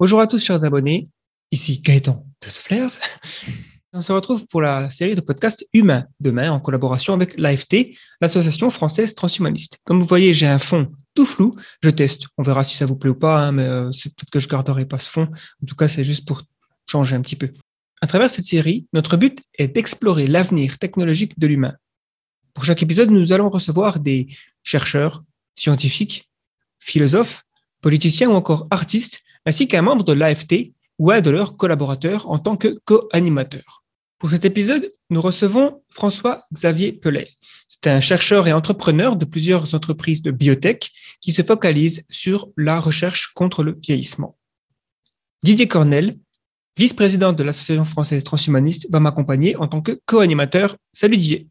Bonjour à tous, chers abonnés. Ici Gaëtan de Flares. On se retrouve pour la série de podcasts Humain demain en collaboration avec l'AFT, l'Association française transhumaniste. Comme vous voyez, j'ai un fond tout flou. Je teste. On verra si ça vous plaît ou pas, hein, mais euh, c'est peut-être que je garderai pas ce fond. En tout cas, c'est juste pour changer un petit peu. À travers cette série, notre but est d'explorer l'avenir technologique de l'humain. Pour chaque épisode, nous allons recevoir des chercheurs, scientifiques, philosophes, politiciens ou encore artistes, ainsi qu'un membre de l'AFT ou un de leurs collaborateurs en tant que co-animateur. Pour cet épisode, nous recevons François-Xavier Pellet. C'est un chercheur et entrepreneur de plusieurs entreprises de biotech qui se focalisent sur la recherche contre le vieillissement. Didier Cornel, vice-président de l'Association française transhumaniste, va m'accompagner en tant que co-animateur. Salut Didier.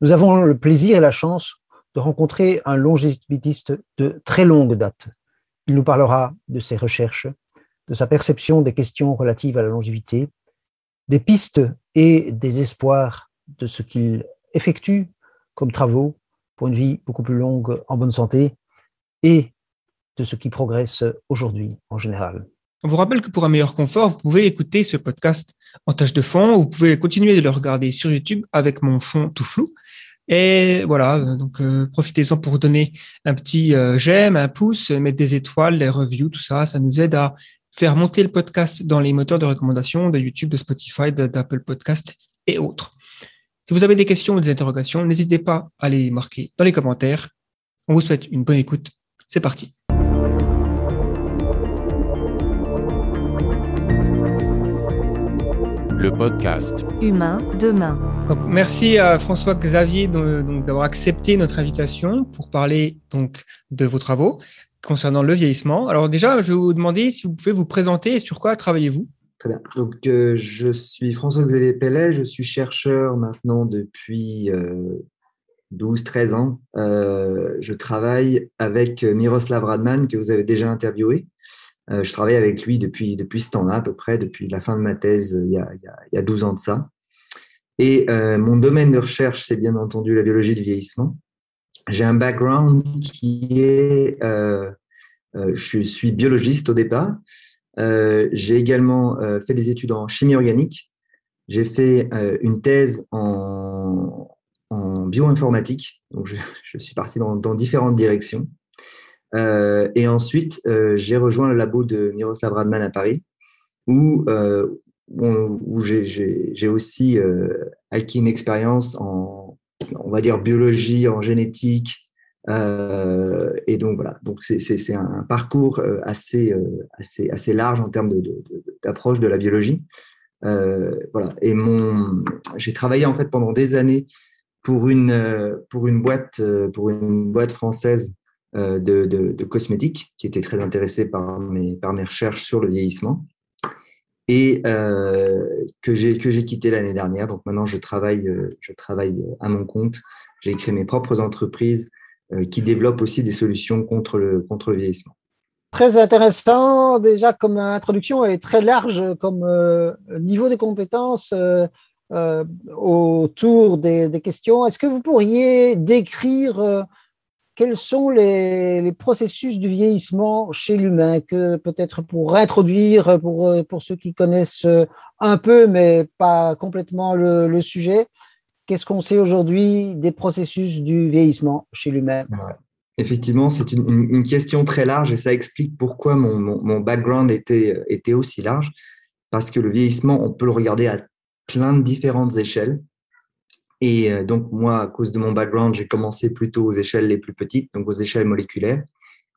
Nous avons le plaisir et la chance de rencontrer un longévitiste de très longue date. Il nous parlera de ses recherches, de sa perception des questions relatives à la longévité, des pistes et des espoirs de ce qu'il effectue comme travaux pour une vie beaucoup plus longue en bonne santé et de ce qui progresse aujourd'hui en général. On vous rappelle que pour un meilleur confort, vous pouvez écouter ce podcast en tâche de fond. Vous pouvez continuer de le regarder sur YouTube avec mon fond tout flou. Et voilà, donc euh, profitez-en pour donner un petit euh, j'aime, un pouce, mettre des étoiles, les reviews, tout ça. Ça nous aide à faire monter le podcast dans les moteurs de recommandation de YouTube, de Spotify, d'Apple Podcast et autres. Si vous avez des questions ou des interrogations, n'hésitez pas à les marquer dans les commentaires. On vous souhaite une bonne écoute. C'est parti. Le podcast Humain demain. Donc, merci à François Xavier d'avoir accepté notre invitation pour parler donc de vos travaux concernant le vieillissement. Alors déjà, je vais vous demander si vous pouvez vous présenter et sur quoi travaillez-vous? Très bien. Donc, euh, je suis François-Xavier Pellet, je suis chercheur maintenant depuis 12-13 euh, ans. Euh, je travaille avec Miroslav Radman, que vous avez déjà interviewé. Je travaille avec lui depuis, depuis ce temps-là, à peu près, depuis la fin de ma thèse, il y a, il y a 12 ans de ça. Et mon domaine de recherche, c'est bien entendu la biologie du vieillissement j'ai un background qui est, euh, euh, je suis biologiste au départ. Euh, j'ai également euh, fait des études en chimie organique. J'ai fait euh, une thèse en, bioinformatique. Donc, je, suis parti dans différentes directions. Euh, et ensuite, j'ai rejoint le labo de Miroslav Radman à Paris, où, où j'ai aussi acquis une expérience en on va dire biologie, en génétique. Euh, et donc voilà, donc c'est un parcours euh, assez, euh, assez, assez large en termes d'approche de, la biologie. voilà. Et j'ai travaillé en fait pendant des années pour une, pour une boîte, pour une boîte française de, de, cosmétiques qui était très intéressée par mes, par mes recherches sur le vieillissement et euh, que j'ai quitté l'année dernière. Donc maintenant, je travaille euh, je travaille à mon compte. J'ai créé mes propres entreprises euh, qui développent aussi des solutions contre le contre le vieillissement. Très intéressant déjà comme introduction et très large comme euh, niveau de compétences euh, euh, autour des, des questions. Est-ce que vous pourriez décrire quels sont les, processus du vieillissement chez l'humain que peut-être pour introduire pour, pour ceux qui connaissent un peu mais pas complètement le, sujet, qu'est-ce qu'on sait aujourd'hui des processus du vieillissement chez l'humain? Effectivement, c'est une, question très large et ça explique pourquoi mon, mon, background était, était aussi large. Parce que le vieillissement, on peut le regarder à plein de différentes échelles. Et euh, donc, moi, à cause de mon background, j'ai commencé plutôt aux échelles les plus petites, donc aux échelles moléculaires.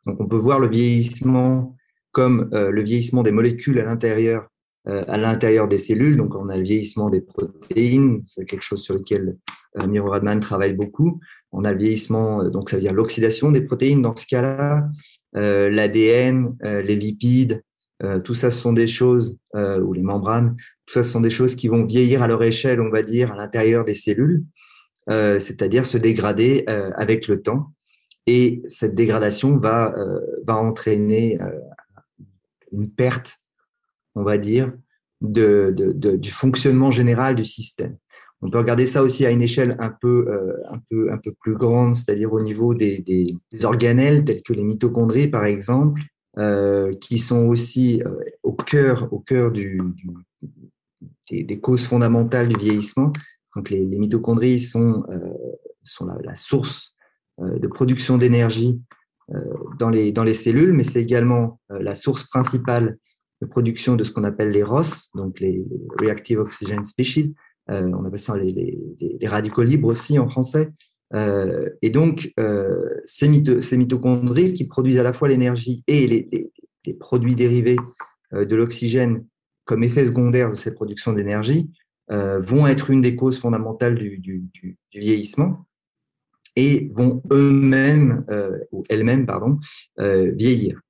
Donc, on peut voir le vieillissement comme euh, le vieillissement des molécules à l'intérieur euh, à l'intérieur des cellules. Donc, on a le vieillissement des protéines, c'est quelque chose sur lequel euh, Miro Radman travaille beaucoup. On a le vieillissement, donc ça veut dire l'oxydation des protéines dans ce cas-là, l'ADN, les lipides, tout ça, ce sont des choses, ou les membranes, tout ça, ce sont des choses qui vont vieillir à leur échelle, on va dire, à l'intérieur des cellules, euh, c'est-à-dire se dégrader euh, avec le temps. Et cette dégradation va, euh, va entraîner une perte, on va dire, de, du fonctionnement général du système. On peut regarder ça aussi à une échelle un peu, un peu, un peu plus grande, c'est-à-dire au niveau des, des, organelles tels que les mitochondries, par exemple, qui sont aussi cœur, au cœur du, des, causes fondamentales du vieillissement. Donc les, mitochondries sont, sont la, source de production d'énergie dans, les, cellules, mais c'est également la source principale de production de ce qu'on appelle les ROS, donc les, Reactive Oxygen Species. on appelle ça les, radicaux libres aussi en français. Euh, et donc, euh, ces, mitochondries qui produisent à la fois l'énergie et les, produits dérivés euh, de l'oxygène comme effet secondaire de cette production d'énergie vont être une des causes fondamentales du, vieillissement et vont eux-mêmes, ou elles-mêmes, pardon, vieillir.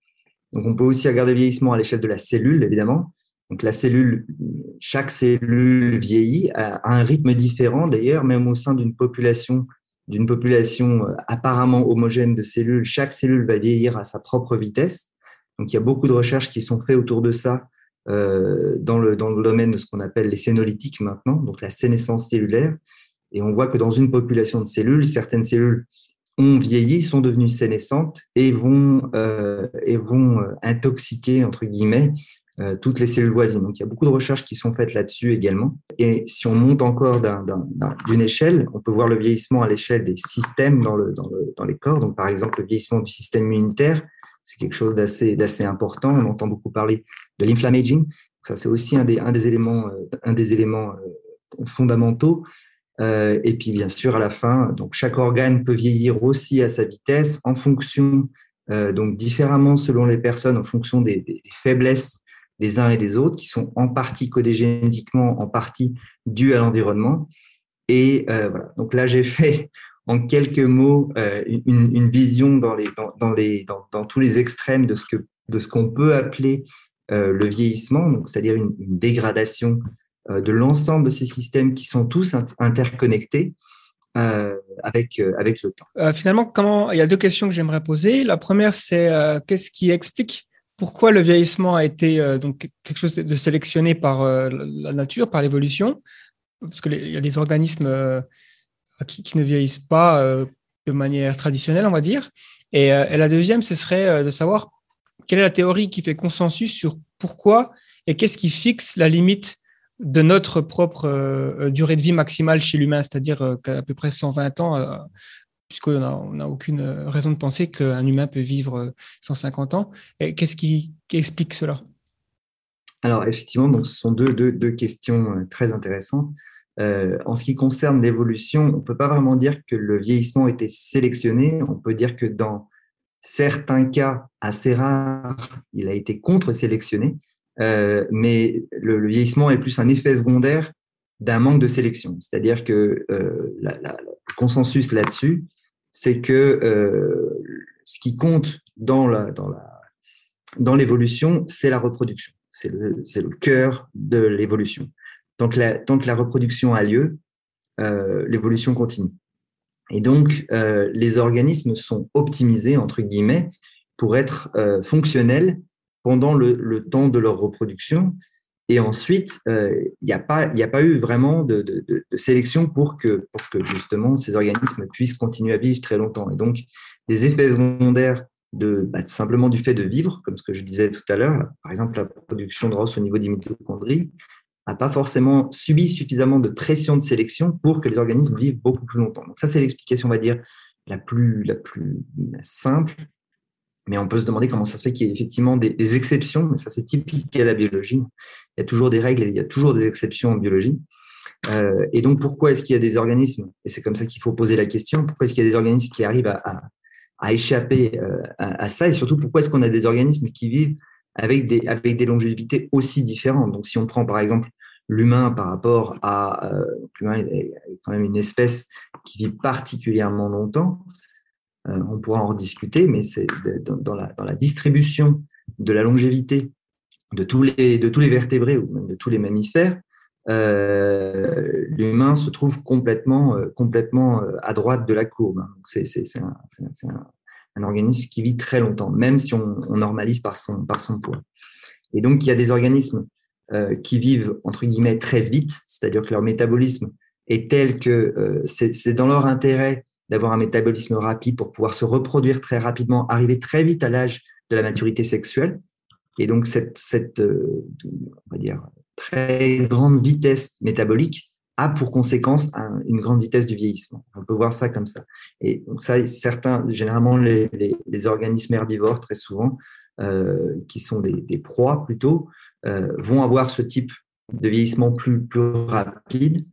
Donc, on peut aussi regarder le vieillissement à l'échelle de la cellule, évidemment. Donc, la cellule, chaque cellule vieillit à un rythme différent, d'ailleurs, même au sein d'une population d'une population euh, apparemment homogène de cellules, chaque cellule va vieillir à sa propre vitesse. Donc il y a beaucoup de recherches qui sont faites autour de ça euh, dans, le, dans le domaine de ce qu'on appelle les sénolytiques maintenant, donc la sénescence cellulaire. Et on voit que dans une population de cellules, certaines cellules ont vieilli, sont devenues sénescentes et vont, euh, et vont intoxiquer, entre guillemets, toutes les cellules voisines. Donc, il y a beaucoup de recherches qui sont faites là-dessus également. Et si on monte encore d'une échelle, on peut voir le vieillissement à l'échelle des systèmes dans, le, dans, le, dans, les corps. Donc, par exemple, le vieillissement du système immunitaire, c'est quelque chose d'assez important. On entend beaucoup parler de l'inflammaging. Ça, c'est aussi un des, éléments, euh, euh, fondamentaux. et puis, bien sûr, à la fin, donc chaque organe peut vieillir aussi à sa vitesse en fonction, donc différemment selon les personnes, en fonction des faiblesses des uns et des autres, qui sont en partie codés génétiquement, en partie dus à l'environnement. Et euh, voilà. Donc là, j'ai fait en quelques mots euh, une, vision dans, les, dans, les, dans, tous les extrêmes de ce que de qu'on peut appeler euh, le vieillissement, c'est-à-dire une, dégradation de l'ensemble de ces systèmes qui sont tous interconnectés. avec, avec le temps. finalement, comment... il y a deux questions que j'aimerais poser. La première, c'est qu'est-ce qui explique pourquoi le vieillissement a été euh, donc quelque chose de, sélectionné par euh, la nature, par l'évolution, parce qu'il y a des organismes euh, qui, ne vieillissent pas de manière traditionnelle, on va dire. Et, la deuxième, ce serait de savoir quelle est la théorie qui fait consensus sur pourquoi et qu'est-ce qui fixe la limite de notre propre durée de vie maximale chez l'humain, c'est-à-dire qu'à peu près 120 ans, puisqu'on n'a aucune euh, raison de penser qu'un humain peut vivre 150 euh, ans. Qu'est-ce qui, explique cela? Alors, effectivement, donc, ce sont deux, questions euh, très intéressantes. en ce qui concerne l'évolution, on ne peut pas vraiment dire que le vieillissement a été sélectionné. On peut dire que dans certains cas assez rares, il a été contre-sélectionné. mais le, vieillissement est plus un effet secondaire d'un manque de sélection. C'est-à-dire que le consensus là-dessus, c'est que euh, ce qui compte dans la dans la dans l'évolution, c'est la reproduction. C'est le c'est le cœur de l'évolution. Tant que la tant que la reproduction a lieu, euh, l'évolution continue. Et donc euh, les organismes sont optimisés entre guillemets pour être fonctionnels pendant le, le, temps de leur reproduction. Et ensuite, il n'y a, pas, eu vraiment de, sélection pour que, justement ces organismes puissent continuer à vivre très longtemps. Et donc, des effets secondaires de, bah, simplement du fait de vivre, comme ce que je disais tout à l'heure, par exemple la production de ROS au niveau des mitochondries, n'a pas forcément subi suffisamment de pression de sélection pour que les organismes vivent beaucoup plus longtemps. Donc ça, c'est l'explication, on va dire, la plus simple. Mais on peut se demander comment ça se fait qu'il y ait effectivement des, exceptions, mais ça c'est typique à la biologie. Il y a toujours des règles et il y a toujours des exceptions en biologie. Euh, et donc pourquoi est-ce qu'il y a des organismes, et c'est comme ça qu'il faut poser la question, pourquoi est-ce qu'il y a des organismes qui arrivent à, échapper euh, à, ça, et surtout pourquoi est-ce qu'on a des organismes qui vivent avec des, avec des longévités aussi différentes? Donc si on prend par exemple l'humain par rapport à... Euh, l'humain est quand même une espèce qui vit particulièrement longtemps. Euh, on pourra en rediscuter, mais c'est dans la, distribution de la longévité de tous les, de tous les vertébrés ou même de tous les mammifères, euh, l'humain se trouve complètement, euh, complètement à droite de la courbe. C'est un, organisme qui vit très longtemps, même si on, normalise par son, par son poids. Et donc, il y a des organismes qui vivent, entre guillemets, très vite, c'est-à-dire que leur métabolisme est tel que c'est dans leur intérêt d'avoir un métabolisme rapide pour pouvoir se reproduire très rapidement, arriver très vite à l'âge de la maturité sexuelle. Et donc, cette, cette on va dire, très grande vitesse métabolique a pour conséquence une grande vitesse du vieillissement. On peut voir ça comme ça. Et donc ça, certains, généralement les, organismes herbivores, très souvent, euh, qui sont des, des proies plutôt, euh, vont avoir ce type de vieillissement plus, plus rapide,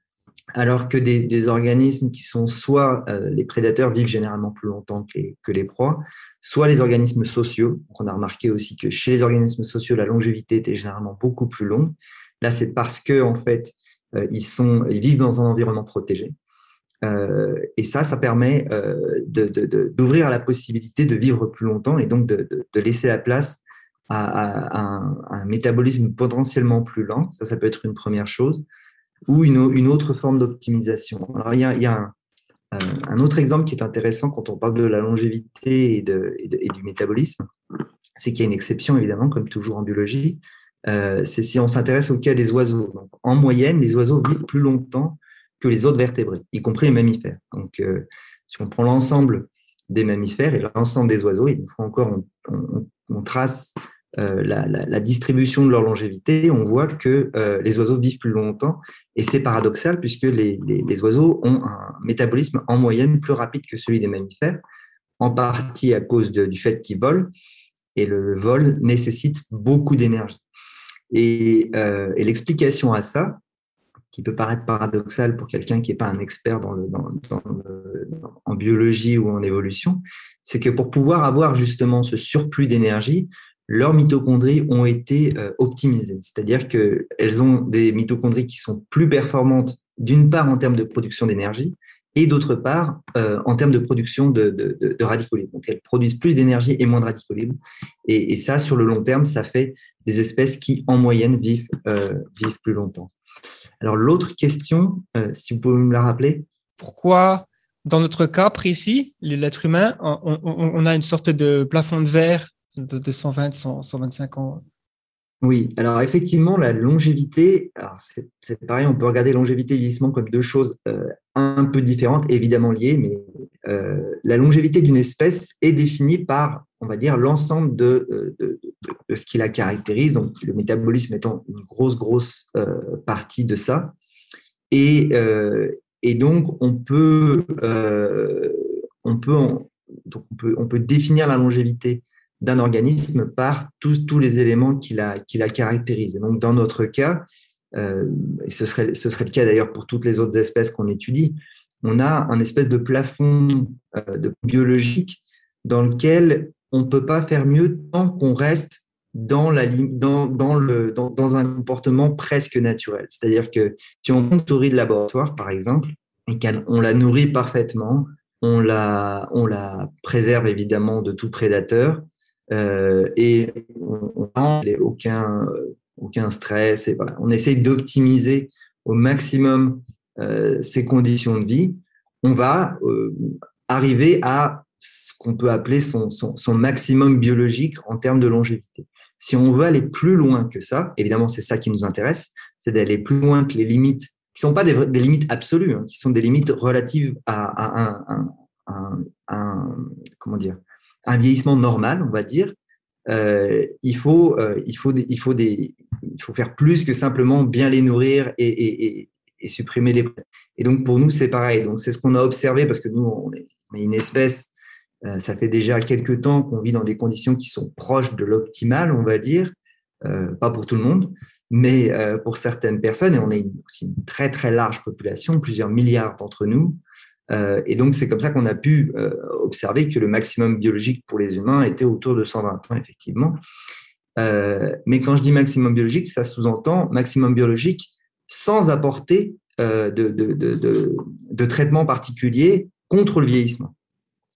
alors que des, organismes qui sont soit euh, les prédateurs vivent généralement plus longtemps que les, proies, soit les organismes sociaux. on a remarqué aussi que chez les organismes sociaux, la longévité était généralement beaucoup plus longue. Là, c'est parce que en fait, euh, ils, sont, ils vivent dans un environnement protégé. Euh, et ça, ça permet d'ouvrir la possibilité de vivre plus longtemps et donc de, laisser la place à, un, métabolisme potentiellement plus lent. Ça, ça peut être une première chose. Ou une, une autre forme d'optimisation. Alors, il y a, un, autre exemple qui est intéressant quand on parle de la longévité et, et du métabolisme, c'est qu'il y a une exception, évidemment, comme toujours en biologie, euh, c'est si on s'intéresse au cas des oiseaux. en moyenne, les oiseaux vivent plus longtemps que les autres vertébrés, y compris les mammifères. Donc, euh, si on prend l'ensemble des mammifères et l'ensemble des oiseaux, il faut encore, on, trace euh, la, distribution de leur longévité, on voit que les oiseaux vivent plus longtemps. Et c'est paradoxal puisque les, oiseaux ont un métabolisme en moyenne plus rapide que celui des mammifères, en partie à cause du fait qu'ils volent. Et le vol nécessite beaucoup d'énergie. Euh, et, l'explication à ça, qui peut paraître paradoxal pour quelqu'un qui n'est pas un expert en biologie ou en évolution, c'est que pour pouvoir avoir justement ce surplus d'énergie, leurs mitochondries ont été euh, optimisées. C'est-à-dire qu'elles ont des mitochondries qui sont plus performantes, d'une part en termes de production d'énergie, et d'autre part euh, en termes de production de, de. Donc elles produisent plus d'énergie et moins de radicaux. Et, ça, sur le long terme, ça fait des espèces qui, en moyenne, vivent, euh, vivent plus longtemps. Alors, l'autre question, si vous pouvez me la rappeler. Pourquoi, dans notre cas précis, l'être humain, on, a une sorte de plafond de verre de, 120, 125 ans oui, alors effectivement, la longévité, c'est pareil, on peut regarder longévité et vieillissement comme deux choses euh, un peu différentes, évidemment liées, mais la longévité d'une espèce est définie par on va dire, l'ensemble de, de, ce qui la caractérise, donc le métabolisme étant une grosse, grosse euh, partie de ça. Et, euh, et donc, on peut, euh, on, peut, donc on, peut, on peut définir la longévité d'un organisme par tous, les éléments qui la, caractérisent. Et donc, dans notre cas, et ce serait, le cas d'ailleurs pour toutes les autres espèces qu'on étudie, on a un espèce de plafond de biologique dans lequel on ne peut pas faire mieux tant qu'on reste dans, un comportement presque naturel. C'est-à-dire que si on prend une souris de laboratoire, par exemple, et qu'on la nourrit parfaitement, on la, on la préserve évidemment de tout prédateur, euh, et on n'a aucun, aucun stress. Et voilà. On essaye d'optimiser au maximum euh, ses conditions de vie. On va euh, arriver à ce qu'on peut appeler son, son, maximum biologique en termes de longévité. Si on veut aller plus loin que ça, évidemment, c'est ça qui nous intéresse, c'est d'aller plus loin que les limites, qui ne sont pas des, limites absolues, hein, qui sont des limites relatives à, un, comment dire, un vieillissement normal, on va dire. Euh, il, faut, euh, il, faut il, faut faire plus que simplement bien les nourrir et, supprimer les. Et donc, pour nous, c'est pareil. Donc, c'est ce qu'on a observé parce que nous, on est, une espèce euh, ça fait déjà quelques temps qu'on vit dans des conditions qui sont proches de l'optimal, on va dire. Pas pour tout le monde, mais pour certaines personnes, et on est aussi une très très large population, plusieurs milliards d'entre nous. Et donc c'est comme ça qu'on a pu observer que le maximum biologique pour les humains était autour de 120 ans, effectivement. mais quand je dis maximum biologique, ça sous-entend maximum biologique sans apporter de traitement particulier contre le vieillissement.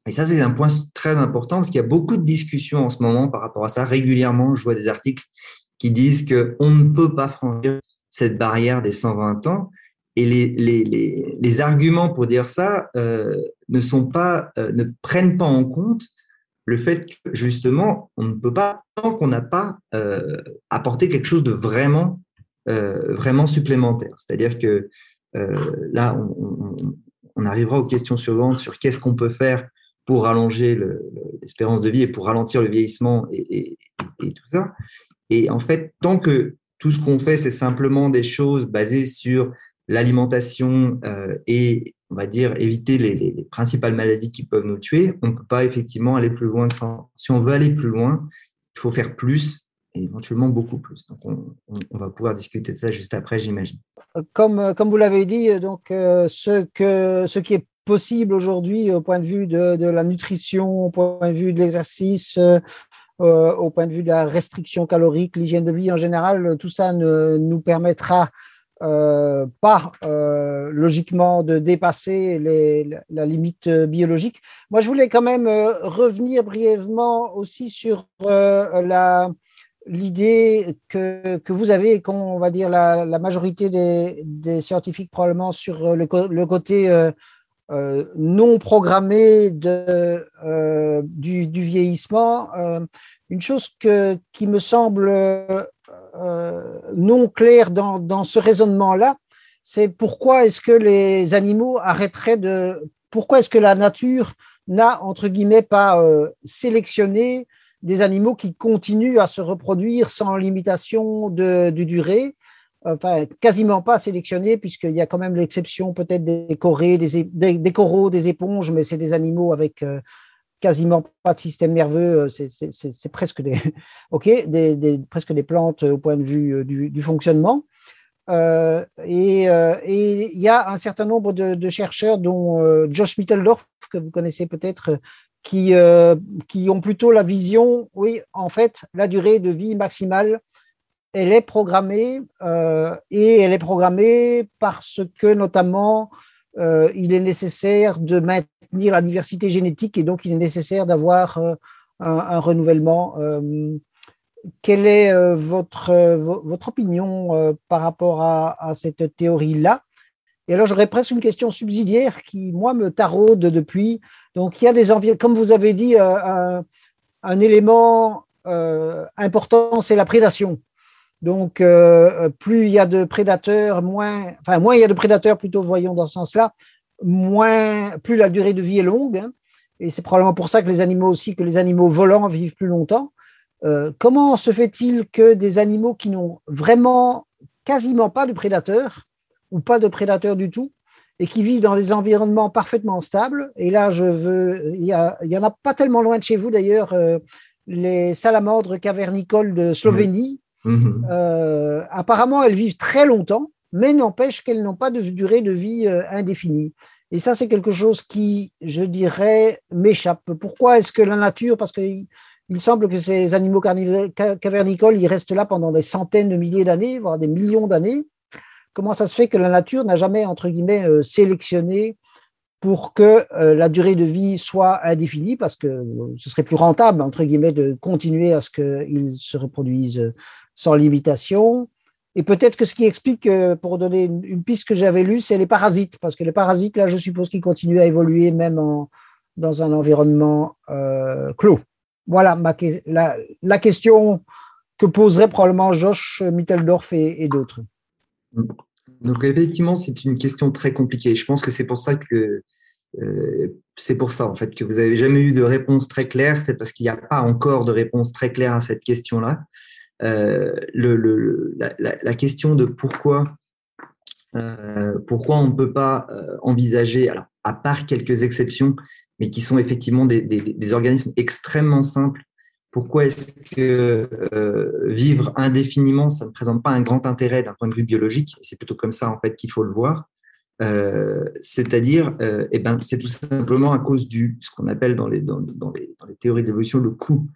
Et ça, c'est un point très important parce qu'il y a beaucoup de discussions en ce moment par rapport à ça. Régulièrement, je vois des articles qui disent qu'on ne peut pas franchir cette barrière des 120 ans. Et les, arguments pour dire ça euh, euh, ne prennent pas en compte le fait que justement, on ne peut pas, tant qu'on n'a pas euh, apporté quelque chose de vraiment, vraiment supplémentaire. C'est-à-dire que là, on, arrivera aux questions suivantes sur qu'est-ce qu'on peut faire pour rallonger l'espérance de vie et pour ralentir le vieillissement et, tout ça. Et en fait, tant que tout ce qu'on fait, c'est simplement des choses basées sur l'alimentation euh, et, on va dire, éviter les, principales maladies qui peuvent nous tuer, on ne peut pas effectivement aller plus loin. Si on veut aller plus loin, il faut faire plus et éventuellement beaucoup plus. Donc, on, va pouvoir discuter de ça juste après, j'imagine. Comme, comme vous l'avez dit, donc, euh, ce, que, ce qui est possible aujourd'hui au point de vue de, la nutrition, au point de vue de l'exercice, euh, euh, au point de vue de la restriction calorique, l'hygiène de vie en général, tout ça ne nous permettra euh, pas euh, logiquement de dépasser la, limite biologique. Moi, je voulais quand même revenir brièvement aussi sur la, l'idée que, que, vous avez, qu'on va dire la, majorité des, scientifiques probablement sur le, côté euh, non programmé euh, du, vieillissement. Euh, une chose qui me semble non claire dans, ce raisonnement-là, c'est pourquoi est-ce que les animaux arrêteraient de... Pourquoi est-ce que la nature n'a, entre guillemets, pas sélectionné des animaux qui continuent à se reproduire sans limitation de, durée enfin quasiment pas sélectionnés, puisqu'il y a quand même l'exception peut-être des coraux, des, des, coraux, des éponges, mais c'est des animaux avec euh, quasiment pas de système nerveux, euh, c'est presque des, ok, des, presque des plantes au point de vue euh, du, fonctionnement. et il y a un certain nombre de, chercheurs, dont Josh Mitteldorf, que vous connaissez peut-être, qui, ont plutôt la vision, oui, en fait, la durée de vie maximale elle est programmée euh, et elle est programmée parce que notamment euh, il est nécessaire de maintenir la diversité génétique et donc il est nécessaire d'avoir euh, un, renouvellement. quelle est votre, opinion par rapport à, cette théorie-là? Et alors j'aurais presque une question subsidiaire qui, moi, me taraude depuis. Donc il y a des environnements, comme vous avez dit, un élément important, c'est la prédation. Donc, euh, plus il y a de prédateurs, moins, enfin, moins il y a de prédateurs, plutôt voyons dans ce sens-là, moins, plus la durée de vie est longue. Hein. et c'est probablement pour ça que les animaux aussi, que les animaux volants vivent plus longtemps. Euh, comment se fait-il que des animaux qui n'ont vraiment quasiment pas de prédateurs ou pas de prédateurs du tout et qui vivent dans des environnements parfaitement stables, et là je veux, il y, en a pas tellement loin de chez vous d'ailleurs, euh, les salamandres cavernicoles de Slovénie, Mhm. Euh, apparemment, elles vivent très longtemps, mais n'empêche qu'elles n'ont pas de durée de vie euh, indéfinie. Et ça, c'est quelque chose qui, je dirais, m'échappe. Pourquoi est-ce que la nature, parce qu'il il semble que ces animaux cavernicoles, ils restent là pendant des centaines de milliers d'années, voire des millions d'années. Comment ça se fait que la nature n'a jamais, entre guillemets, euh, sélectionné pour que la durée de vie soit indéfinie, parce que ce serait plus rentable, entre guillemets, de continuer à ce qu'ils se reproduisent sans limitation. Et peut-être que ce qui explique, euh, pour donner une, piste que j'avais lue, c'est les parasites, parce que les parasites, là, je suppose qu'ils continuent à évoluer même dans un environnement euh, clos. Voilà la, question que poserait probablement Josh Mitteldorf et, d'autres. Donc effectivement, c'est une question très compliquée. Je pense que c'est pour ça que euh, c'est pour ça en fait que vous n'avez jamais eu de réponse très claire. C'est parce qu'il n'y a pas encore de réponse très claire à cette question-là. Euh, la, question de pourquoi, euh, pourquoi on ne peut pas euh, envisager, alors, à part quelques exceptions, mais qui sont effectivement des, organismes extrêmement simples, pourquoi est-ce que vivre indéfiniment, ça ne présente pas un grand intérêt d'un point de vue biologique? C'est plutôt comme ça en fait qu'il faut le voir. c'est-à-dire, eh ben, c'est tout simplement à cause du ce qu'on appelle dans les, dans, dans les, dans les théories d'évolution le coût.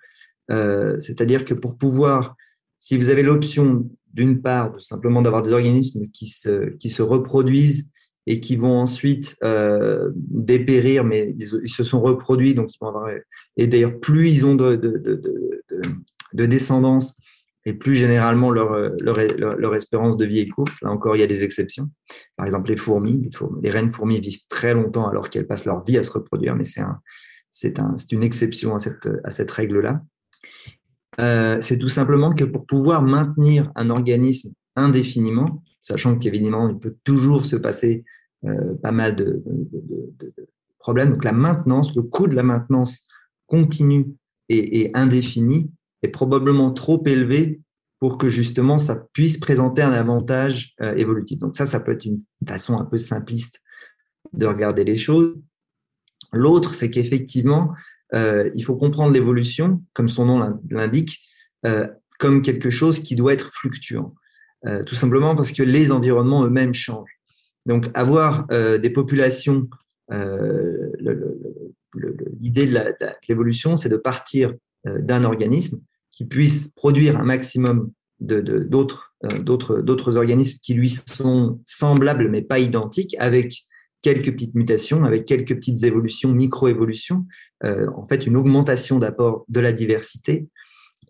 c'est-à-dire que pour pouvoir si vous avez l'option, d'une part, de simplement d'avoir des organismes qui se, qui se reproduisent et qui vont ensuite euh, dépérir, mais ils, se sont reproduits, donc ils vont avoir, et d'ailleurs, plus ils ont de, de, de, de, descendance, et plus généralement leur, leur, leur, espérance de vie est courte. Là encore, il y a des exceptions. Par exemple, les fourmis, les, reines fourmis vivent très longtemps alors qu'elles passent leur vie à se reproduire, mais c'est un, un, une exception à cette, à cette règle-là. Euh, c'est tout simplement que pour pouvoir maintenir un organisme indéfiniment, sachant qu'évidemment, il peut toujours se passer euh, pas mal de, problèmes, donc la maintenance, le coût de la maintenance continue et, indéfinie est probablement trop élevé pour que justement ça puisse présenter un avantage euh, évolutif. Donc ça, ça peut être une façon un peu simpliste de regarder les choses. L'autre, c'est qu'effectivement, euh, il faut comprendre l'évolution, comme son nom l'indique, euh, comme quelque chose qui doit être fluctuant. tout simplement parce que les environnements eux-mêmes changent. Donc avoir des populations, l'idée de l'évolution, c'est de partir d'un organisme qui puisse produire un maximum d'autres organismes qui lui sont semblables mais pas identiques avec quelques petites mutations, avec quelques petites évolutions, micro-évolutions, euh, en fait une augmentation d'apport de la diversité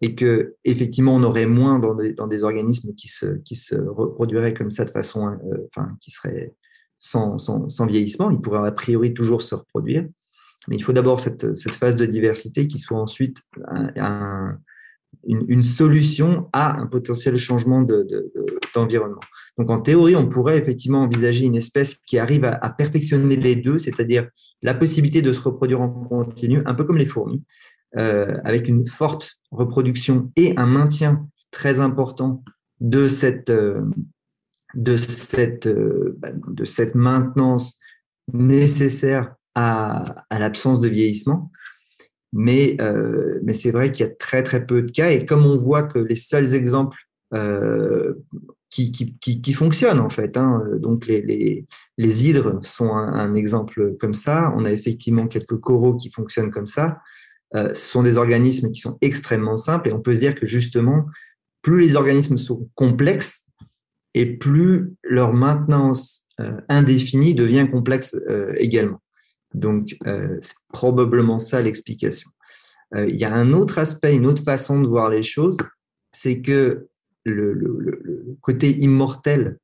et que effectivement on aurait moins dans des, organismes qui se, qui se reproduiraient comme ça de façon, euh, enfin qui serait sans, sans, vieillissement, ils pourraient a priori toujours se reproduire, mais il faut d'abord cette, cette phase de diversité qui soit ensuite un une, solution à un potentiel changement d'environnement. De, Donc en théorie, on pourrait effectivement envisager une espèce qui arrive à, perfectionner les deux, c'est-à-dire la possibilité de se reproduire en continu, un peu comme les fourmis, euh, avec une forte reproduction et un maintien très important de cette, euh, de cette, euh, bah, de cette maintenance nécessaire à, à l'absence de vieillissement. Mais, mais c'est vrai qu'il y a très très peu de cas et comme on voit que les seuls exemples euh, qui, qui, fonctionnent en fait, hein, donc les, les, les hydres sont un, exemple comme ça. On a effectivement quelques coraux qui fonctionnent comme ça. Euh, ce sont des organismes qui sont extrêmement simples et on peut se dire que justement, plus les organismes sont complexes et plus leur maintenance euh, indéfinie devient complexe euh, également. Donc, euh, c'est probablement ça l'explication. Euh, il y a un autre aspect, une autre façon de voir les choses, c'est que le, côté immortel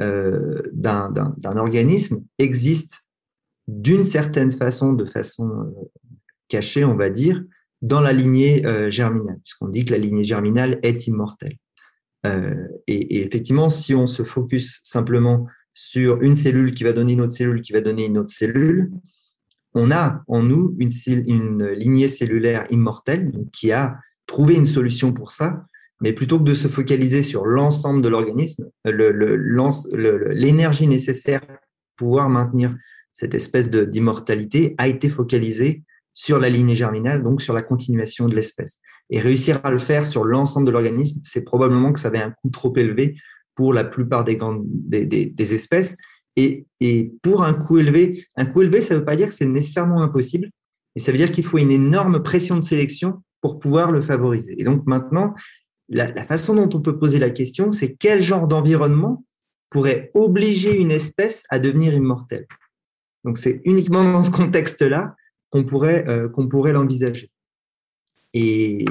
euh, d'un organisme existe d'une certaine façon, de façon cachée, on va dire, dans la lignée germinale, puisqu'on dit que la lignée germinale est immortelle. et, effectivement, si on se focus simplement sur une cellule qui va donner une autre cellule, qui va donner une autre cellule, on a en nous une, lignée cellulaire immortelle qui a trouvé une solution pour ça, mais plutôt que de se focaliser sur l'ensemble de l'organisme, l'énergie nécessaire pour pouvoir maintenir cette espèce d'immortalité a été focalisée sur la lignée germinale, donc sur la continuation de l'espèce. Et réussir à le faire sur l'ensemble de l'organisme, c'est probablement que ça avait un coût trop élevé pour la plupart des, des espèces. Et, pour un coût élevé, un coût élevé, ça ne veut pas dire que c'est nécessairement impossible, mais ça veut dire qu'il faut une énorme pression de sélection pour pouvoir le favoriser. Et donc maintenant, la, façon dont on peut poser la question, c'est quel genre d'environnement pourrait obliger une espèce à devenir immortelle? Donc c'est uniquement dans ce contexte-là qu'on pourrait, euh, qu'on pourrait l'envisager. Et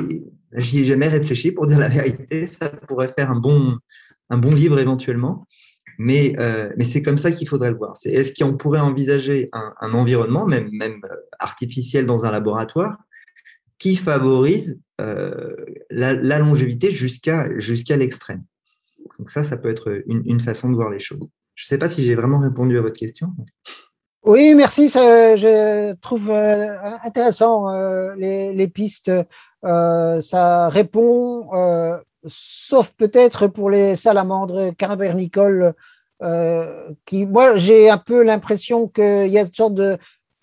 j'y ai jamais réfléchi pour dire la vérité. Ça pourrait faire un bon, un bon livre éventuellement. Mais, euh, mais c'est comme ça qu'il faudrait le voir. C'est est-ce qu'on pourrait envisager un, environnement, même, même euh, artificiel dans un laboratoire, qui favorise euh, la, longévité jusqu'à jusqu'à l'extrême. Donc ça, ça peut être une, façon de voir les choses. Je ne sais pas si j'ai vraiment répondu à votre question. Oui, merci. je trouve intéressant les, les, pistes. ça répond sauf peut-être pour les salamandres cavernicoles, euh, qui, moi, j'ai un peu l'impression qu'il y a une sorte de,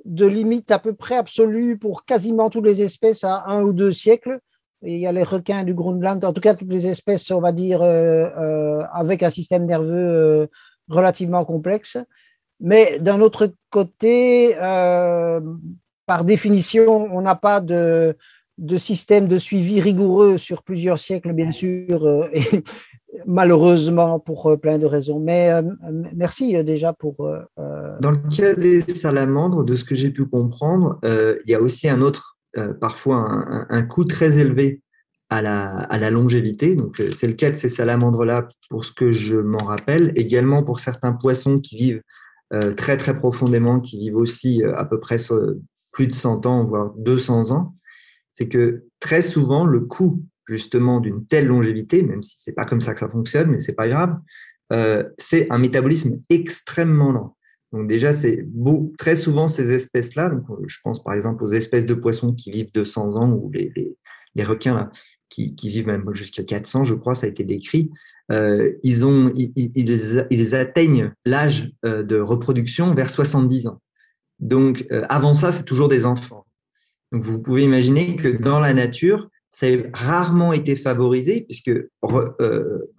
de, limite à peu près absolue pour quasiment toutes les espèces à un ou deux siècles. il y a les requins du Groenland, en tout cas toutes les espèces, on va dire, euh, euh, avec un système nerveux relativement complexe. Mais d'un autre côté, par définition, on n'a pas de, de système de suivi rigoureux sur plusieurs siècles, bien sûr, euh, malheureusement pour euh, plein de raisons. Mais euh, merci déjà pour... Dans le cas des salamandres, de ce que j'ai pu comprendre, il y a aussi un autre, parfois un, coût très élevé à la, à la longévité. Donc, c'est le cas de ces salamandres-là, pour ce que je m'en rappelle. Également pour certains poissons qui vivent très, très profondément, qui vivent aussi à peu près plus de 100 ans, voire 200 ans c'est que très souvent, le coût justement d'une telle longévité, même si c'est pas comme ça que ça fonctionne, mais c'est pas grave, euh, c'est un métabolisme extrêmement lent. Donc déjà, c'est beau, très souvent ces espèces-là, donc je pense par exemple aux espèces de poissons qui vivent 200 ans ou les, requins là, qui, vivent même jusqu'à 400, je crois, ça a été décrit, ils, ont, ils, atteignent l'âge de reproduction vers 70 ans. Donc, avant ça, c'est toujours des enfants. Donc, vous pouvez imaginer que dans la nature, ça a rarement été favorisé, puisque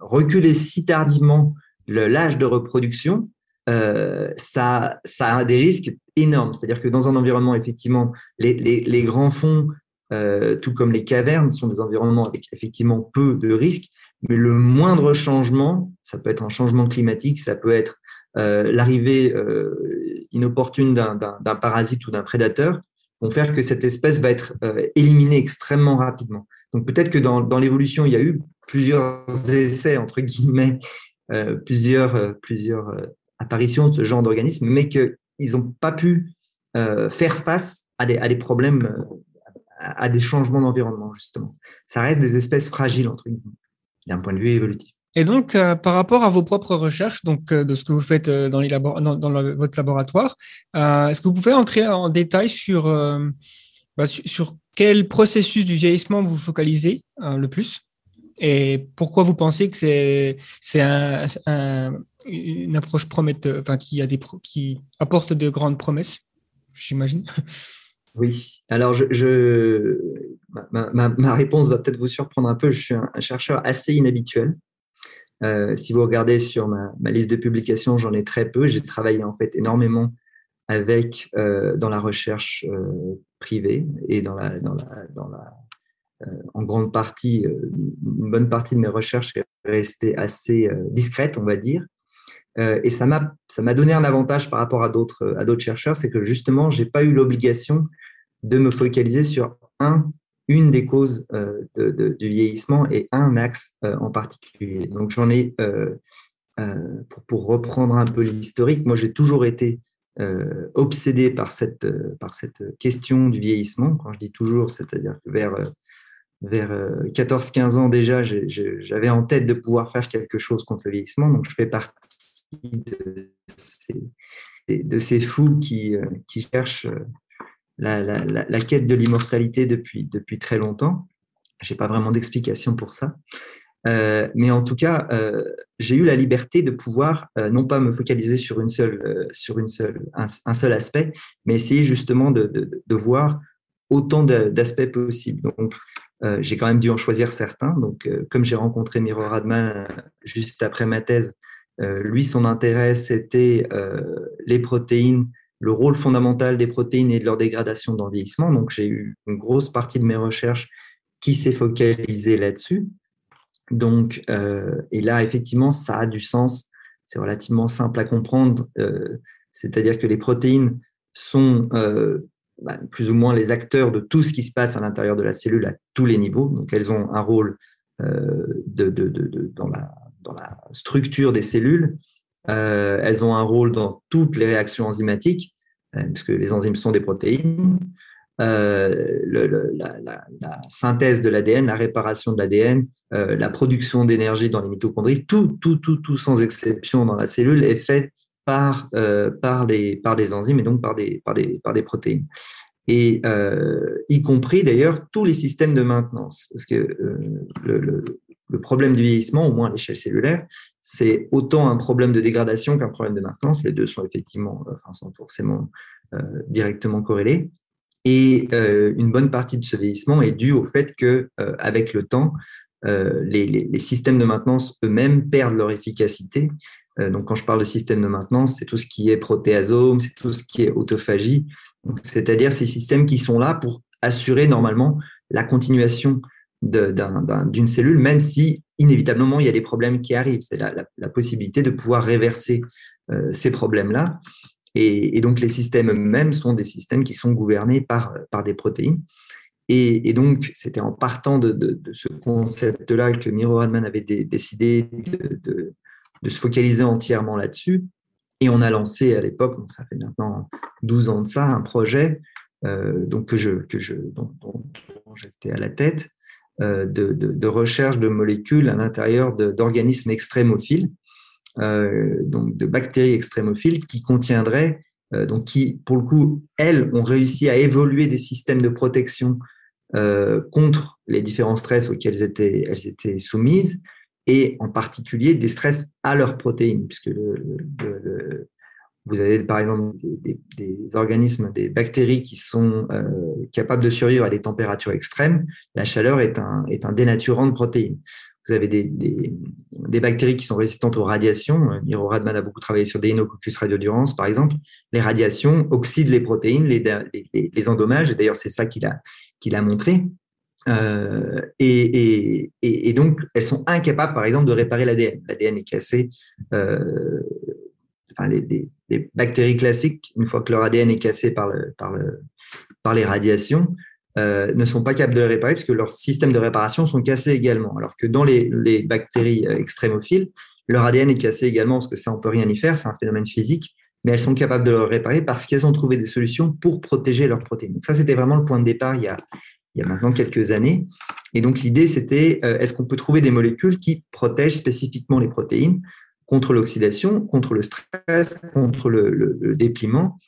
reculer si tardivement l'âge de reproduction, ça, ça a des risques énorme. C'est-à-dire que dans un environnement, effectivement, les, grands fonds, euh, tout comme les cavernes, sont des environnements avec effectivement peu de risques, mais le moindre changement, ça peut être un changement climatique, ça peut être euh, l'arrivée euh, inopportune d'un parasite ou d'un prédateur, vont faire que cette espèce va être éliminée extrêmement rapidement. Donc peut-être que dans, l'évolution, il y a eu plusieurs essais, entre guillemets, plusieurs, plusieurs apparitions de ce genre d'organisme, mais que ils n'ont pas pu euh, faire face à des, à des problèmes, euh, à, des changements d'environnement, justement. Ça reste des espèces fragiles, entre guillemets, d'un point de vue évolutif. Et donc, euh, par rapport à vos propres recherches, donc de ce que vous faites dans, les dans, votre laboratoire, est-ce que vous pouvez entrer en détail sur, bah, sur, quel processus du vieillissement vous focalisez le plus? Et pourquoi vous pensez que c'est c'est un, une approche prometteuse, enfin qui a des qui apporte de grandes promesses, j'imagine? Oui. Alors je, ma, ma, réponse va peut-être vous surprendre un peu. Je suis un, chercheur assez inhabituel. Euh, si vous regardez sur ma, liste de publications, j'en ai très peu. J'ai travaillé en fait énormément avec euh, dans la recherche euh, privée et dans la, dans la, dans la en grande partie, une bonne partie de mes recherches est restée assez discrète, on va dire. et ça m'a donné un avantage par rapport à d'autres à d'autres chercheurs, c'est que justement, j'ai pas eu l'obligation de me focaliser sur un une des causes du vieillissement et un axe en particulier. Donc j'en ai pour, pour, reprendre un peu l'historique, moi j'ai toujours été obsédé par cette, par cette question du vieillissement. Quand je dis toujours, c'est-à-dire que vers vers 14-15 euh, ans déjà, j'avais en tête de pouvoir faire quelque chose contre le vieillissement. Donc, je fais partie de ces, fous qui, euh, qui cherchent euh, la, quête de l'immortalité depuis, depuis très longtemps. Je n'ai pas vraiment d'explication pour ça. mais en tout cas, j'ai eu la liberté de pouvoir non pas me focaliser sur, une seule, sur une seule, un, seul aspect, mais essayer justement de, de, de voir autant d'aspects possibles. Donc, euh, j'ai quand même dû en choisir certains. Donc, euh, comme j'ai rencontré Miro Radman euh, juste après ma thèse, lui, son intérêt, c'était les protéines, le rôle fondamental des protéines et de leur dégradation dans le vieillissement. Donc, j'ai eu une grosse partie de mes recherches qui s'est focalisée là-dessus. Donc, et là, effectivement, ça a du sens. C'est relativement simple à comprendre. C'est-à-dire que les protéines sont bah, plus ou moins les acteurs de tout ce qui se passe à l'intérieur de la cellule à tous les niveaux. Donc, elles ont un rôle euh, de, de, de, dans, la, dans, la, structure des cellules. Euh, elles ont un rôle dans toutes les réactions enzymatiques, euh, puisque les enzymes sont des protéines. Le, la, synthèse de l'ADN, la réparation de l'ADN, la production d'énergie dans les mitochondries, tout, tout, tout, tout sans exception dans la cellule est fait par, euh, par, des, par des enzymes et donc par des, par des, par des protéines. Et euh, y compris d'ailleurs tous les systèmes de maintenance. Parce que euh, le, le, problème du vieillissement, au moins à l'échelle cellulaire, c'est autant un problème de dégradation qu'un problème de maintenance. Les deux sont effectivement, enfin, sont forcément directement corrélés. Et une bonne partie de ce vieillissement est due au fait que, avec le temps, les, les, systèmes de maintenance eux-mêmes perdent leur efficacité euh, donc, quand je parle de système de maintenance, c'est tout ce qui est protéasome, c'est tout ce qui est autophagie, c'est-à-dire ces systèmes qui sont là pour assurer normalement la continuation d'une cellule, même si inévitablement il y a des problèmes qui arrivent. C'est la, possibilité de pouvoir réverser euh, ces problèmes-là. Et, donc les systèmes eux-mêmes sont des systèmes qui sont gouvernés par, par des protéines. Et, donc c'était en partant de, ce concept-là que Miro Radman avait décidé de, de se focaliser entièrement là-dessus. Et on a lancé à l'époque, ça fait maintenant 12 ans de ça, un projet euh, donc que je, que je, dont, j'étais à la tête euh, de, recherche de molécules à l'intérieur d'organismes extrémophiles, euh, donc de bactéries extrémophiles qui contiendraient, donc qui, pour le coup, elles ont réussi à évoluer des systèmes de protection contre les différents stress auxquels étaient, elles étaient soumises, et en particulier des stress à leurs protéines, puisque le, vous avez par exemple des, organismes, des bactéries qui sont euh, capables de survivre à des températures extrêmes. La chaleur est un, dénaturant de protéines. Vous avez des, bactéries qui sont résistantes aux radiations. Miro Radman a beaucoup travaillé sur des Inococcus radiodurans, par exemple. Les radiations oxydent les protéines, les, les, les endommagent. Et d'ailleurs, c'est ça qu'il a, montré. Euh, et, donc, elles sont incapables, par exemple, de réparer l'ADN. L'ADN est cassé. Euh, enfin, les, bactéries classiques, une fois que leur ADN est cassé par, le, par, le, par les radiations, euh, ne sont pas capables de le réparer puisque leurs systèmes de réparation sont cassés également. Alors que dans les, les bactéries euh, extrémophiles, leur ADN est cassé également parce que ça, on peut rien y faire, c'est un phénomène physique, mais elles sont capables de le réparer parce qu'elles ont trouvé des solutions pour protéger leurs protéines. Donc ça, c'était vraiment le point de départ il y a, il y a maintenant quelques années. Et donc l'idée, c'était euh, est-ce qu'on peut trouver des molécules qui protègent spécifiquement les protéines contre l'oxydation, contre le stress, contre le, dépliement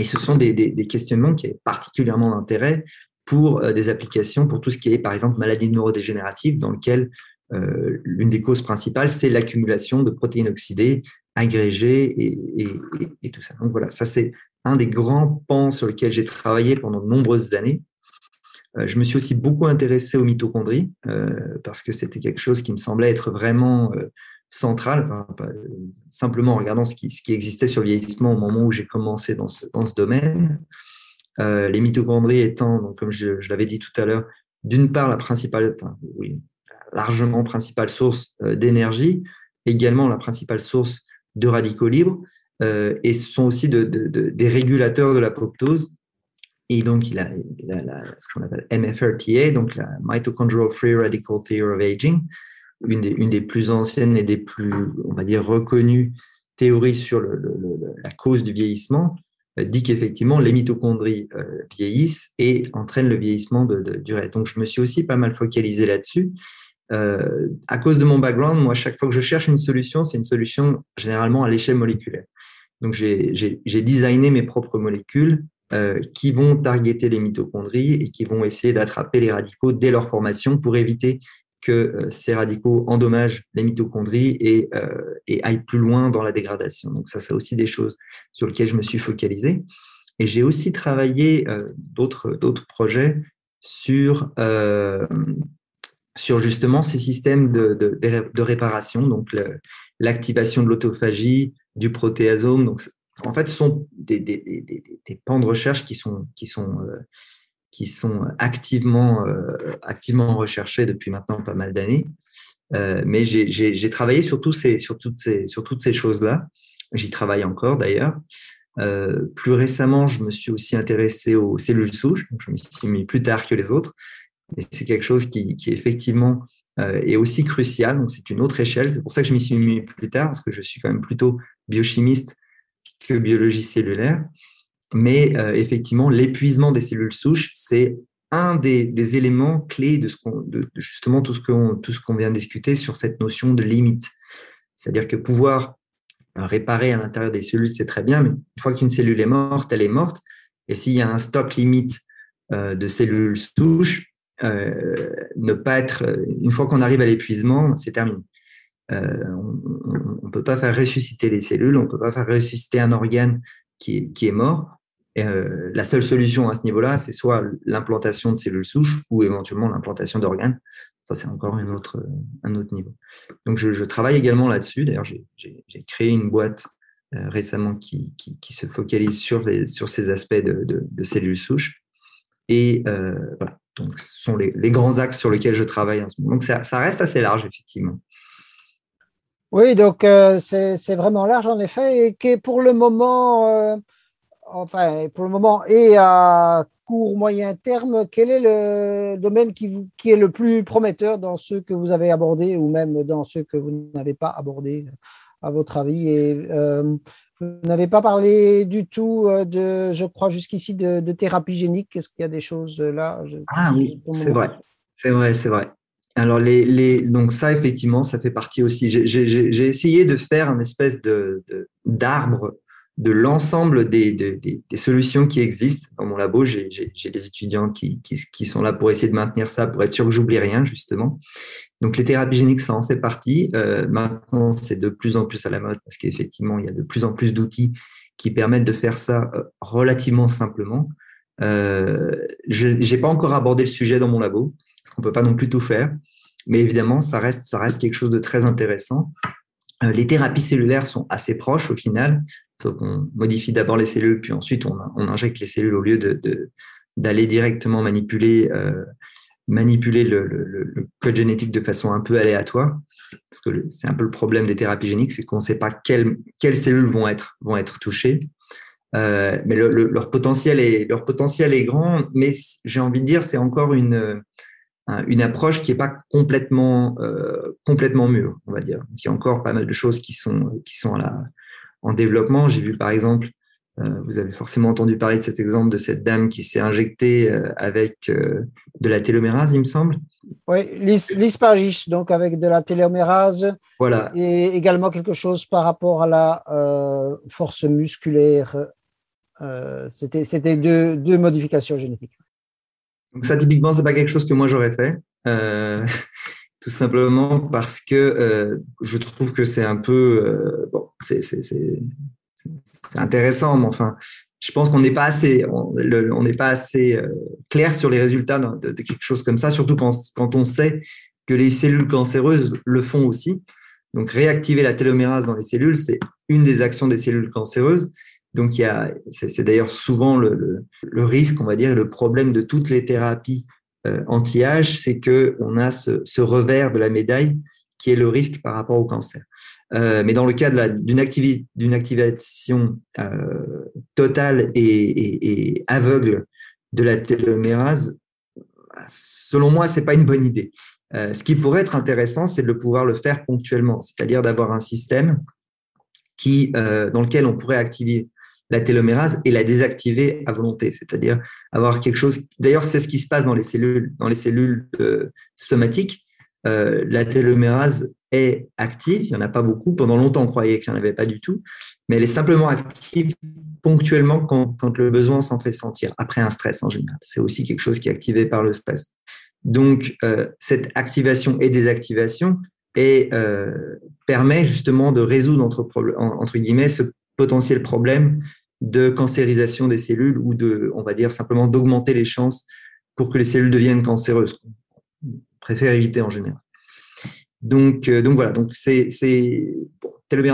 Et ce sont des, des, questionnements qui ont particulièrement d'intérêt pour euh, des applications, pour tout ce qui est, par exemple, maladie neurodégénérative, dans lequel euh, l'une des causes principales, c'est l'accumulation de protéines oxydées, agrégées et, et, tout ça. Donc voilà, ça c'est un des grands pans sur lesquels j'ai travaillé pendant de nombreuses années. Euh, je me suis aussi beaucoup intéressé aux mitochondries parce que c'était quelque chose qui me semblait être vraiment euh, central, simplement en regardant ce qui, existait sur le vieillissement au moment où j'ai commencé dans ce, domaine. les mitochondries étant, donc, comme je, l'avais dit tout à l'heure, d'une part la principale, oui, largement principale source d'énergie, également la principale source de radicaux libres, et ce sont aussi de, de, de, des régulateurs de l'apoptose et donc, il a, ce qu'on appelle MFRTA, donc la Mitochondrial Free Radical Theory of Aging, une des, plus anciennes et des plus, on va dire, reconnues théories sur la cause du vieillissement, euh, dit qu'effectivement, les mitochondries euh, vieillissent et entraînent le vieillissement de, de, du reste. Donc, je me suis aussi pas mal focalisé là-dessus. Euh, à cause de mon background, moi, chaque fois que je cherche une solution, c'est une solution généralement à l'échelle moléculaire. Donc, j'ai designé mes propres molécules qui vont targeter les mitochondries et qui vont essayer d'attraper les radicaux dès leur formation pour éviter que euh, ces radicaux endommagent les mitochondries et, euh, et, aillent plus loin dans la dégradation. Donc ça, c'est aussi des choses sur lesquelles je me suis focalisé. Et j'ai aussi travaillé d'autres d'autres projets sur sur justement ces systèmes de, de, réparation, donc l'activation de l'autophagie, du protéasome. Donc en fait, ce sont des, des, des, des, pans de recherche qui sont, qui sont, euh, qui sont activement, euh, activement recherchés depuis maintenant pas mal d'années. Euh, mais j'ai travaillé sur, tous ces, sur toutes ces, sur toutes ces choses-là. J'y travaille encore d'ailleurs. Euh, plus récemment, je me suis aussi intéressé aux cellules souches. Je me suis mis plus tard que les autres. Mais c'est quelque chose qui, qui effectivement euh, est aussi crucial. Donc c'est une autre échelle. C'est pour ça que je m'y suis mis plus tard, parce que je suis quand même plutôt biochimiste que biologie cellulaire. Mais euh, effectivement, l'épuisement des cellules souches, c'est un des, éléments clés de, ce justement tout ce, qu'on, vient de discuter sur cette notion de limite. C'est-à-dire que pouvoir réparer à l'intérieur des cellules, c'est très bien, mais une fois qu'une cellule est morte, elle est morte. Et s'il y a un stock limite euh, de cellules souches, euh, ne pas être, une fois qu'on arrive à l'épuisement, c'est terminé. On ne peut pas faire ressusciter les cellules, on ne peut pas faire ressusciter un organe qui est mort. Euh, la seule solution à ce niveau-là, c'est soit l'implantation de cellules souches ou éventuellement l'implantation d'organes. Ça, c'est encore un autre, un autre niveau. Donc, je, travaille également là-dessus. D'ailleurs, j'ai créé une boîte euh, récemment qui, qui, qui, se focalise sur, les, sur ces aspects de, de, cellules souches. Et euh, voilà, donc ce sont les, grands axes sur lesquels je travaille en ce moment. Donc, ça, ça reste assez large, effectivement. Oui, donc euh, c'est vraiment large en effet, et que pour le moment, euh, enfin pour le moment et à court moyen terme, quel est le domaine qui, vous, qui est le plus prometteur dans ceux que vous avez abordés ou même dans ceux que vous n'avez pas abordés à votre avis? Et, euh, Vous n'avez pas parlé du tout de, je crois jusqu'ici, de, de, thérapie génique. Est-ce qu'il y a des choses là Ah oui, c'est vrai, c'est vrai, c'est vrai. Alors, les, les, donc ça, effectivement, ça fait partie aussi. J'ai essayé de faire une espèce d'arbre de l'ensemble des, solutions qui existent. Dans mon labo, j'ai des étudiants qui, sont là pour essayer de maintenir ça, pour être sûr que j'oublie rien, justement. Donc, les thérapies géniques, ça en fait partie. Euh, maintenant, c'est de plus en plus à la mode parce qu'effectivement, il y a de plus en plus d'outils qui permettent de faire ça euh, relativement simplement. Euh, je n'ai pas encore abordé le sujet dans mon labo, parce qu'on peut pas non plus tout faire. Mais évidemment, ça reste, ça reste quelque chose de très intéressant. Euh, les thérapies cellulaires sont assez proches au final, sauf qu'on modifie d'abord les cellules, puis ensuite on, injecte les cellules au lieu d'aller directement manipuler, euh, le, code génétique de façon un peu aléatoire. Parce que c'est un peu le problème des thérapies géniques, c'est qu'on ne sait pas quelles, cellules vont être, touchées. Euh, mais leur, potentiel est, grand, mais j'ai envie de dire, c'est encore une, une approche qui n'est pas complètement, euh, mûre, on va dire. il y a encore pas mal de choses qui sont, qui sont en développement. J'ai vu par exemple, euh, vous avez forcément entendu parler de cet exemple de cette dame qui s'est injectée euh, avec de la télomérase, il me semble. Oui, l'ispargis, donc avec de la télomérase. Voilà. Et également quelque chose par rapport à la force musculaire. C'était deux, deux modifications génétiques. Donc ça, typiquement, c'est pas quelque chose que moi j'aurais fait, euh, tout simplement parce que euh, je trouve que c'est un peu euh, c'est intéressant, mais enfin, je pense qu'on n'est pas assez, on n'est pas assez clair sur les résultats de, quelque chose comme ça, surtout quand, quand on sait que les cellules cancéreuses le font aussi. Donc réactiver la télomérase dans les cellules, c'est une des actions des cellules cancéreuses. Donc, c'est d'ailleurs souvent le, le, risque, on va dire, le problème de toutes les thérapies euh, anti-âge, c'est que on a ce, revers de la médaille qui est le risque par rapport au cancer. Euh, mais dans le cas d'une d'une activation euh, totale et, aveugle de la télomérase, selon moi, c'est pas une bonne idée. Euh, ce qui pourrait être intéressant, c'est de pouvoir le faire ponctuellement, c'est-à-dire d'avoir un système qui, dans lequel on pourrait activer la télomérase et la désactiver à volonté, c'est-à-dire avoir quelque chose. D'ailleurs, c'est ce qui se passe dans les cellules, dans les cellules somatiques. Euh, la télomérase est active, il n'y en a pas beaucoup. Pendant longtemps, on croyait qu'il n'y en avait pas du tout, mais elle est simplement active ponctuellement quand, quand le besoin s'en fait sentir, après un stress en général. C'est aussi quelque chose qui est activé par le stress. Donc, euh, cette activation et désactivation et, euh, permet justement de résoudre entre, entre guillemets ce potentiel problème de cancérisation des cellules ou de, on va dire simplement d'augmenter les chances pour que les cellules deviennent cancéreuses. Préfère éviter en général. Donc, euh, donc voilà, donc c'est, c'est bon,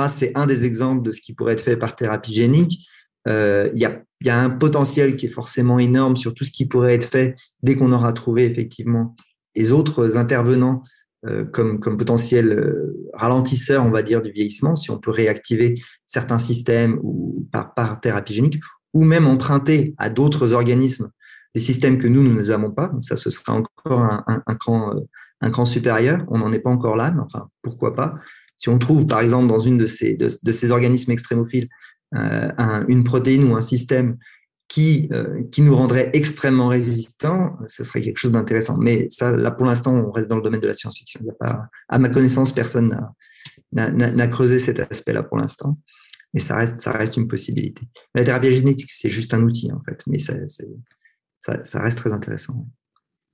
c'est un des exemples de ce qui pourrait être fait par thérapie génique. Euh, il y, a, y, a, un potentiel qui est forcément énorme sur tout ce qui pourrait être fait dès qu'on aura trouvé effectivement les autres intervenants euh, comme, comme potentiel ralentisseur, on va dire, du vieillissement, si on peut réactiver certains systèmes ou par, par thérapie génique, ou même emprunter à d'autres organismes des systèmes que nous, nous n'avons pas. Donc ça, ce sera encore un, cran, euh, un cran supérieur. On n'en est pas encore là, mais enfin, pourquoi pas. Si on trouve, par exemple, dans une de ces, de, ces organismes extrémophiles, euh, une protéine ou un système qui, euh, qui nous rendrait extrêmement résistants, ce serait quelque chose d'intéressant. Mais ça, là, pour l'instant, on reste dans le domaine de la science-fiction. À ma connaissance, personne n'a creusé cet aspect-là pour l'instant. Et ça reste, ça reste une possibilité. La thérapie génétique, c'est juste un outil, en fait, mais ça, ça, ça reste très intéressant.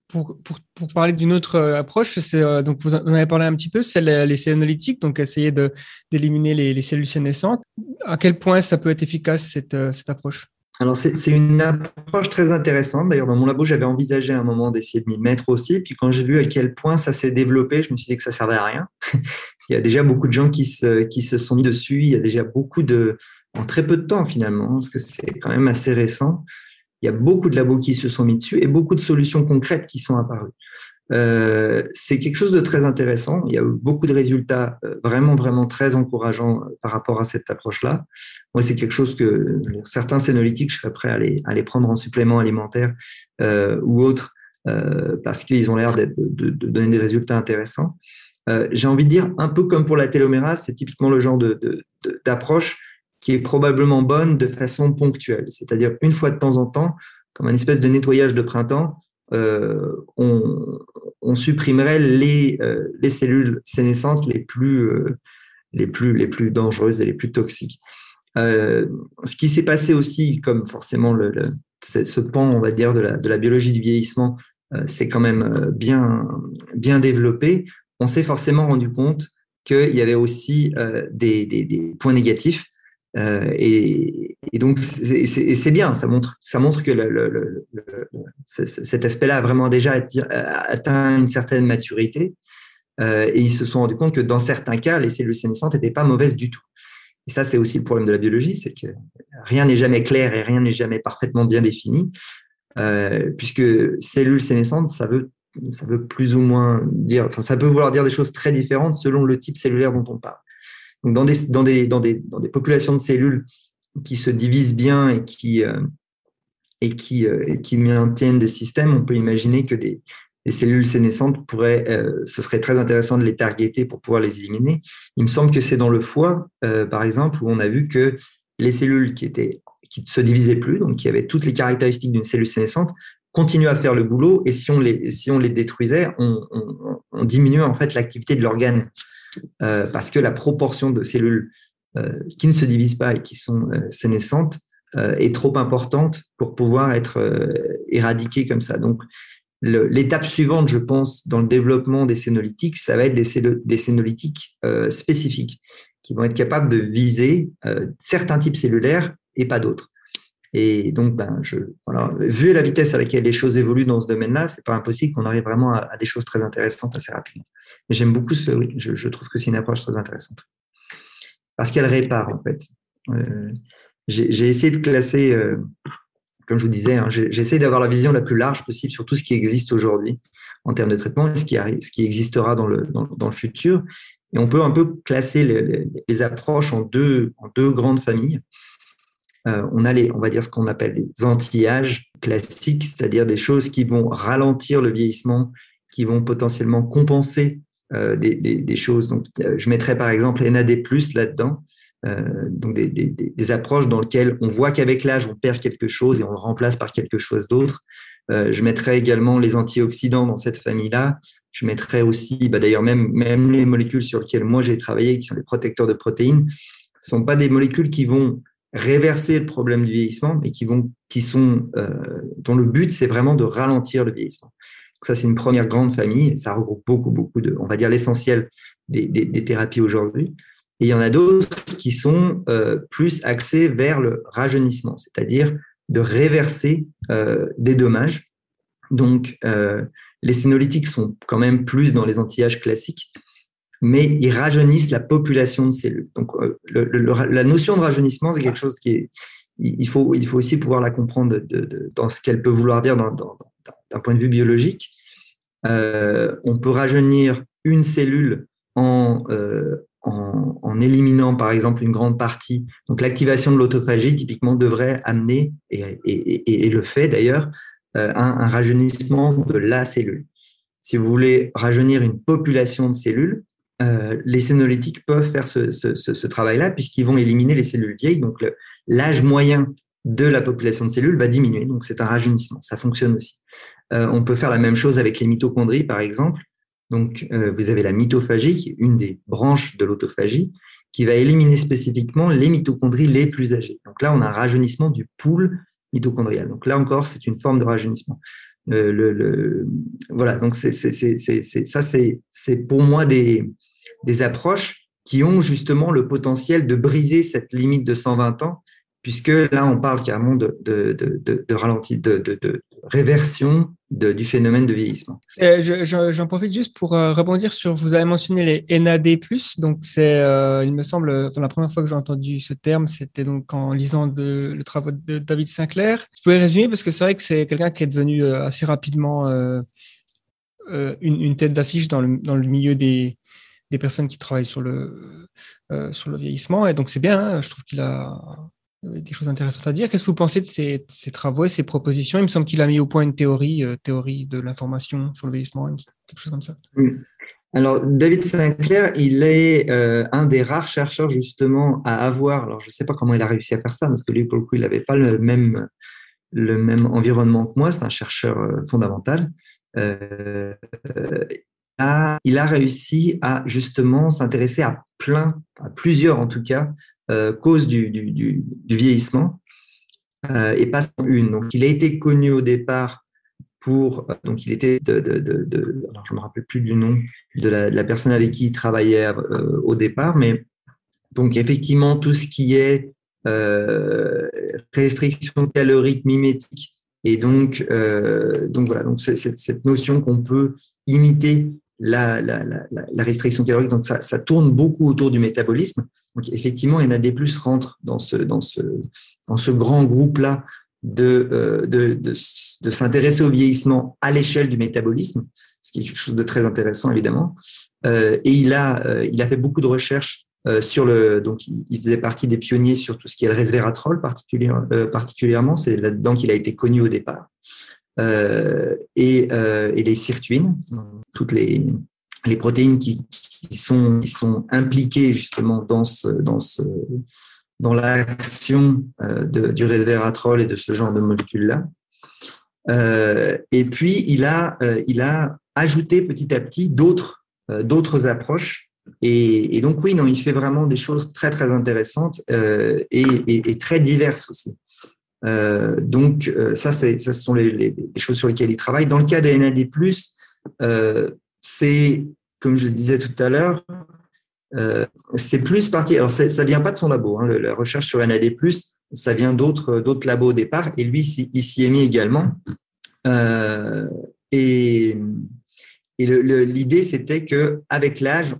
Pour, pour, pour, parler d'une autre euh, approche, c'est euh, donc vous en avez parlé un petit peu, c'est l'essai analytique, donc essayer d'éliminer les, les, cellules sénescentes. À quel point ça peut être efficace cette, cette approche? Alors, c'est une approche très intéressante. D'ailleurs, dans mon labo, j'avais envisagé à un moment d'essayer de m'y mettre aussi. Puis quand j'ai vu à quel point ça s'est développé, je me suis dit que ça servait à rien. il y a déjà beaucoup de gens qui se, qui se sont mis dessus. Il y a déjà beaucoup de, en très peu de temps finalement, parce que c'est quand même assez récent. Il y a beaucoup de labos qui se sont mis dessus et beaucoup de solutions concrètes qui sont apparues. Euh, c'est quelque chose de très intéressant. Il y a eu beaucoup de résultats euh, vraiment, vraiment très encourageants euh, par rapport à cette approche-là. Moi, c'est quelque chose que certains sénolytiques, je serais prêt à les, prendre en supplément alimentaire ou autre parce qu'ils ont l'air de, de, de, donner des résultats intéressants. J'ai envie de dire, un peu comme pour la télomérase, c'est typiquement le genre d'approche qui est probablement bonne de façon ponctuelle, c'est-à-dire une fois de temps en temps, comme un espèce de nettoyage de printemps, euh, on, supprimerait les, euh, les cellules sénescentes les plus, euh, les, plus, les plus dangereuses et les plus toxiques. ce qui s'est passé aussi, comme forcément le, ce pan, on va dire, de la, de la biologie du vieillissement, c'est quand même bien, bien développé, on s'est forcément rendu compte qu'il y avait aussi des, des, points négatifs. Et, et, donc, c'est bien, ça montre, que cet aspect-là a vraiment déjà atteint une certaine maturité. Euh, et ils se sont rendus compte que dans certains cas, les cellules sénescentes n'étaient pas mauvaises du tout. Et ça, c'est aussi le problème de la biologie, c'est que rien n'est jamais clair et rien n'est jamais parfaitement bien défini, euh, puisque cellules sénescentes, ça veut, ça veut plus ou moins dire, enfin, ça peut vouloir dire des choses très différentes selon le type cellulaire dont on parle. Dans des, populations de cellules qui se divisent bien et qui, euh, euh, maintiennent des systèmes, on peut imaginer que des, les cellules sénescentes pourraient, euh, ce serait très intéressant de les targeter pour pouvoir les éliminer. Il me semble que c'est dans le foie, par exemple, où on a vu que les cellules qui ne se divisaient plus, donc qui avaient toutes les caractéristiques d'une cellule sénescente, continuaient à faire le boulot. Et si on les, détruisait, on diminuait en fait l'activité de l'organe, euh, parce que la proportion de cellules euh, qui ne se divisent pas et qui sont euh, sénescentes est trop importante pour pouvoir être éradiquées comme ça. Donc L'étape suivante, je pense, dans le développement des sénolytiques, ça va être des, spécifiques qui vont être capables de viser certains types cellulaires et pas d'autres. Et donc, ben, je, voilà, vu la vitesse à laquelle les choses évoluent dans ce domaine-là, c'est pas impossible qu'on arrive vraiment à, des choses très intéressantes assez rapidement. Mais j'aime beaucoup ce, oui, je, trouve que c'est une approche très intéressante parce qu'elle répare en fait. Euh, J'ai essayé de classer euh, comme je vous disais, hein, j'essaie d'avoir la vision la plus large possible sur tout ce qui existe aujourd'hui en termes de traitement ce qui, arrive, ce qui existera dans le, dans, le futur. Et on peut un peu classer les, les, approches en deux, en deux grandes familles. Euh, on a les, on va dire ce qu'on appelle les anti-âges classiques, c'est-à-dire des choses qui vont ralentir le vieillissement, qui vont potentiellement compenser euh, des, des, choses. Donc, euh, je mettrais par exemple NAD+ là-dedans, donc des, des, approches dans lesquelles on voit qu'avec l'âge, on perd quelque chose et on le remplace par quelque chose d'autre. Je mettrais également les antioxydants dans cette famille-là. Je mettrais aussi, bah d'ailleurs, même, même les molécules sur lesquelles moi j'ai travaillé, qui sont les protecteurs de protéines, ne sont pas des molécules qui vont réverser le problème du vieillissement, mais qui vont, qui sont, euh, dont le but c'est vraiment de ralentir le vieillissement. Donc ça c'est une première grande famille. Ça regroupe beaucoup, beaucoup de, on va dire l'essentiel des, des, des, thérapies aujourd'hui. Et il y en a d'autres qui sont euh, plus axés vers le rajeunissement, c'est-à-dire de réverser euh, des dommages. Donc, euh, les sénolytiques sont quand même plus dans les anti-âges classiques, mais ils rajeunissent la population de cellules. Donc, le, la notion de rajeunissement, c'est quelque chose qui est, il faut, il faut aussi pouvoir la comprendre dans ce qu'elle peut vouloir dire d'un point de vue biologique. on peut rajeunir une cellule en, en, en, éliminant par exemple une grande partie. Donc l'activation de l'autophagie typiquement devrait amener, et, et, et, le fait d'ailleurs, euh, un, rajeunissement de la cellule. Si vous voulez rajeunir une population de cellules, euh, les sénolytiques peuvent faire ce, travail-là puisqu'ils vont éliminer les cellules vieilles. Donc l'âge moyen de la population de cellules va diminuer. Donc c'est un rajeunissement. Ça fonctionne aussi. Euh, on peut faire la même chose avec les mitochondries, par exemple. Donc, euh, vous avez la mitophagie, qui est une des branches de l'autophagie, qui va éliminer spécifiquement les mitochondries les plus âgées. Donc là, on a un rajeunissement du pool mitochondrial. Donc là encore, c'est une forme de rajeunissement. Voilà, donc c'est, ça, c'est pour moi des, des approches qui ont justement le potentiel de briser cette limite de 120 ans puisque là, on parle carrément de, de, de, de ralenti, de, réversion du phénomène de vieillissement. J'en profite juste pour euh, rebondir sur, vous avez mentionné les NAD+, donc c'est, euh, il me semble, la première fois que j'ai entendu ce terme, c'était donc en lisant le travail de David Sinclair. Vous pouvez résumer, parce que c'est vrai que c'est quelqu'un qui est devenu euh, assez rapidement une, une, tête d'affiche dans le, dans le milieu des, des personnes qui travaillent sur le, sur le vieillissement, et donc c'est bien, hein, je trouve qu'il a des choses intéressantes à dire. Qu'est-ce que vous pensez de ces, travaux et ces propositions? Il me semble qu'il a mis au point une théorie, euh, théorie de l'information sur le vieillissement, quelque chose comme ça. Alors, David Sinclair, il est euh, un des rares chercheurs justement à avoir, alors je ne sais pas comment il a réussi à faire ça, parce que lui, pour le coup, il n'avait pas le même, le même environnement que moi, c'est un chercheur euh, fondamental. il a réussi à justement s'intéresser à plein, à plusieurs en tout cas, causes du, vieillissement et pas une. Donc, il a été connu au départ pour, donc il était de, alors je me rappelle plus du nom de la, personne avec qui il travaillait au départ, mais donc effectivement tout ce qui est restriction calorique mimétique et donc, euh, donc voilà, donc cette, cette notion qu'on peut imiter la, restriction calorique, donc ça, tourne beaucoup autour du métabolisme. Donc effectivement, NAD+ rentre dans ce, grand groupe-là de, euh, de, s'intéresser au vieillissement à l'échelle du métabolisme, ce qui est quelque chose de très intéressant évidemment. Euh, et il a, euh, il a fait beaucoup de recherches sur le, donc, il, faisait partie des pionniers sur tout ce qui est le resveratrol particulièrement. C'est là-dedans qu'il a été connu au départ. Euh, et, et, les sirtuines, toutes les, protéines qui, sont, impliquées justement dans, ce, dans, l'action du resveratrol et de ce genre de molécules-là. et puis, il a, ajouté petit à petit d'autres, approches et, donc oui, non, il fait vraiment des choses très très intéressantes euh, et, très diverses aussi. Euh, donc euh, ça, ça, ce sont les, choses sur lesquelles il travaille. Dans le cas des NAD+, c'est comme je disais tout à l'heure, c'est plus parti. Alors ça, ça vient pas de son labo. Hein, la recherche sur NAD+, ça vient d'autres labos au départ. Et lui, il s'y est mis également. et et l'idée, c'était que avec l'âge,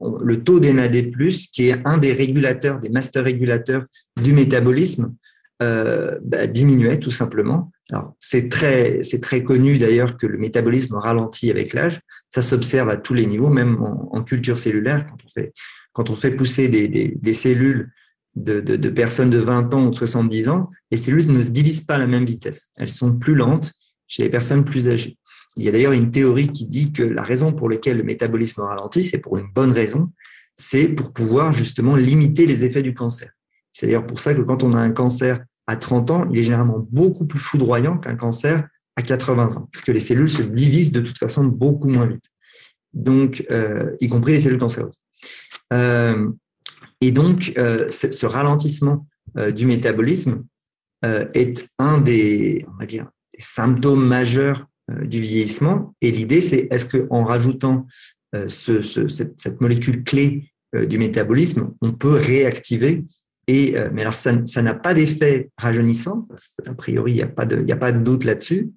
le taux d'NAD+, qui est un des régulateurs, des master régulateurs du métabolisme, euh, bah, diminuait tout simplement. Alors c'est très c'est très connu d'ailleurs que le métabolisme ralentit avec l'âge. Ça s'observe à tous les niveaux, même en, culture cellulaire quand on fait quand on fait pousser des, des, cellules de, de, de, personnes de 20 ans ou de 70 ans, les cellules ne se divisent pas à la même vitesse. Elles sont plus lentes chez les personnes plus âgées. Il y a d'ailleurs une théorie qui dit que la raison pour laquelle le métabolisme ralentit, c'est pour une bonne raison, c'est pour pouvoir justement limiter les effets du cancer. C'est d'ailleurs pour ça que quand on a un cancer à 30 ans, il est généralement beaucoup plus foudroyant qu'un cancer à 80 ans, parce que les cellules se divisent de toute façon beaucoup moins vite. Donc, euh, y compris les cellules cancéreuses. Euh, et donc, euh, ce ralentissement du métabolisme est un des, symptômes majeurs du vieillissement. Et l'idée, c'est est-ce qu'en rajoutant ce, cette, molécule clé du métabolisme, on peut réactiver et, mais alors, ça, n'a pas d'effet rajeunissant. A priori, il n'y a, pas de, doute là-dessus.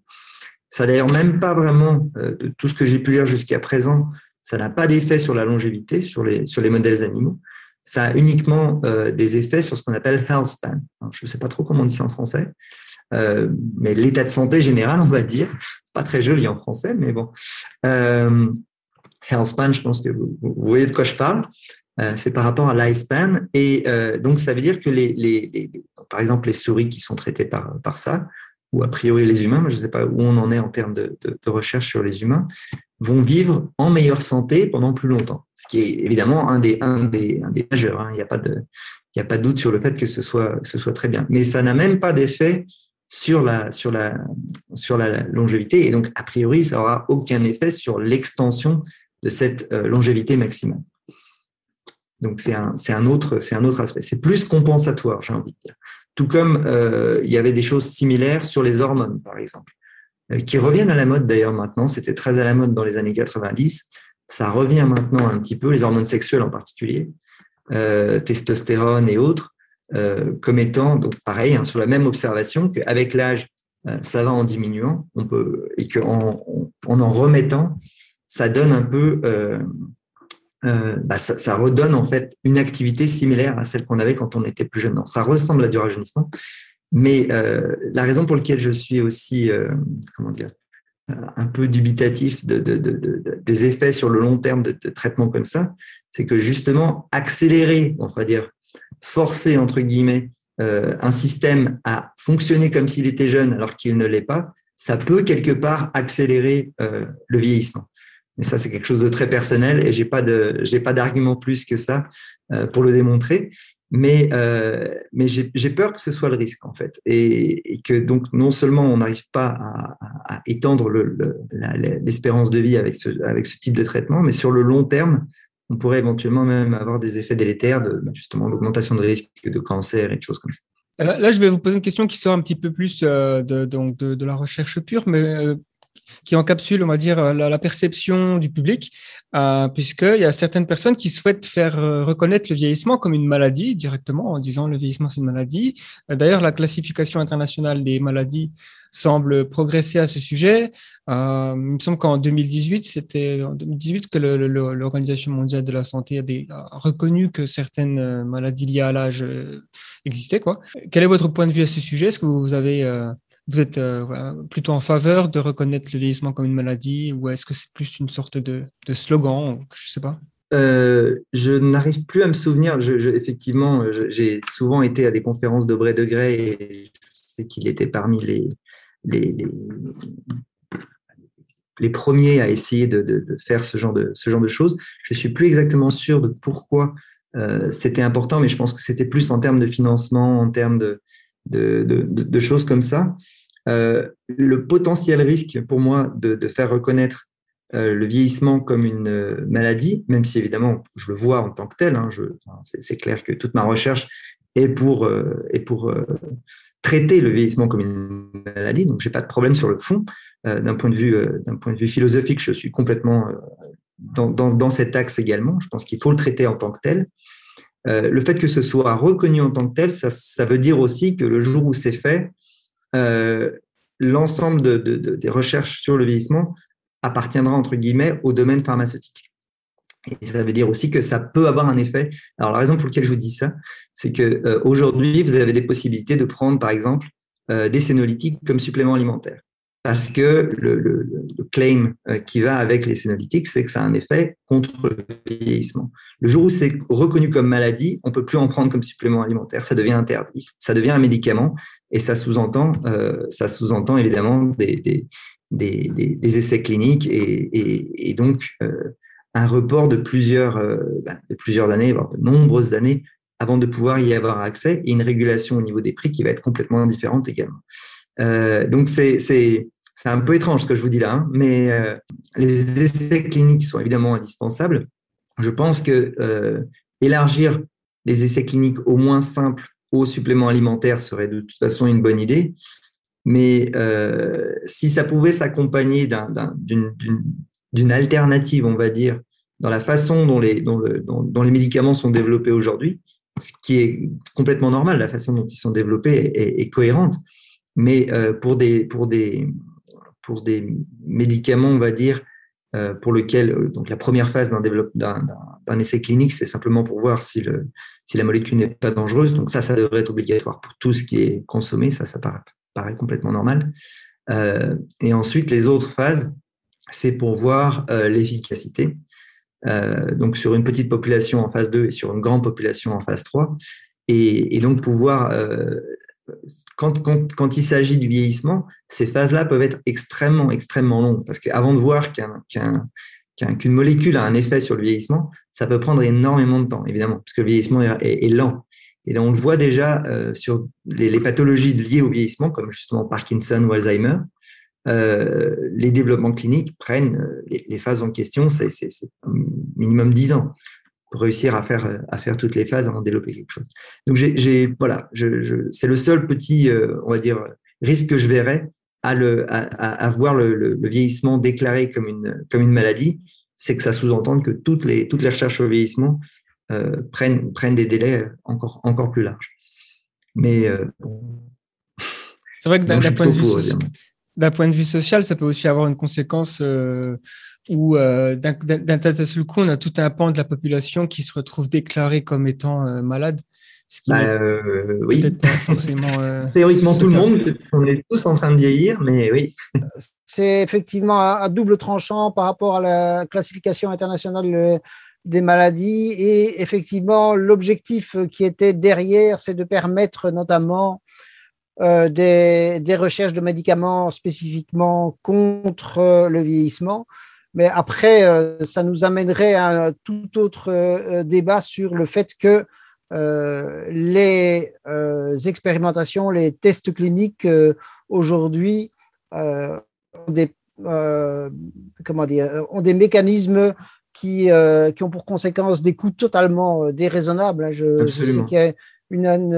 Ça d'ailleurs même pas vraiment, de tout ce que j'ai pu lire jusqu'à présent, ça n'a pas d'effet sur la longévité, sur les, modèles animaux. Ça a uniquement des effets sur ce qu'on appelle health span. je ne sais pas trop comment on dit ça en français. Euh, mais l'état de santé général, on va dire. C'est pas très joli en français, mais bon. Euh, healthspan, je pense que vous, voyez de quoi je parle. Euh, c'est par rapport à lifespan. Et euh, donc, ça veut dire que les, les, les, par exemple, les souris qui sont traitées par, par ça, ou a priori les humains, je ne sais pas où on en est en termes de, de, de, recherche sur les humains, vont vivre en meilleure santé pendant plus longtemps. Ce qui est évidemment un des, un des, un des majeurs. Hein. Il n'y a pas de, il a pas de doute sur le fait que ce soit, ce soit très bien. Mais ça n'a même pas d'effet sur la, sur la, sur la longévité. Et donc, a priori, ça n'aura aucun effet sur l'extension de cette euh, longévité maximale. Donc, c'est un, un, autre, un autre aspect. C'est plus compensatoire, j'ai envie de dire. Tout comme euh, il y avait des choses similaires sur les hormones, par exemple, euh, qui reviennent à la mode d'ailleurs maintenant. C'était très à la mode dans les années 90. Ça revient maintenant un petit peu, les hormones sexuelles en particulier, testostérone et autres. Euh, comme étant, donc pareil, hein, sur la même observation, qu'avec l'âge, euh, ça va en diminuant, on peut, et qu'en en, en remettant, ça donne un peu, euh, bah, ça, ça, redonne en fait une activité similaire à celle qu'on avait quand on était plus jeune. Non, ça ressemble à du rajeunissement, mais la raison pour laquelle je suis aussi, comment dire, un peu dubitatif de, de, de, des effets sur le long terme de, traitements comme ça, c'est que justement accélérer, on va dire, forcer, entre guillemets, euh, un système à fonctionner comme s'il était jeune alors qu'il ne l'est pas, ça peut quelque part accélérer euh, le vieillissement. Mais ça, c'est quelque chose de très personnel et j'ai pas de, j'ai pas d'argument plus que ça euh, pour le démontrer. Mais, mais j'ai peur que ce soit le risque en fait, et, que donc non seulement on n'arrive pas à, étendre l'espérance le, de vie avec ce, avec ce type de traitement, mais sur le long terme, on pourrait éventuellement même avoir des effets délétères bah, justement d'augmentation de risque de cancer et de choses comme ça. Là, je vais vous poser une question qui sort un petit peu plus de, donc de, la recherche pure, mais qui encapsule, on va dire, la, la perception du public, euh, puisqu'il y a certaines personnes qui souhaitent faire euh, reconnaître le vieillissement comme une maladie directement en disant le vieillissement c'est une maladie. Euh, d'ailleurs, la classification internationale des maladies semble progresser à ce sujet. Euh, il me semble qu'en 2018, c'était en 2018 que l'Organisation mondiale de la santé a, a, reconnu que certaines maladies liées à l'âge existaient. Quoi. Quel est votre point de vue à ce sujet? Est-ce que vous avez vous êtes euh, plutôt en faveur de reconnaître le vieillissement comme une maladie ou est-ce que c'est plus une sorte de, slogan Je ne sais pas? Euh, je n'arrive plus à me souvenir. Effectivement, j'ai souvent été à des conférences de Bré Degré et je sais qu'il était parmi les, premiers à essayer de, faire ce genre de, de choses. Je suis plus exactement sûr de pourquoi euh, c'était important, mais je pense que c'était plus en termes de financement, en termes de, de, de, choses comme ça. Euh, le potentiel risque pour moi de, faire reconnaître euh, le vieillissement comme une euh, maladie, même si évidemment je le vois en tant que tel, hein, c'est clair que toute ma recherche est pour, est pour traiter le vieillissement comme une maladie, donc j'ai pas de problème sur le fond. d'un point de vue point de vue philosophique, je suis complètement dans, dans, dans, cet axe également. Je pense qu'il faut le traiter en tant que tel. Le fait que ce soit reconnu en tant que tel, ça, veut dire aussi que le jour où c'est fait, euh, l'ensemble des recherches sur le vieillissement appartiendra entre guillemets au domaine pharmaceutique. Et ça veut dire aussi que ça peut avoir un effet. Alors la raison pour laquelle je vous dis ça, c'est que euh, aujourd'hui vous avez des possibilités de prendre par exemple des sénolytiques comme supplément alimentaire parce que le, claim euh, qui va avec les sénolytiques, c'est que ça a un effet contre le vieillissement. Le jour où c'est reconnu comme maladie, on peut plus en prendre comme supplément alimentaire, ça devient interdit, ça devient un médicament, et ça sous-entend, euh, ça sous-entend évidemment des, essais cliniques et, donc euh, un report de plusieurs, euh, bah, de plusieurs années, voire de nombreuses années, avant de pouvoir y avoir accès, et une régulation au niveau des prix qui va être complètement différente également. Donc c'est un peu étrange ce que je vous dis là, hein, mais les essais cliniques sont évidemment indispensables. Je pense que élargir les essais cliniques au moins simples aux suppléments alimentaires serait de toute façon une bonne idée. Mais euh, si ça pouvait s'accompagner d'une alternative, on va dire, dans la façon dont les, médicaments sont développés aujourd'hui, ce qui est complètement normal, la façon dont ils sont développés est, cohérente. Mais euh, pour, des, médicaments, on va dire, pour lequel euh, donc la première phase d'un essai clinique, c'est simplement pour voir si, le, si la molécule n'est pas dangereuse. Donc ça, ça devrait être obligatoire pour tout ce qui est consommé. Ça, ça paraît, complètement normal. Euh, et ensuite, les autres phases, c'est pour voir euh, l'efficacité. Euh, donc sur une petite population en phase 2 et sur une grande population en phase 3. Et, et donc pouvoir quand, il s'agit du vieillissement, ces phases-là peuvent être extrêmement, extrêmement longues. Parce qu'avant de voir qu'une molécule a un effet sur le vieillissement, ça peut prendre énormément de temps, évidemment, parce que le vieillissement est, lent. Et on le voit déjà euh, sur les, pathologies liées au vieillissement, comme justement Parkinson ou Alzheimer. Euh, les développements cliniques prennent euh, les, phases en question, c'est minimum 10 ans pour réussir à faire, à faire toutes les phases, avant de développer quelque chose. Donc, j'ai, voilà, je, je, c'est le seul petit, euh, on va dire, risque que je verrais à, le, à, à voir le, le, vieillissement déclaré comme une, comme une maladie, c'est que ça sous-entend que toutes les, toutes les recherches le vieillissement euh, prennent, prennent des délais encore, encore plus larges. Mais euh, c'est vrai que d'un, point, de vue, d'un point de vue social, ça peut aussi avoir une conséquence euh, où euh, d'un seul coup, on a tout un pan de la population qui se retrouve déclaré comme étant euh, malade. Ce qui bah, euh, oui. forcément, euh, Théoriquement, tout le monde, on est tous en train de vieillir, mais oui. C'est effectivement à, double tranchant par rapport à la classification internationale des maladies. Et effectivement, l'objectif qui était derrière, c'est de permettre notamment euh, des, des, recherches de médicaments spécifiquement contre le vieillissement. Mais après, euh, ça nous amènerait à un tout autre euh, débat sur le fait que euh, les expérimentations, les tests cliniques aujourd'hui ont des, comment dire, ont des mécanismes qui, qui ont pour conséquence des coûts totalement déraisonnables. Hein. Je, je sais qu'il y a une,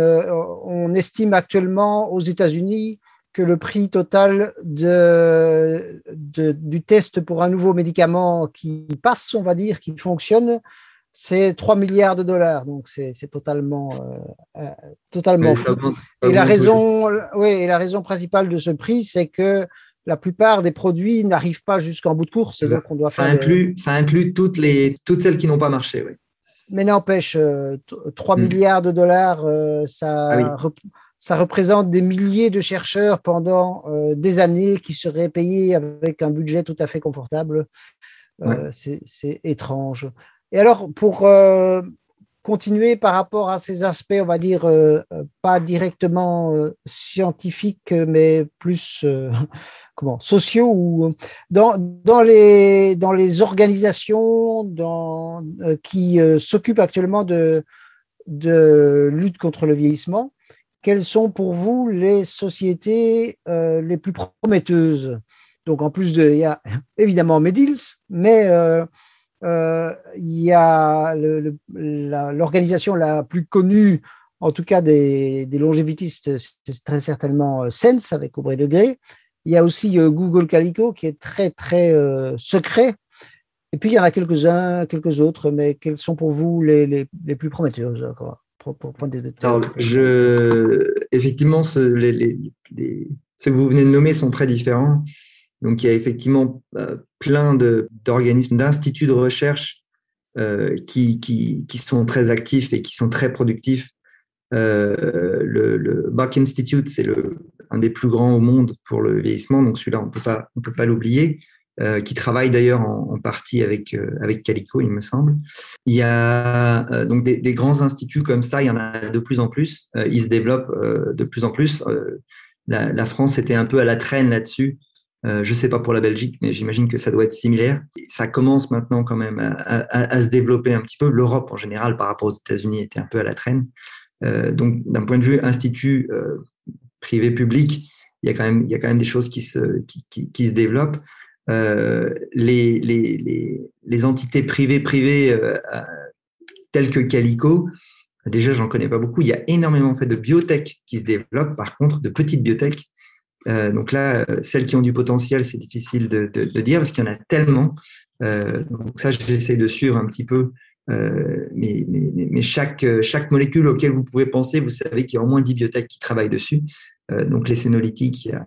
on estime actuellement aux États-Unis que le prix total de, du test pour un nouveau médicament qui passe, on va dire, qui fonctionne, c'est 3 milliards de dollars. Donc, c'est totalement, euh, euh, totalement fou. et, la raison, oui, et la raison principale de ce prix, c'est que la plupart des produits n'arrivent pas jusqu'en bout de course. ça, donc on doit ça inclut, ça inclut toutes, les, toutes celles qui n'ont pas marché. Oui. Mais n'empêche, 3 euh, hmm. milliards de dollars, ça, ah ça représente des milliers de chercheurs pendant euh, des années qui seraient payés avec un budget tout à fait confortable. Euh, c'est étrange. Et alors, pour euh, continuer par rapport à ces aspects, on va dire, pas directement scientifiques, mais plus comment, sociaux, ou dans, dans, les, dans les organisations dans, qui s'occupent actuellement de, de lutte contre le vieillissement, quelles sont pour vous les sociétés euh, les plus prometteuses? Donc, en plus de, il y a évidemment Medils, mais euh, euh, il y a l'organisation la, plus connue, en tout cas des, longévitistes, c'est très certainement Sense avec Aubrey Degré. Il y a aussi Google Calico qui est très, très secret. Et puis, il y en a quelques-uns, quelques autres, mais quelles sont pour vous les, les, les plus prometteuses alors, je, effectivement, ce, les, que vous venez de nommer sont très différents. Donc, il y a effectivement euh, plein d'organismes, d'instituts de recherche euh, qui, qui, qui, sont très actifs et qui sont très productifs. Euh, le, le, Bach Institute, c'est un des plus grands au monde pour le vieillissement, donc celui-là, on ne peut pas l'oublier. Euh, qui travaille d'ailleurs en, partie avec, euh, avec Calico, il me semble. Il y a euh, donc des, grands instituts comme ça, il y en a de plus en plus. ils se développent de plus en plus. La, France était un peu à la traîne là-dessus. je ne sais pas pour la Belgique, mais j'imagine que ça doit être similaire. Ça commence maintenant quand même à, se développer un petit peu. L'Europe en général, par rapport aux États-Unis, était un peu à la traîne. donc, d'un point de vue institut privé-public, il y a quand même, il y a quand même des choses qui se, qui se développent. Euh, les, entités privées privées euh, telles que Calico, déjà j'en connais pas beaucoup. Il y a énormément en fait de biotech qui se développent, par contre de petites biotech. Euh, donc là, celles qui ont du potentiel, c'est difficile de, dire parce qu'il y en a tellement. Donc ça, j'essaie de suivre un petit peu. Mais, chaque, molécule auquel vous pouvez penser, vous savez qu'il y a au moins 10 biotech qui travaillent dessus. donc les sénolytiques, il y a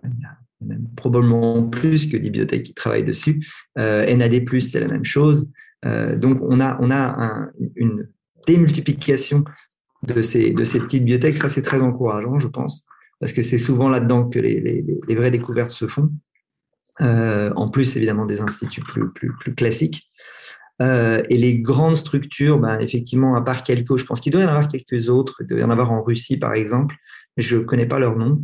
probablement plus que des bibliothèques qui travaillent dessus. Euh, NAD+, c'est la même chose. Euh, donc, on a, on a un, une démultiplication de ces, de ces petites bibliothèques. Ça, c'est très encourageant, je pense, parce que c'est souvent là-dedans que les, les, vraies découvertes se font. Euh, en plus, évidemment, des instituts plus, plus, plus classiques. Et les grandes structures, ben, effectivement, à part Calico, je pense qu'il doit y en avoir quelques autres. Il doit y en avoir en Russie, par exemple, je ne connais pas leur nom.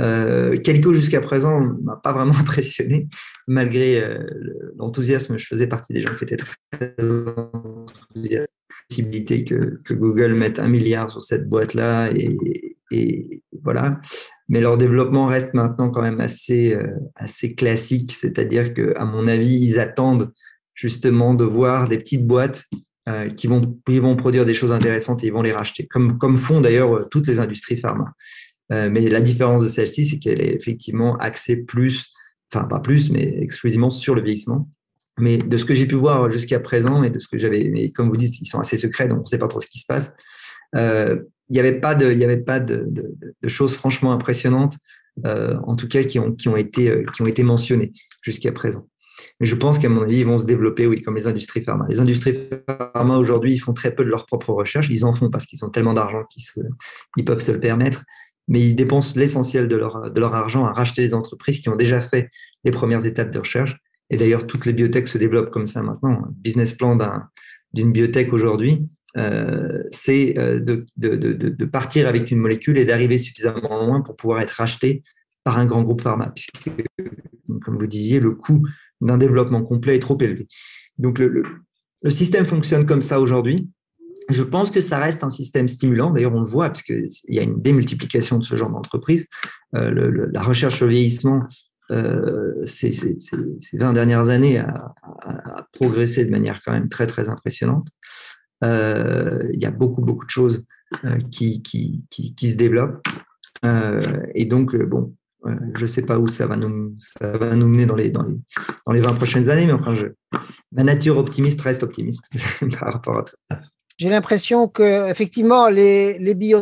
Euh, jusqu'à présent, m'a pas vraiment impressionné, malgré euh, l'enthousiasme. Je faisais partie des gens qui étaient très enthousiastes. Possibilité que, que Google mette un milliard sur cette boîte-là et, voilà. Mais leur développement reste maintenant quand même assez, euh, assez classique, c'est-à-dire que, à mon avis, ils attendent justement de voir des petites boîtes euh, qui, vont, qui vont produire des choses intéressantes et ils vont les racheter, comme, comme font d'ailleurs euh, toutes les industries pharma. Euh, mais la différence de celle-ci, c'est qu'elle est effectivement axée plus, enfin pas plus, mais exclusivement sur le vieillissement. Mais de ce que j'ai pu voir jusqu'à présent et de ce que j'avais, mais comme vous dites, ils sont assez secrets, donc on ne sait pas trop ce qui se passe. Euh, il n'y avait pas de, il y avait pas de, de, de choses franchement impressionnantes, euh, en tout cas qui ont, qui ont été, qui ont été mentionnées jusqu'à présent. Mais je pense qu'à mon avis, ils vont se développer, oui, comme les industries pharma. Les industries pharma, aujourd'hui, ils font très peu de leurs propres recherches. Ils en font parce qu'ils ont tellement d'argent qu'ils peuvent se le permettre. Mais ils dépensent l'essentiel de leur, leur argent à racheter les entreprises qui ont déjà fait les premières étapes de recherche. Et d'ailleurs, toutes les biotech se développent comme ça maintenant. Un business plan d'une biotech aujourd'hui, euh, c'est euh, de, partir avec une molécule et d'arriver suffisamment loin pour pouvoir être racheté par un grand groupe pharma. Puisque, comme vous disiez, le coût d'un développement complet est trop élevé. Donc le, système fonctionne comme ça aujourd'hui. Je pense que ça reste un système stimulant. D'ailleurs, on le voit parce qu'il y a une démultiplication de ce genre d'entreprise. Euh, la recherche sur le vieillissement ces, ces, ces, 20 dernières années a, progressé de manière quand même très, très impressionnante. il y a beaucoup, beaucoup de choses qui, qui, qui, qui, se développent. et donc, bon, je ne sais pas où ça va nous, ça va nous mener dans les, dans, les, dans les 20 prochaines années, mais enfin, je, ma nature optimiste reste optimiste par rapport à tout ça. J'ai l'impression que effectivement les, les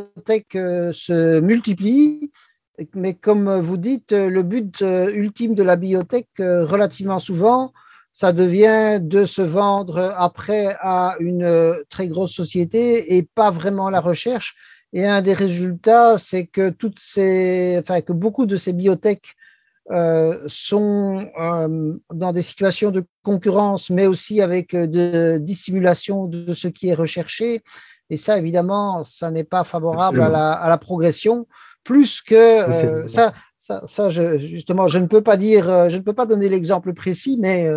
euh, se multiplient, mais comme vous dites, le but euh, ultime de la biotech, euh, relativement souvent, ça devient de se vendre après à une très grosse société et pas vraiment la recherche. Et un des résultats, c'est que toutes ces, enfin, que beaucoup de ces biotech euh, sont euh, dans des situations de concurrence, mais aussi avec euh, de dissimulation de ce qui est recherché. Et ça, évidemment, ça n'est pas favorable à la, à la, progression, plus que ça, ça, ça, je, justement, je ne peux pas dire, je ne peux pas donner l'exemple précis, mais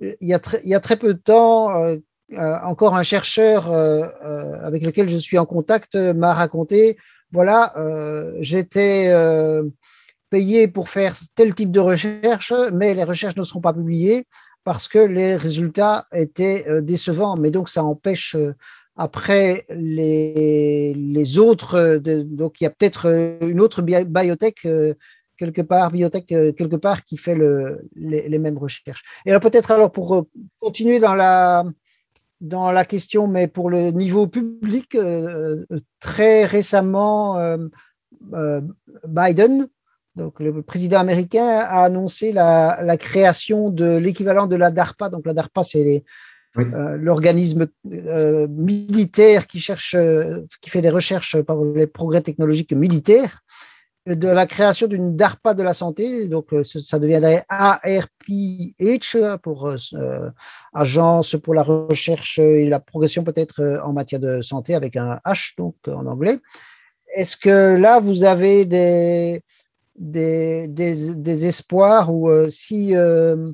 il, y a il y a très peu de temps, encore un chercheur avec lequel je suis en contact m'a raconté, voilà, j'étais payé pour faire tel type de recherche, mais les recherches ne seront pas publiées parce que les résultats étaient euh, décevants. Mais donc, ça empêche euh, après les, les autres. Euh, donc, il y a peut-être une autre biotech quelque part, quelque part qui fait le, les, les, mêmes recherches. Et alors peut-être alors pour continuer dans la dans la question, mais pour le niveau public, très récemment, Biden donc, le président américain a annoncé la, création de l'équivalent de la DARPA. Donc, la DARPA, c'est euh, l'organisme euh, militaire qui cherche, euh, qui fait des recherches par les progrès technologiques militaires, de la création d'une DARPA de la santé. Donc, ça deviendrait ARPH pour Agence pour la recherche et la progression peut-être en matière de santé avec un H donc en anglais. Est-ce que là vous avez des des, des, espoirs ou euh, si, euh,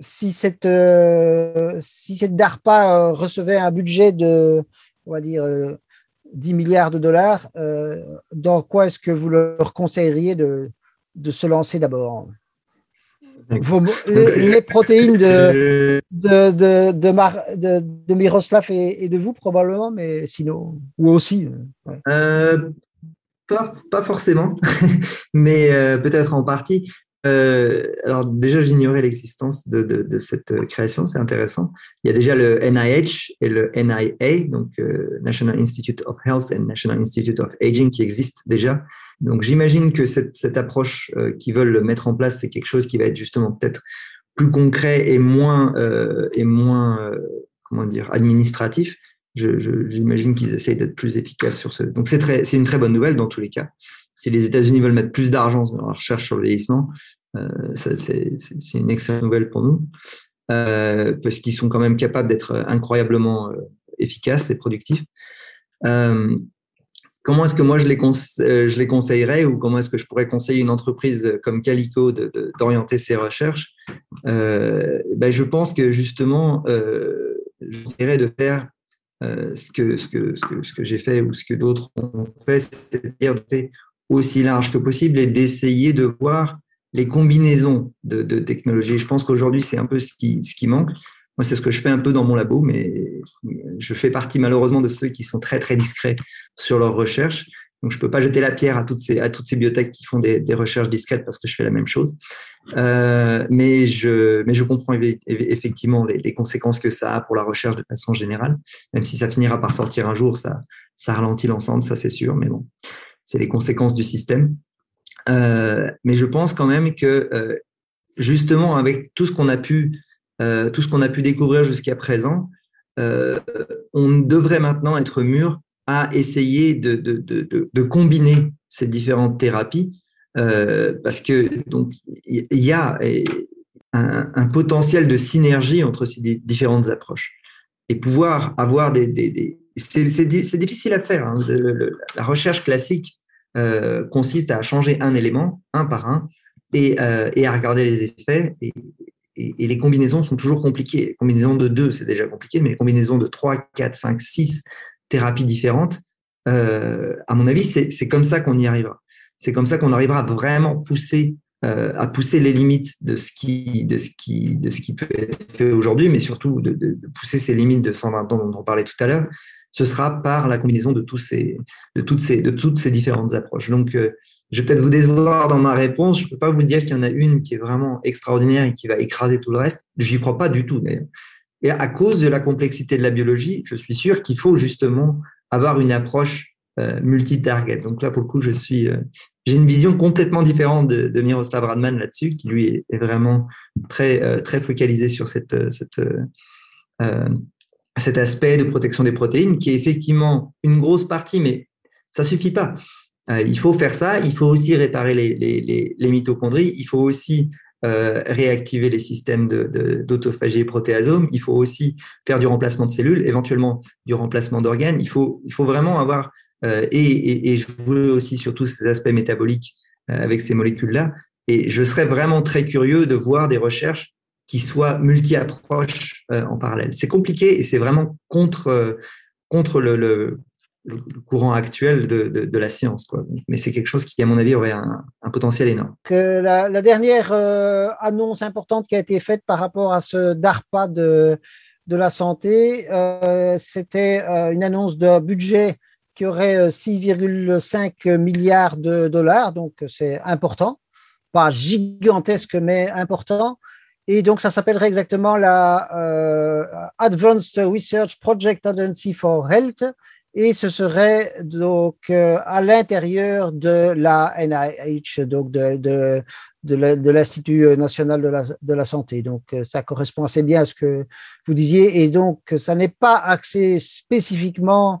si, cette, euh, si cette DARPA recevait un budget de, on va dire, 10 milliards de dollars, dans quoi est-ce que vous leur conseilleriez de, de se lancer d'abord? Les, protéines de, de, de, de, de, Miroslav et, de vous, probablement, mais sinon, ou aussi. Pas, pas forcément, mais euh, peut-être en partie. Euh, alors déjà, j'ignorais l'existence de, de, cette création, c'est intéressant. Il y a déjà le NIH et le NIA, donc euh, National Institute of Health and National Institute of Aging, qui existent déjà. Donc j'imagine que cette, approche euh, qu'ils veulent mettre en place, c'est quelque chose qui va être justement peut-être plus concret et moins et moins comment dire administratif j'imagine qu'ils essayent d'être plus efficaces sur ce. Donc c'est une très bonne nouvelle dans tous les cas. Si les États-Unis veulent mettre plus d'argent dans la recherche sur le vieillissement, euh, c'est, une excellente nouvelle pour nous, euh, parce qu'ils sont quand même capables d'être incroyablement euh, efficaces et productifs. Comment est-ce que moi je les, je les conseillerais ou comment est-ce que je pourrais conseiller une entreprise comme Calico d'orienter ses recherches? Ben Je pense que justement, j'essaierais de faire ce que, ce que, ce que, ce que j'ai fait ou ce que d'autres ont fait, c'est-à-dire aussi large que possible et d'essayer de voir les combinaisons de, technologies. Je pense qu'aujourd'hui, c'est un peu ce qui, ce qui manque. Moi, c'est ce que je fais un peu dans mon labo, mais je fais partie malheureusement de ceux qui sont très, très discrets sur leurs recherches. Donc, je ne peux pas jeter la pierre à toutes ces, à toutes ces biotech qui font des, des recherches discrètes parce que je fais la même chose. Euh, mais, je, mais je comprends effectivement les, les, conséquences que ça a pour la recherche de façon générale. Même si ça finira par sortir un jour, ça, ça ralentit l'ensemble, ça c'est sûr. Mais bon, c'est les conséquences du système. Euh, mais je pense quand même que euh, justement avec tout ce qu'on a pu, euh, tout ce qu'on a pu découvrir jusqu'à présent, on devrait maintenant être mûr à essayer de, de, de, de combiner ces différentes thérapies parce que donc il y a un, potentiel de synergie entre ces différentes approches et pouvoir avoir des c'est difficile à faire. Hein. la recherche classique euh, consiste à changer un élément un par un et, euh, à regarder les effets. Et, les combinaisons sont toujours compliquées. Les combinaisons de deux, c'est déjà compliqué, mais les combinaisons de 3, 4, 5, 6 thérapies différentes, euh, à mon avis, c'est comme ça qu'on y arrivera. C'est comme ça qu'on arrivera à vraiment pousser à pousser les limites de ce qui, peut être fait aujourd'hui, mais surtout de, pousser ces limites de 120 ans dont on parlait tout à l'heure, ce sera par la combinaison de, tous ces, de, toutes, ces, de toutes ces différentes approches. Donc, je vais peut-être vous décevoir dans ma réponse. Je ne peux pas vous dire qu'il y en a une qui est vraiment extraordinaire et qui va écraser tout le reste. Je n'y crois pas du tout, d'ailleurs. Et à cause de la complexité de la biologie, je suis sûr qu'il faut justement avoir une approche euh, multi-target. Donc là, pour le coup, je suis, euh, j'ai une vision complètement différente de, de Miroslav Radman là-dessus, qui lui est, vraiment très, euh, très focalisé sur cette, cet aspect de protection des protéines, qui est effectivement une grosse partie, mais ça suffit pas. il faut faire ça. Il faut aussi réparer les, les, les mitochondries. Il faut aussi euh, réactiver les systèmes d'autophagie de, et protéasome. Il faut aussi faire du remplacement de cellules, éventuellement du remplacement d'organes. Il faut, il faut vraiment avoir euh, et, et, jouer aussi sur tous ces aspects métaboliques euh, avec ces molécules-là. Et je serais vraiment très curieux de voir des recherches qui soient multi-approches en parallèle. C'est compliqué et c'est vraiment contre, contre le, courant actuel de, la science. Quoi. Mais c'est quelque chose qui, à mon avis, aurait un, potentiel énorme. La, dernière euh, annonce importante qui a été faite par rapport à ce DARPA de, de la santé, euh, c'était euh, une annonce de budget qui aurait 6,5 milliards de dollars, donc c'est important, pas gigantesque, mais important. Et donc, ça s'appellerait exactement la Advanced Research Project Agency for Health et ce serait donc euh, à l'intérieur de la NIH, donc de, de, de l'Institut national de la, de la, santé. Donc, euh, ça correspond assez bien à ce que vous disiez. Et donc, ça n'est pas axé spécifiquement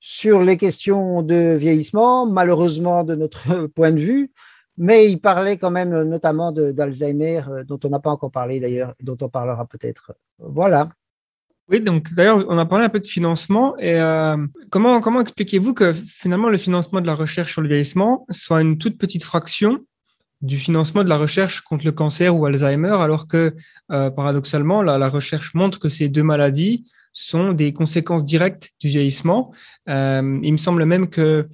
sur les questions de vieillissement, malheureusement de notre point de vue, mais il parlait quand même notamment d'Alzheimer, euh, dont on n'a pas encore parlé d'ailleurs, dont on parlera peut-être. Voilà. Oui, donc d'ailleurs, on a parlé un peu de financement. Et euh, comment, comment expliquez-vous que finalement le financement de la recherche sur le vieillissement soit une toute petite fraction du financement de la recherche contre le cancer ou Alzheimer, alors que euh, paradoxalement, la, recherche montre que ces deux maladies sont des conséquences directes du vieillissement. Euh, il me semble même que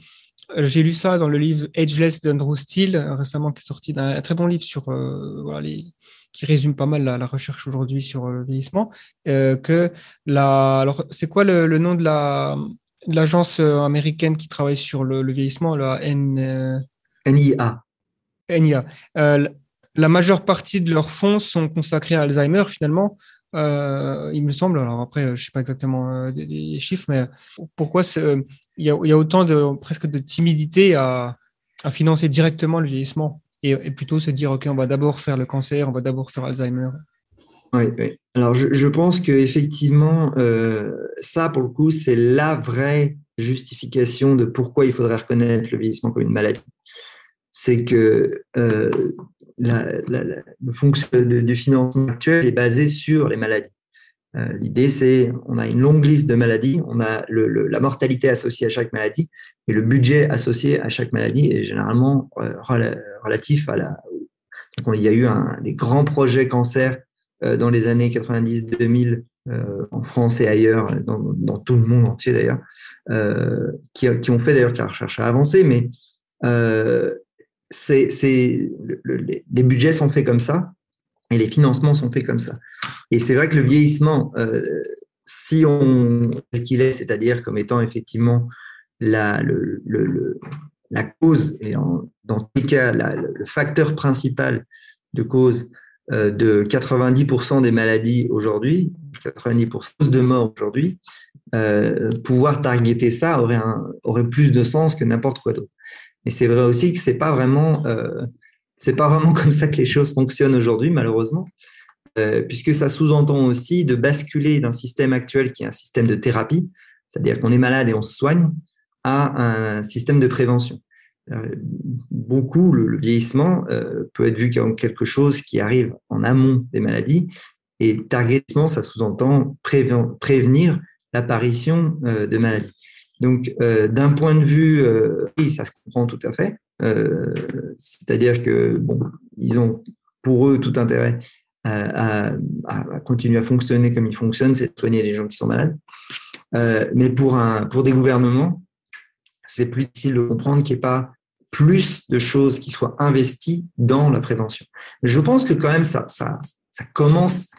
j'ai lu ça dans le livre Ageless d'Andrew Steele récemment, qui est sorti d'un très bon livre sur voilà, les, qui résume pas mal la, recherche aujourd'hui sur le vieillissement, euh, que la, alors c'est quoi le, nom de la l'agence euh, américaine qui travaille sur le, vieillissement, la N, euh, NIA. NIA. la majeure partie de leurs fonds sont consacrés à Alzheimer finalement. il me semble, alors après, je ne sais pas exactement les, chiffres, mais pourquoi il y, a, autant de presque de timidité à, financer directement le vieillissement et, plutôt se dire, OK, on va d'abord faire le cancer, on va d'abord faire Alzheimer. Oui, oui. Alors, je, pense qu'effectivement, euh, ça, pour le coup, c'est la vraie justification de pourquoi il faudrait reconnaître le vieillissement comme une maladie. C'est que euh, la, le fonctionnement du financement actuel est basé sur les maladies. Euh, l'idée, c'est on a une longue liste de maladies, on a la mortalité associée à chaque maladie et le budget associé à chaque maladie est généralement euh, relatif à la. Donc, il y a eu des grands projets cancer euh, dans les années 90-2000 en France et ailleurs, dans, tout le monde entier d'ailleurs, qui, ont fait d'ailleurs que la recherche a avancé, mais les budgets sont faits comme ça et les financements sont faits comme ça. Et c'est vrai que le vieillissement, euh, si on qu'il est, c'est-à-dire comme étant effectivement la, cause, et dans tous les cas, le facteur principal de cause euh, de 90% des maladies aujourd'hui, 90% de morts aujourd'hui, euh, pouvoir targeter ça aurait, plus de sens que n'importe quoi d'autre. Mais c'est vrai aussi que c'est pas vraiment c'est pas vraiment comme ça que les choses fonctionnent aujourd'hui, malheureusement, euh, puisque ça sous-entend aussi de basculer d'un système actuel qui est un système de thérapie, c'est-à-dire qu'on est malade et on se soigne, à un système de prévention. Euh, beaucoup, le, vieillissement euh, peut être vu comme quelque chose qui arrive en amont des maladies, et targetement, ça sous-entend prévenir l'apparition de maladies. Donc, d'un point de vue, oui, ça se comprend tout à fait. Euh, c'est-à-dire que bon, ils ont pour eux tout intérêt à, continuer à fonctionner comme ils fonctionnent, c'est de soigner les gens qui sont malades. Euh, mais pour, un, pour des gouvernements, c'est plus difficile de comprendre qu'il n'y ait pas plus de choses qui soient investies dans la prévention. Je pense que quand même ça, ça, ça commence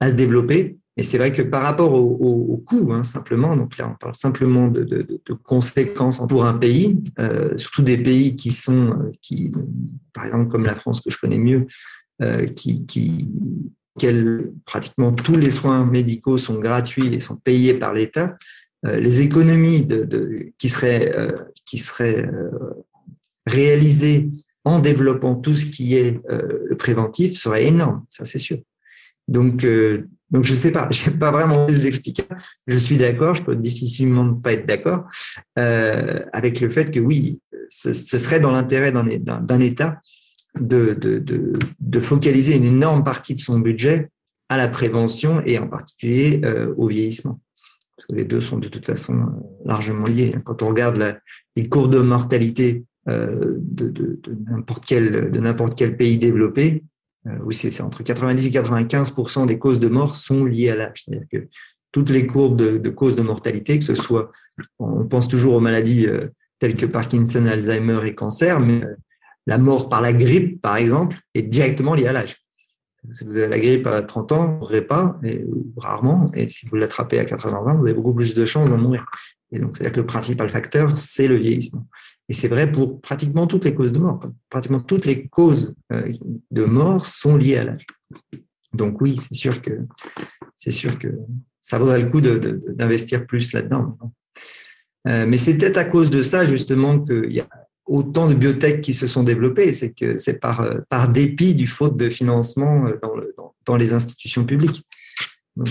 à se développer. Et c'est vrai que par rapport au, au, coût, hein, simplement, donc là on parle simplement de, conséquences pour un pays, euh, surtout des pays qui sont, euh, qui, par exemple comme la France que je connais mieux, euh, qui, qui pratiquement tous les soins médicaux sont gratuits et sont payés par l'État, les économies qui seraient, qui seraient réalisées en développant tout ce qui est préventif seraient énormes, ça c'est sûr. Donc, donc je sais pas, je n'ai pas vraiment envie d'expliquer. Je suis d'accord, je peux difficilement ne pas être d'accord euh, avec le fait que oui, ce, serait dans l'intérêt d'un État de, de, de, de, focaliser une énorme partie de son budget à la prévention et en particulier euh, au vieillissement. Parce que les deux sont de toute façon largement liés. Quand on regarde les courbes de mortalité euh, de, de, de n'importe quel, de pays développé, oui, c'est entre 90 et 95% des causes de mort sont liées à l'âge. C'est-à-dire que toutes les courbes de, causes de mortalité, que ce soit, on pense toujours aux maladies euh, telles que Parkinson, Alzheimer et cancer, mais euh, la mort par la grippe, par exemple, est directement liée à l'âge. Si vous avez la grippe à 30 ans, vous ne mourrez pas, rarement, et si vous l'attrapez à 80 ans, vous avez beaucoup plus de chances d'en mourir. Et donc, c'est-à-dire que le principal facteur, c'est le vieillissement. Et c'est vrai pour pratiquement toutes les causes de mort. Pratiquement toutes les causes euh, de mort sont liées à l'âge. Donc oui, c'est sûr que c'est sûr que ça vaudrait le coup d'investir plus là-dedans. Euh, mais c'est peut-être à cause de ça justement qu'il y a autant de biotech qui se sont développées. C'est que c'est par, euh, par dépit du faute de financement dans, les institutions publiques. Donc,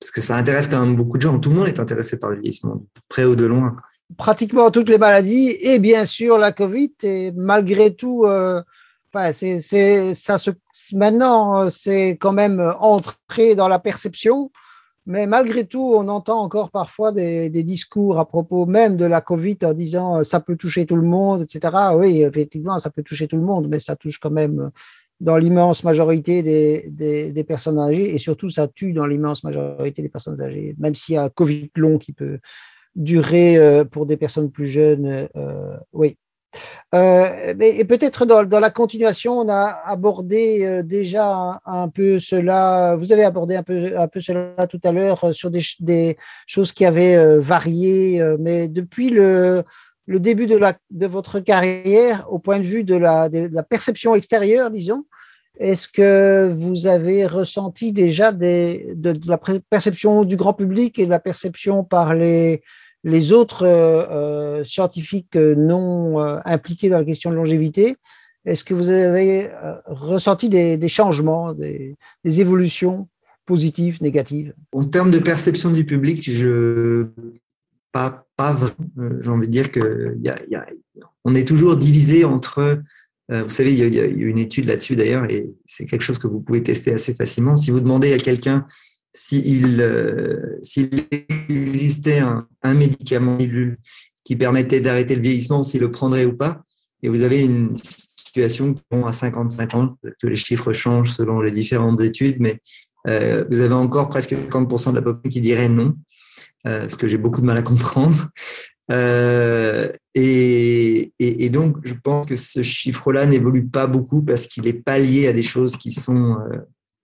parce que ça intéresse quand même beaucoup de gens. Tout le monde est intéressé par le vieillissement, près ou de loin pratiquement toutes les maladies et bien sûr la Covid. Et malgré tout, euh, enfin, c'est, ça se, maintenant, c'est quand même entré dans la perception. Mais malgré tout, on entend encore parfois des, discours à propos même de la Covid en disant euh, ça peut toucher tout le monde, etc. Oui, effectivement, ça peut toucher tout le monde, mais ça touche quand même dans l'immense majorité des, des, personnes âgées et surtout ça tue dans l'immense majorité des personnes âgées, même s'il y a un Covid long qui peut durer euh, pour des personnes plus jeunes, euh, oui. Euh, et peut-être dans, dans, la continuation, on a abordé déjà un, peu cela. Vous avez abordé un peu, un peu cela tout à l'heure sur des, des, choses qui avaient varié, mais depuis le, le début de, votre carrière, au point de vue de la, perception extérieure, disons, est-ce que vous avez ressenti déjà de, la perception du grand public et de la perception par les, les autres euh, euh, scientifiques euh, non impliqués dans la question de longévité, est-ce que vous avez ressenti des, changements, des, évolutions positives, négatives? En termes de perception du public, je pas, pas J'ai envie de dire que on est toujours divisé entre. vous savez, il y, a, une étude là-dessus d'ailleurs, et c'est quelque chose que vous pouvez tester assez facilement. Si vous demandez à quelqu'un s'il euh, existait un, médicament qui permettait d'arrêter le vieillissement, s'il le prendrait ou pas. Et vous avez une situation à 55 ans, que les chiffres changent selon les différentes études, mais euh, vous avez encore presque 50% de la population qui dirait non, euh, ce que j'ai beaucoup de mal à comprendre. Euh, et, donc, je pense que ce chiffre-là n'évolue pas beaucoup parce qu'il n'est pas lié à des choses qui sont, euh,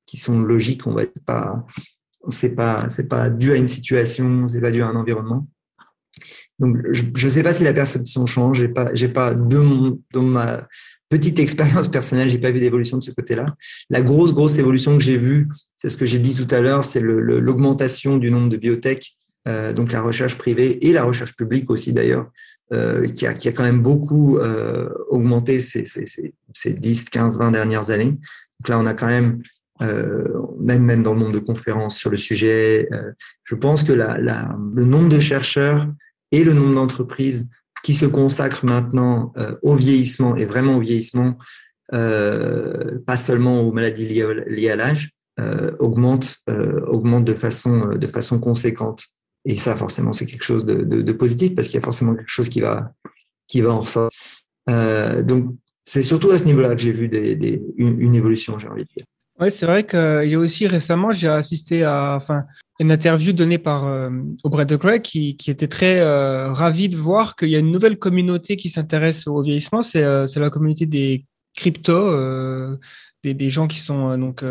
qui sont logiques, on va pas c'est pas c'est pas dû à une situation, c'est pas dû à un environnement. Donc je ne sais pas si la perception change. J'ai pas j'ai pas de dans ma petite expérience personnelle, j'ai pas vu d'évolution de ce côté-là. La grosse grosse évolution que j'ai vue, c'est ce que j'ai dit tout à l'heure, c'est l'augmentation du nombre de biotech, euh, donc la recherche privée et la recherche publique aussi d'ailleurs, euh, qui, a, qui a quand même beaucoup euh, augmenté ces, ces, ces, ces 10, 15, 20 dernières années. Donc là, on a quand même euh, même, même dans le monde de conférences sur le sujet. Euh, je pense que la, la, le nombre de chercheurs et le nombre d'entreprises qui se consacrent maintenant euh, au vieillissement et vraiment au vieillissement, pas seulement aux maladies liées, liées à l'âge, augmente, augmente de façon, de façon conséquente. Et ça, forcément, c'est quelque chose de, positif parce qu'il y a forcément quelque chose qui va, qui va en ressortir. donc, c'est surtout à ce niveau-là que j'ai vu une, évolution, j'ai envie de dire. Oui, c'est vrai qu'il y a aussi récemment, j'ai assisté à une interview donnée par euh, Aubrey de Grey qui, était très euh, ravi de voir qu'il y a une nouvelle communauté qui s'intéresse au vieillissement. C'est euh, la communauté des crypto, euh, des, des, gens qui sont donc,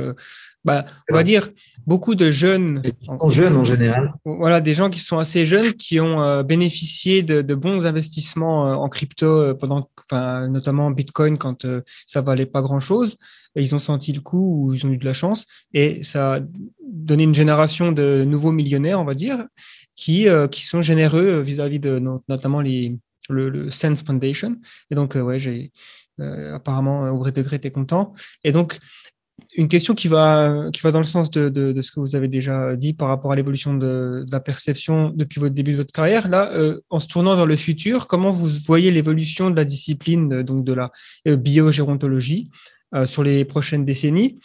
bah, on va dire, beaucoup de jeunes. Sont jeunes en général. Voilà, des gens qui sont assez jeunes, qui ont bénéficié de, de, bons investissements en crypto pendant, enfin, notamment Bitcoin quand ça valait pas grand chose ils ont senti le coup ou ils ont eu de la chance. Et ça a donné une génération de nouveaux millionnaires, on va dire, qui, euh, qui sont généreux vis-à-vis de notamment les, le, Sense Foundation. Et donc, euh, ouais, j'ai euh, apparemment, au vrai degré, était content. Et donc, une question qui va, qui va dans le sens de, de, ce que vous avez déjà dit par rapport à l'évolution de, la perception depuis votre début de votre carrière. Là, en se tournant vers le futur, comment vous voyez l'évolution de la discipline donc de la biogérontologie euh, sur les prochaines décennies?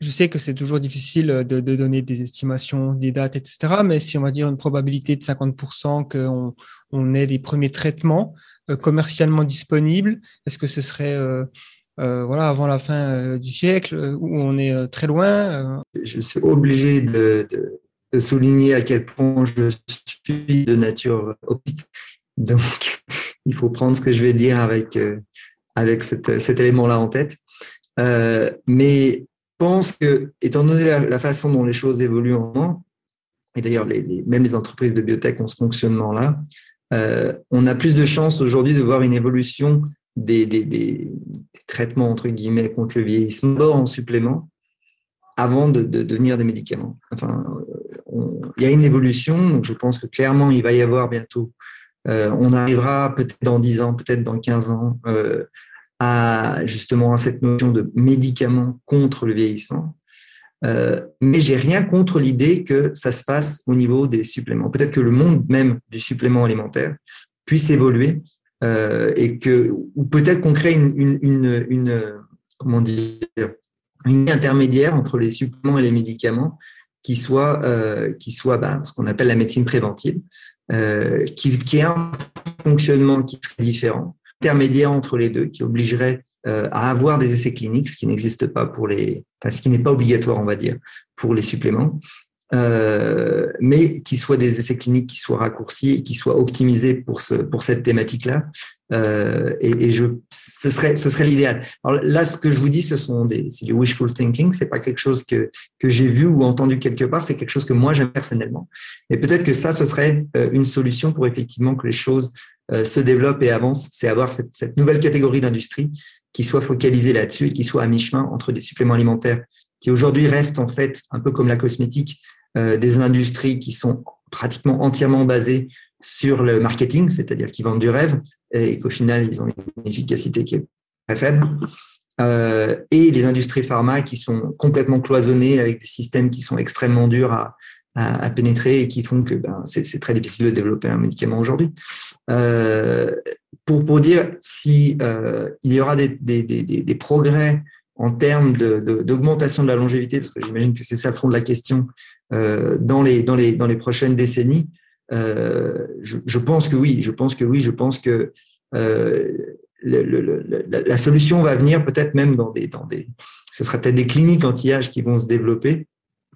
Je sais que c'est toujours difficile de, donner des estimations, des dates, etc. Mais si on va dire une probabilité de 50% qu'on on ait des premiers traitements euh, commercialement disponibles, est-ce que ce serait euh, voilà, avant la fin du siècle où on est très loin Je suis obligé de, souligner à quel point je suis de nature optimiste. Donc, il faut prendre ce que je vais dire avec, avec cet élément-là en tête. Euh, mais je pense que, étant donné la, façon dont les choses évoluent en moment, et d'ailleurs même les entreprises de biotech ont ce fonctionnement-là, euh, on a plus de chances aujourd'hui de voir une évolution des, des, des, traitements entre guillemets contre le vieillissement en supplément avant de, de, devenir des médicaments. Enfin, il y a une évolution, je pense que clairement il va y avoir bientôt. Euh, on arrivera peut-être dans 10 ans, peut-être dans 15 ans, euh, à justement à cette notion de médicament contre le vieillissement. Euh, mais j'ai rien contre l'idée que ça se passe au niveau des suppléments. Peut-être que le monde même du supplément alimentaire puisse évoluer euh, et que, ou peut-être qu'on crée une, une, une, comment dire, une intermédiaire entre les suppléments et les médicaments qui soit, euh, qui soit bah, ce qu'on appelle la médecine préventive, euh, qui, qui un fonctionnement qui serait différent, intermédiaire entre les deux qui obligerait à avoir des essais cliniques, ce qui n'existe pas pour les, ce qui n'est pas obligatoire, on va dire, pour les suppléments, euh, mais qui soient des essais cliniques qui soient raccourcis et qui soient optimisés pour ce, pour cette thématique-là. Euh, et, et, je, ce serait, ce serait l'idéal. Alors là, ce que je vous dis, ce sont des, c'est du wishful thinking. C'est pas quelque chose que que j'ai vu ou entendu quelque part. C'est quelque chose que moi j'aime personnellement. Et peut-être que ça, ce serait euh, une solution pour effectivement que les choses euh, se développe et avance, c'est avoir cette, cette, nouvelle catégorie d'industrie qui soit focalisée là-dessus et qui soit à mi-chemin entre des suppléments alimentaires qui aujourd'hui restent en fait un peu comme la cosmétique, euh, des industries qui sont pratiquement entièrement basées sur le marketing, c'est-à-dire qui vendent du rêve et qu'au final ils ont une efficacité qui est très faible. Euh, et les industries pharma qui sont complètement cloisonnées avec des systèmes qui sont extrêmement durs à, à, pénétrer et qui font que ben, c'est très difficile de développer un médicament aujourd'hui. Euh, pour, pour dire si il y aura des, des, des, progrès en termes d'augmentation de, la longévité, parce que j'imagine que c'est ça le fond de la question, euh, dans, les, prochaines décennies, euh, je, pense que oui, je pense que oui, je pense que euh, la, solution va venir peut-être même dans des, dans des, ce sera peut-être des cliniques anti-âge qui vont se développer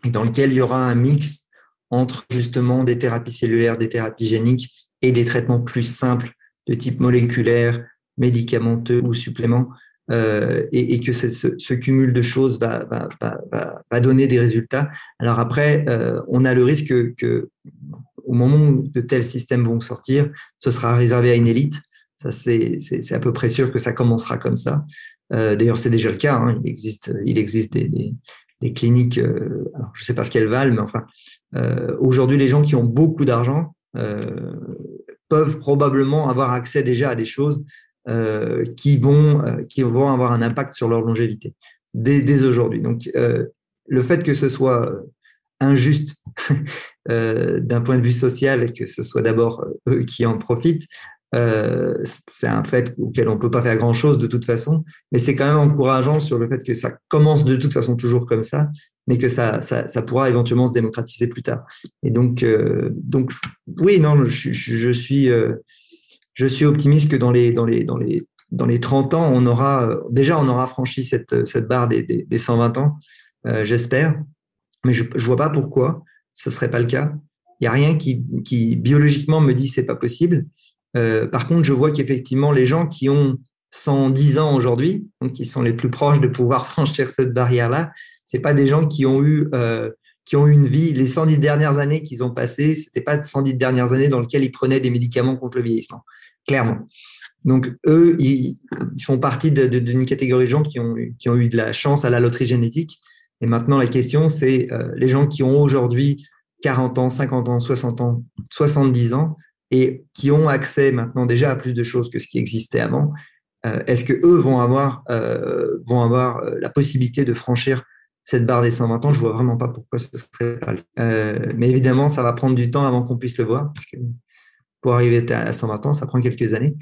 et dans lequel il y aura un mix entre justement des thérapies cellulaires, des thérapies géniques et des traitements plus simples de type moléculaire, médicamenteux ou supplément, euh, et, que ce, cumul de choses va, donner des résultats. Alors après, euh, on a le risque que, au moment où de tels systèmes vont sortir, ce sera réservé à une élite. Ça, c'est à peu près sûr que ça commencera comme ça. Euh, D'ailleurs, c'est déjà le cas. Hein. Il existe, il existe des, des, cliniques, je ne sais pas ce qu'elles valent, mais enfin, aujourd'hui, les gens qui ont beaucoup d'argent peuvent probablement avoir accès déjà à des choses qui, vont, qui vont avoir un impact sur leur longévité dès, dès aujourd'hui. Donc, le fait que ce soit injuste d'un point de vue social et que ce soit d'abord eux qui en profitent, euh, c'est un fait auquel on ne peut pas faire grand-chose de toute façon, mais c'est quand même encourageant sur le fait que ça commence de toute façon toujours comme ça, mais que ça, ça, ça pourra éventuellement se démocratiser plus tard. Et donc, euh, donc oui, non, je, je, suis, euh, je suis optimiste que dans les, dans les, dans les, dans les 30 ans, on aura déjà on aura franchi cette, cette barre des, des, des 120 ans. j'espère. Mais je ne vois pas pourquoi ce ne serait pas le cas. Il n'y a rien qui, qui, biologiquement me dit c'est pas possible. par contre, je vois qu'effectivement, les gens qui ont 110 ans aujourd'hui, qui sont les plus proches de pouvoir franchir cette barrière-là, c'est pas des gens qui ont eu euh, qui ont eu une vie. Les 110 dernières années qu'ils ont passées, c'était pas 110 dernières années dans lesquelles ils prenaient des médicaments contre le vieillissement, clairement. Donc eux, ils, font partie d'une catégorie de gens qui ont, qui ont eu de la chance à la loterie génétique. Et maintenant, la question, c'est euh, les gens qui ont aujourd'hui 40 ans, 50 ans, 60 ans, 70 ans, et qui ont accès maintenant déjà à plus de choses que ce qui existait avant. Euh, est-ce que eux vont avoir, vont avoir la possibilité de franchir cette barre des 120 ans, je vois vraiment pas pourquoi ce serait pas. Euh, mais évidemment, ça va prendre du temps avant qu'on puisse le voir, pour arriver à 120 ans, ça prend quelques années,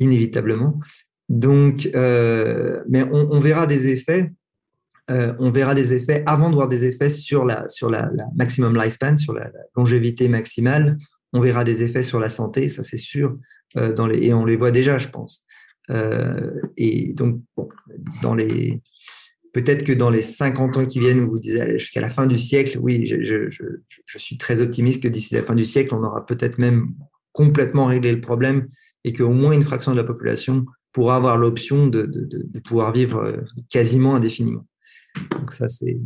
inévitablement. Donc, euh, mais on, verra des effets. Euh, on verra des effets avant de voir des effets sur la sur la, maximum lifespan, sur la, longévité maximale. On verra des effets sur la santé, ça c'est sûr. et on les voit déjà, je pense. et donc, dans les Peut-être que dans les 50 ans qui viennent, vous disiez jusqu'à la fin du siècle, oui, je, suis très optimiste que d'ici la fin du siècle, on aura peut-être même complètement réglé le problème et qu'au moins une fraction de la population pourra avoir l'option de, pouvoir vivre euh, quasiment indéfiniment. Donc ça, c'est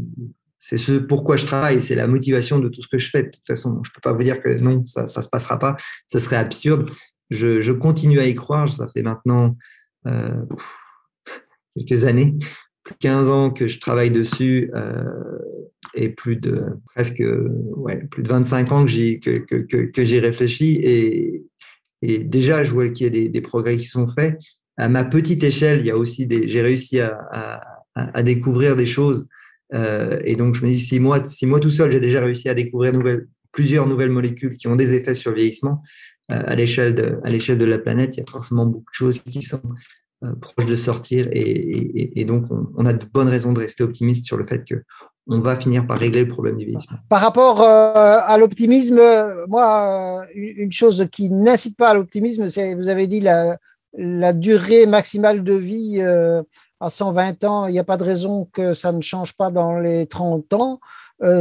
c'est ce pourquoi je travaille, c'est la motivation de tout ce que je fais. De toute façon, je ne peux pas vous dire que non, ça ne se passera pas, ce serait absurde. Je, continue à y croire, ça fait maintenant euh, quelques années 15 ans que je travaille dessus euh, et plus de presque plus de 25 ans que j'y que, que, que, j'ai réfléchi et, et, déjà je vois qu'il y a des, des, progrès qui sont faits. À ma petite échelle, il y a aussi des j'ai réussi à, à, découvrir des choses euh, et donc je me dis si moi si moi tout seul j'ai déjà réussi à découvrir plusieurs nouvelles molécules qui ont des effets sur le vieillissement euh, à l'échelle de à l'échelle de la planète, il y a forcément beaucoup de choses qui sont proche de sortir. Et, donc, on, a de bonnes raisons de rester optimiste sur le fait que on va finir par régler le problème du vieillissement. Par rapport euh, à l'optimisme, moi, euh, une chose qui n'incite pas à l'optimisme, c'est, vous avez dit, la, la durée maximale de vie à 120 ans. Il n'y a pas de raison que ça ne change pas dans les 30 ans.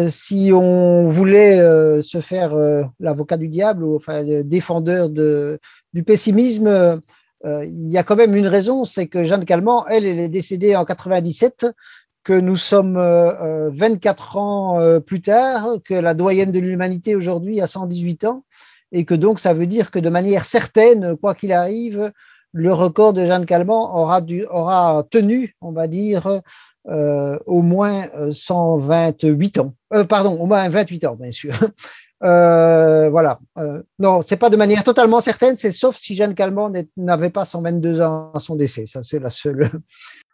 si on voulait se faire l'avocat du diable ou enfin défendeur de, du pessimisme, euh, il y a quand même une raison, c'est que Jeanne Calment, elle, elle est décédée en 97, que nous sommes 24 euh, euh, ans plus tard, que la doyenne de l'humanité aujourd'hui a 118 ans, et que donc ça veut dire que de manière certaine, quoi qu'il arrive, le record de Jeanne Calment aura tenu, on va dire, au moins 128 ans. pardon, au moins 28 ans, bien sûr. Euh, voilà. Euh, non, c'est pas de manière totalement certaine, c'est sauf si Jeanne Calment n'avait pas 122 ans à son décès. Ça, c'est la seule.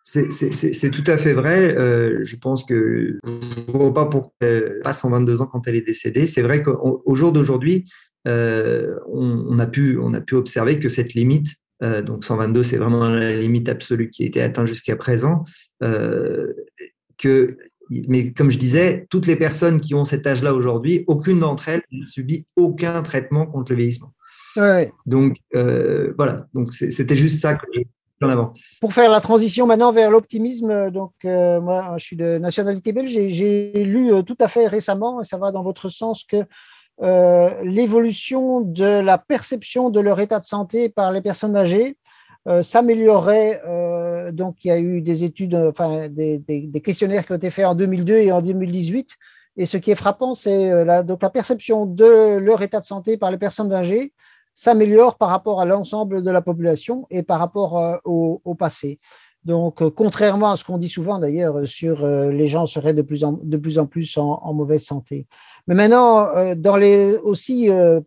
C'est tout à fait vrai. Euh, je pense que je ne vois pas elle pas 122 ans quand elle est décédée. C'est vrai qu'au jour d'aujourd'hui, on, on, a pu, on a pu observer que cette limite, donc 122, c'est vraiment la limite absolue qui a été atteinte jusqu'à présent, que mais comme je disais, toutes les personnes qui ont cet âge-là aujourd'hui, aucune d'entre elles n'a subi aucun traitement contre le vieillissement. Donc euh, voilà, donc c'était juste ça que en avant. Pour faire la transition maintenant vers l'optimisme, donc euh, moi je suis de nationalité belge, j'ai lu euh, tout à fait récemment, et ça va dans votre sens, que l'évolution de la perception de leur état de santé par les personnes âgées euh. Euh, donc, il y a eu des études, enfin, des, questionnaires qui ont été faits en 2002 et en 2018. Et ce qui est frappant, c'est euh, la, donc la perception de leur état de santé par les personnes âgées s'améliore par rapport à l'ensemble de la population et par rapport au, passé. Donc, contrairement à ce qu'on dit souvent d'ailleurs sur les gens seraient de plus en, de plus, en plus en, mauvaise santé. Mais maintenant, dans les aussi euh,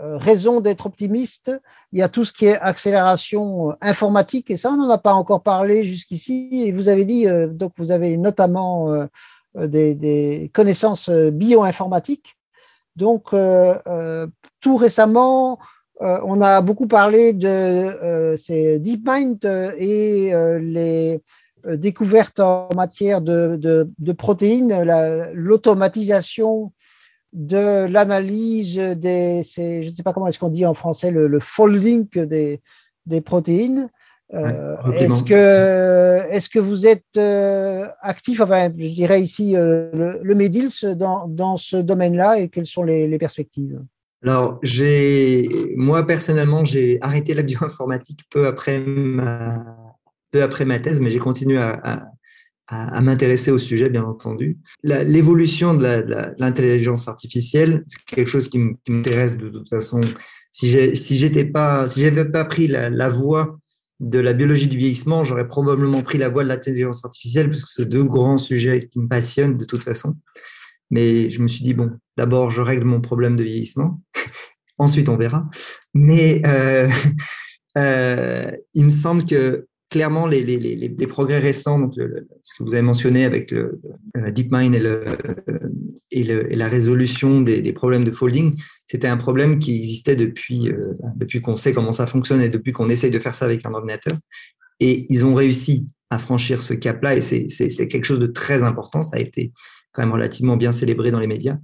raison d'être optimiste. Il y a tout ce qui est accélération euh, informatique, et ça, on n'en a pas encore parlé jusqu'ici. Vous avez dit, euh, donc vous avez notamment des, connaissances bioinformatiques. Donc, tout récemment, on a beaucoup parlé de ces DeepMind et les découvertes en matière de protéines, l'automatisation de l'analyse des, je ne sais pas comment est-ce qu'on dit en français, le, folding des, des protéines. est-ce que, est que vous êtes actif, enfin, je dirais ici, le, le MEDILS dans, dans ce domaine-là et quelles sont les, les perspectives? Alors, j'ai, moi personnellement, j'ai arrêté la bioinformatique peu après ma, peu après ma thèse, mais j'ai continué à, à, m'intéresser au sujet, bien entendu. l'évolution de l'intelligence artificielle, c'est quelque chose qui m'intéresse de toute façon. Si si j'étais pas, si j'avais pas pris la, voie de la biologie du vieillissement, j'aurais probablement pris la voie de l'intelligence artificielle, parce que c'est deux grands sujets qui me passionnent de toute façon. Mais je me suis dit, bon, d'abord, je règle mon problème de vieillissement. Ensuite, on verra. Mais euh, euh, il me semble que clairement, les, les, les, progrès récents, donc ce que vous avez mentionné avec le, DeepMind et, et, et la résolution des, des, problèmes de folding, c'était un problème qui existait depuis, euh, depuis qu'on sait comment ça fonctionne et depuis qu'on essaye de faire ça avec un ordinateur. Et ils ont réussi à franchir ce cap-là et c'est quelque chose de très important. Ça a été quand même relativement bien célébré dans les médias,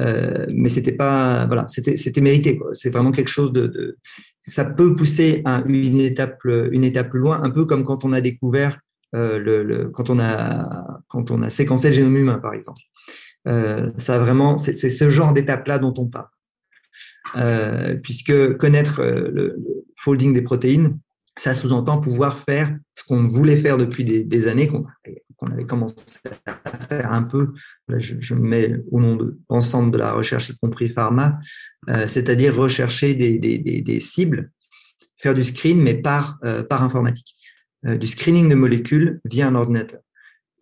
euh, mais c'était pas voilà, c'était mérité. C'est vraiment quelque chose de, ça peut pousser à une étape une étape loin, un peu comme quand on a découvert euh, le, quand on a quand on a séquencé le génome humain par exemple. Euh, ça vraiment c'est ce genre d'étape là dont on parle, euh, puisque connaître euh, le, folding des protéines, ça sous-entend pouvoir faire ce qu'on voulait faire depuis des, années, qu'on avait commencé à faire un peu, je, mets au nom de l'ensemble de la recherche, y compris pharma, euh, c'est-à-dire rechercher des, cibles, faire du screen, mais par, euh, par informatique, euh, du screening de molécules via un ordinateur.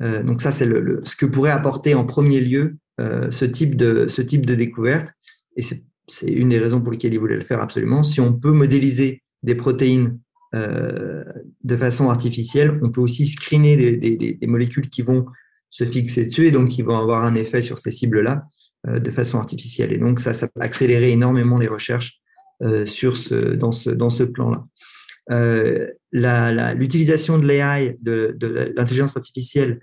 donc ça, c'est le, ce que pourrait apporter en premier lieu ce, type de, ce type de découverte, et c'est une des raisons pour lesquelles il voulait le faire absolument. Si on peut modéliser des protéines de façon artificielle. On peut aussi screener des, molécules qui vont se fixer dessus et donc qui vont avoir un effet sur ces cibles-là euh, de façon artificielle. Et donc ça, ça peut accélérer énormément les recherches euh, sur ce, dans ce, dans ce plan-là. L'utilisation de l'AI, de, de l'intelligence artificielle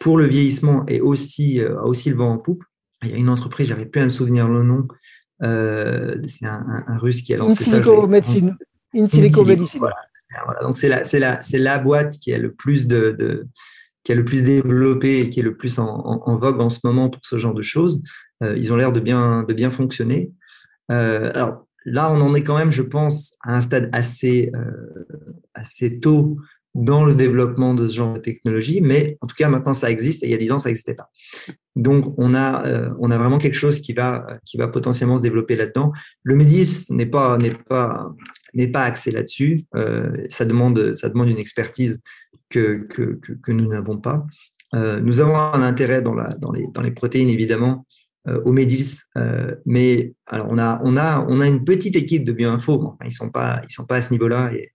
pour le vieillissement est aussi, a aussi le vent en poupe. Il y a une entreprise, j'arrive plus à me souvenir le nom, c'est un, russe qui a lancé ça. Médecine. In silico Voilà. Donc c'est la, la, la boîte qui a le plus de, de, qui a le plus développé et qui est le plus en, vogue en ce moment pour ce genre de choses. Euh, ils ont l'air de bien, de bien fonctionner. Euh, alors là, on en est quand même, je pense, à un stade assez, euh, assez tôt dans le développement de ce genre de technologie, mais en tout cas maintenant ça existe et il y a dix ans ça n'existait pas. Donc on a on a vraiment quelque chose qui va qui va potentiellement se développer là-dedans. Le Médis n'est pas pas pas axé là-dessus. Ça demande ça demande une expertise que nous n'avons pas. Euh, nous avons un intérêt dans les protéines évidemment euh, au Médis, euh, mais alors on a une petite équipe de bioinfo. Enfin, ils ils sont pas à ce niveau-là et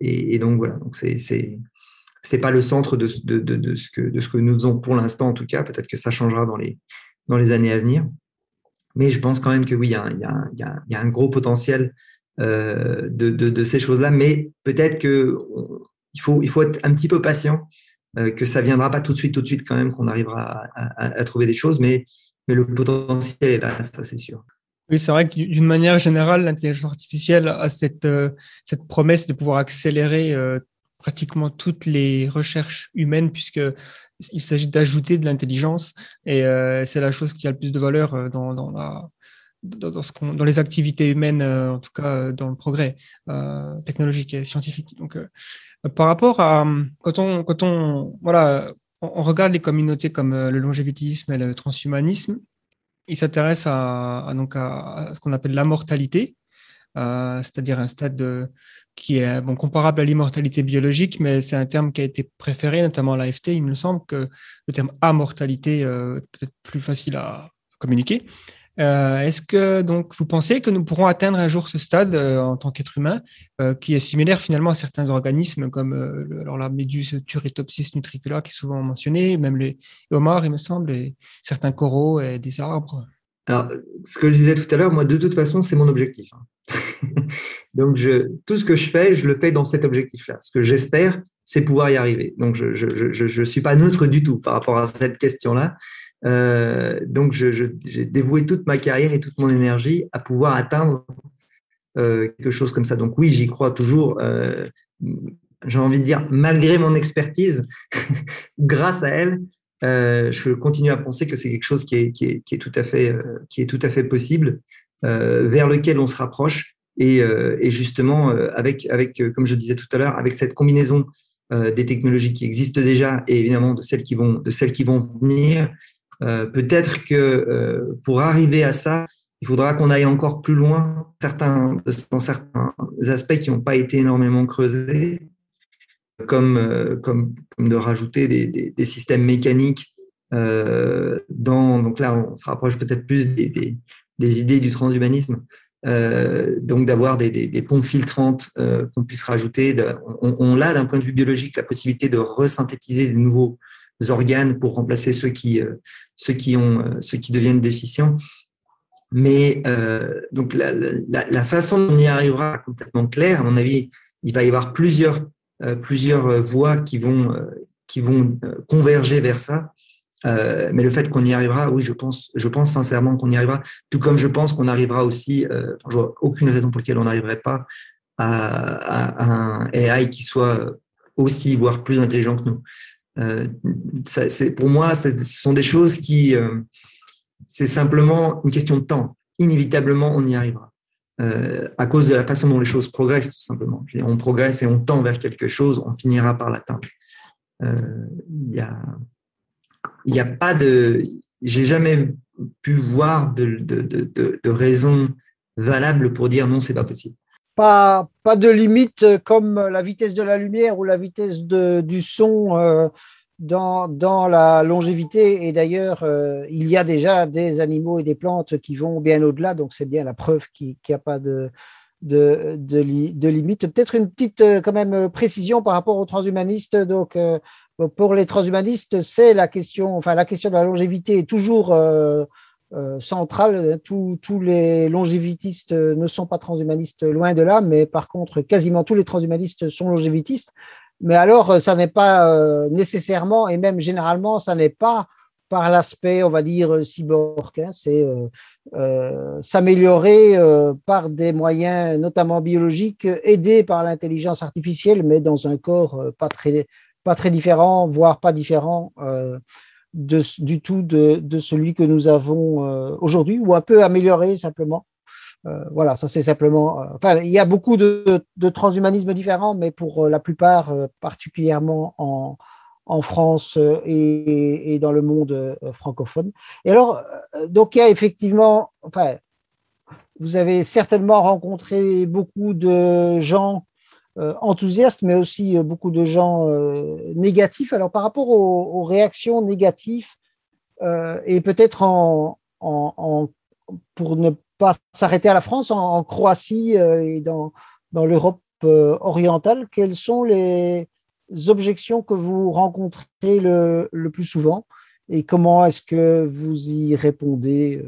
et, donc voilà, donc c'est pas le centre de, ce que, nous faisons pour l'instant en tout cas. Peut-être que ça changera dans les, années à venir. Mais je pense quand même que oui, il y a, un gros potentiel euh, de, de, ces choses-là. Mais peut-être que il faut, il faut être un petit peu patient, euh, que ça viendra pas tout de suite, tout de suite quand même, qu'on arrivera à, trouver des choses. Mais, mais le potentiel est là, ça c'est sûr. Oui, c'est vrai que d'une manière générale, l'intelligence artificielle a cette, euh, cette promesse de pouvoir accélérer euh, pratiquement toutes les recherches humaines, puisqu'il s'agit d'ajouter de l'intelligence, et c'est la chose qui a le plus de valeur dans, dans la, dans, les activités humaines, en tout cas dans le progrès technologique et scientifique. Donc, par rapport à quand on, quand on, on regarde les communautés comme le longévitisme et le transhumanisme, il s'intéresse à, donc à, ce qu'on appelle la mortalité, euh, c'est-à-dire un stade qui est comparable à l'immortalité biologique, mais c'est un terme qui a été préféré, notamment à l'AFT. Il me semble que le terme amortalité euh, est peut-être plus facile à communiquer. Euh, est-ce que donc vous pensez que nous pourrons atteindre un jour ce stade euh, en tant qu'être humain euh, qui est similaire finalement à certains organismes comme la méduse Turritopsis nutricula qui est souvent mentionnée, même les homards il me semble, et certains coraux et des arbres? Alors, ce que je disais tout à l'heure, moi de toute façon c'est mon objectif. Hein. donc tout ce que je fais, je le fais dans cet objectif-là. Ce que j'espère, c'est pouvoir y arriver. Donc je ne suis pas neutre du tout par rapport à cette question-là. Euh, donc, j'ai dévoué toute ma carrière et toute mon énergie à pouvoir atteindre euh, quelque chose comme ça. Donc oui, j'y crois toujours. Euh, j'ai envie de dire, malgré mon expertise, grâce à elle, je continue à penser que c'est quelque chose qui est, tout à fait, qui est tout à fait possible, vers lequel on se rapproche. Et, et justement, avec, avec, comme je disais tout à l'heure, avec cette combinaison des technologies qui existent déjà et évidemment de celles qui vont, de celles qui vont venir, peut-être que pour arriver à ça, il faudra qu'on aille encore plus loin certains, dans certains aspects qui n'ont pas été énormément creusés, comme, comme, comme de rajouter des, des, systèmes mécaniques euh, dans, donc là, on se rapproche peut-être plus des, des, idées du transhumanisme, euh, donc d'avoir des, des, ponts filtrantes euh, qu'on puisse rajouter. On a d'un point de vue biologique la possibilité de resynthétiser de nouveaux organes pour remplacer ceux qui, euh, ceux qui, ont, euh, ceux qui deviennent déficients. Mais euh, donc la, façon dont on y arrivera complètement claire. À mon avis, il va y avoir plusieurs, plusieurs voies qui vont, qui vont converger vers ça. Mais le fait qu'on y arrivera, oui, je pense, je pense sincèrement qu'on y arrivera. Tout comme je pense qu'on arrivera aussi. Je vois aucune raison pour laquelle on n'arriverait pas à, un AI qui soit aussi, voire plus intelligent que nous. Euh, pour moi, ce sont des choses qui c'est simplement une question de temps. Inévitablement, on y arrivera. Euh, à cause de la façon dont les choses progressent, tout simplement. On progresse et on tend vers quelque chose, on finira par l'atteindre. Il euh, n'y a, pas de. J'ai jamais pu voir de, de raison valable pour dire non, c'est pas possible. Pas, de limite comme la vitesse de la lumière ou la vitesse du son. Euh dans, dans la longévité. Et d'ailleurs, euh, il y a déjà des animaux et des plantes qui vont bien au-delà. Donc, c'est bien la preuve qu'il n'y a pas de, de, de, limite. Peut-être une petite euh, quand même précision par rapport aux transhumanistes. Donc, euh, pour les transhumanistes, c'est la question, enfin, la question de la longévité est toujours euh, euh, centrale. Tous, tous les longévitistes ne sont pas transhumanistes, loin de là, mais par contre, quasiment tous les transhumanistes sont longévitistes. Mais alors, euh, ça n'est pas euh, nécessairement, et même généralement, ça n'est pas par l'aspect, on va dire, euh, cyborg. Hein, c'est euh, s'améliorer euh, par des moyens, notamment biologiques, aidés par l'intelligence artificielle, mais dans un corps pas très, pas très différent, voire pas différent de, du tout de, de, celui que nous avons aujourd'hui, ou un peu amélioré simplement. Euh, voilà, ça c'est simplement. Euh, enfin, il y a beaucoup de, de transhumanismes différents, mais pour euh, la plupart, particulièrement en, en France et, et, dans le monde francophone. Et alors, donc il y a effectivement, enfin, vous avez certainement rencontré beaucoup de gens enthousiastes, mais aussi beaucoup de gens négatifs. Alors, par rapport aux, réactions négatives, et peut-être en, en, pour ne pas s'arrêter à la France, en, en Croatie euh, et dans, dans l'Europe euh, orientale, quelles sont les objections que vous rencontrez le, le plus souvent? Et comment est-ce que vous y répondez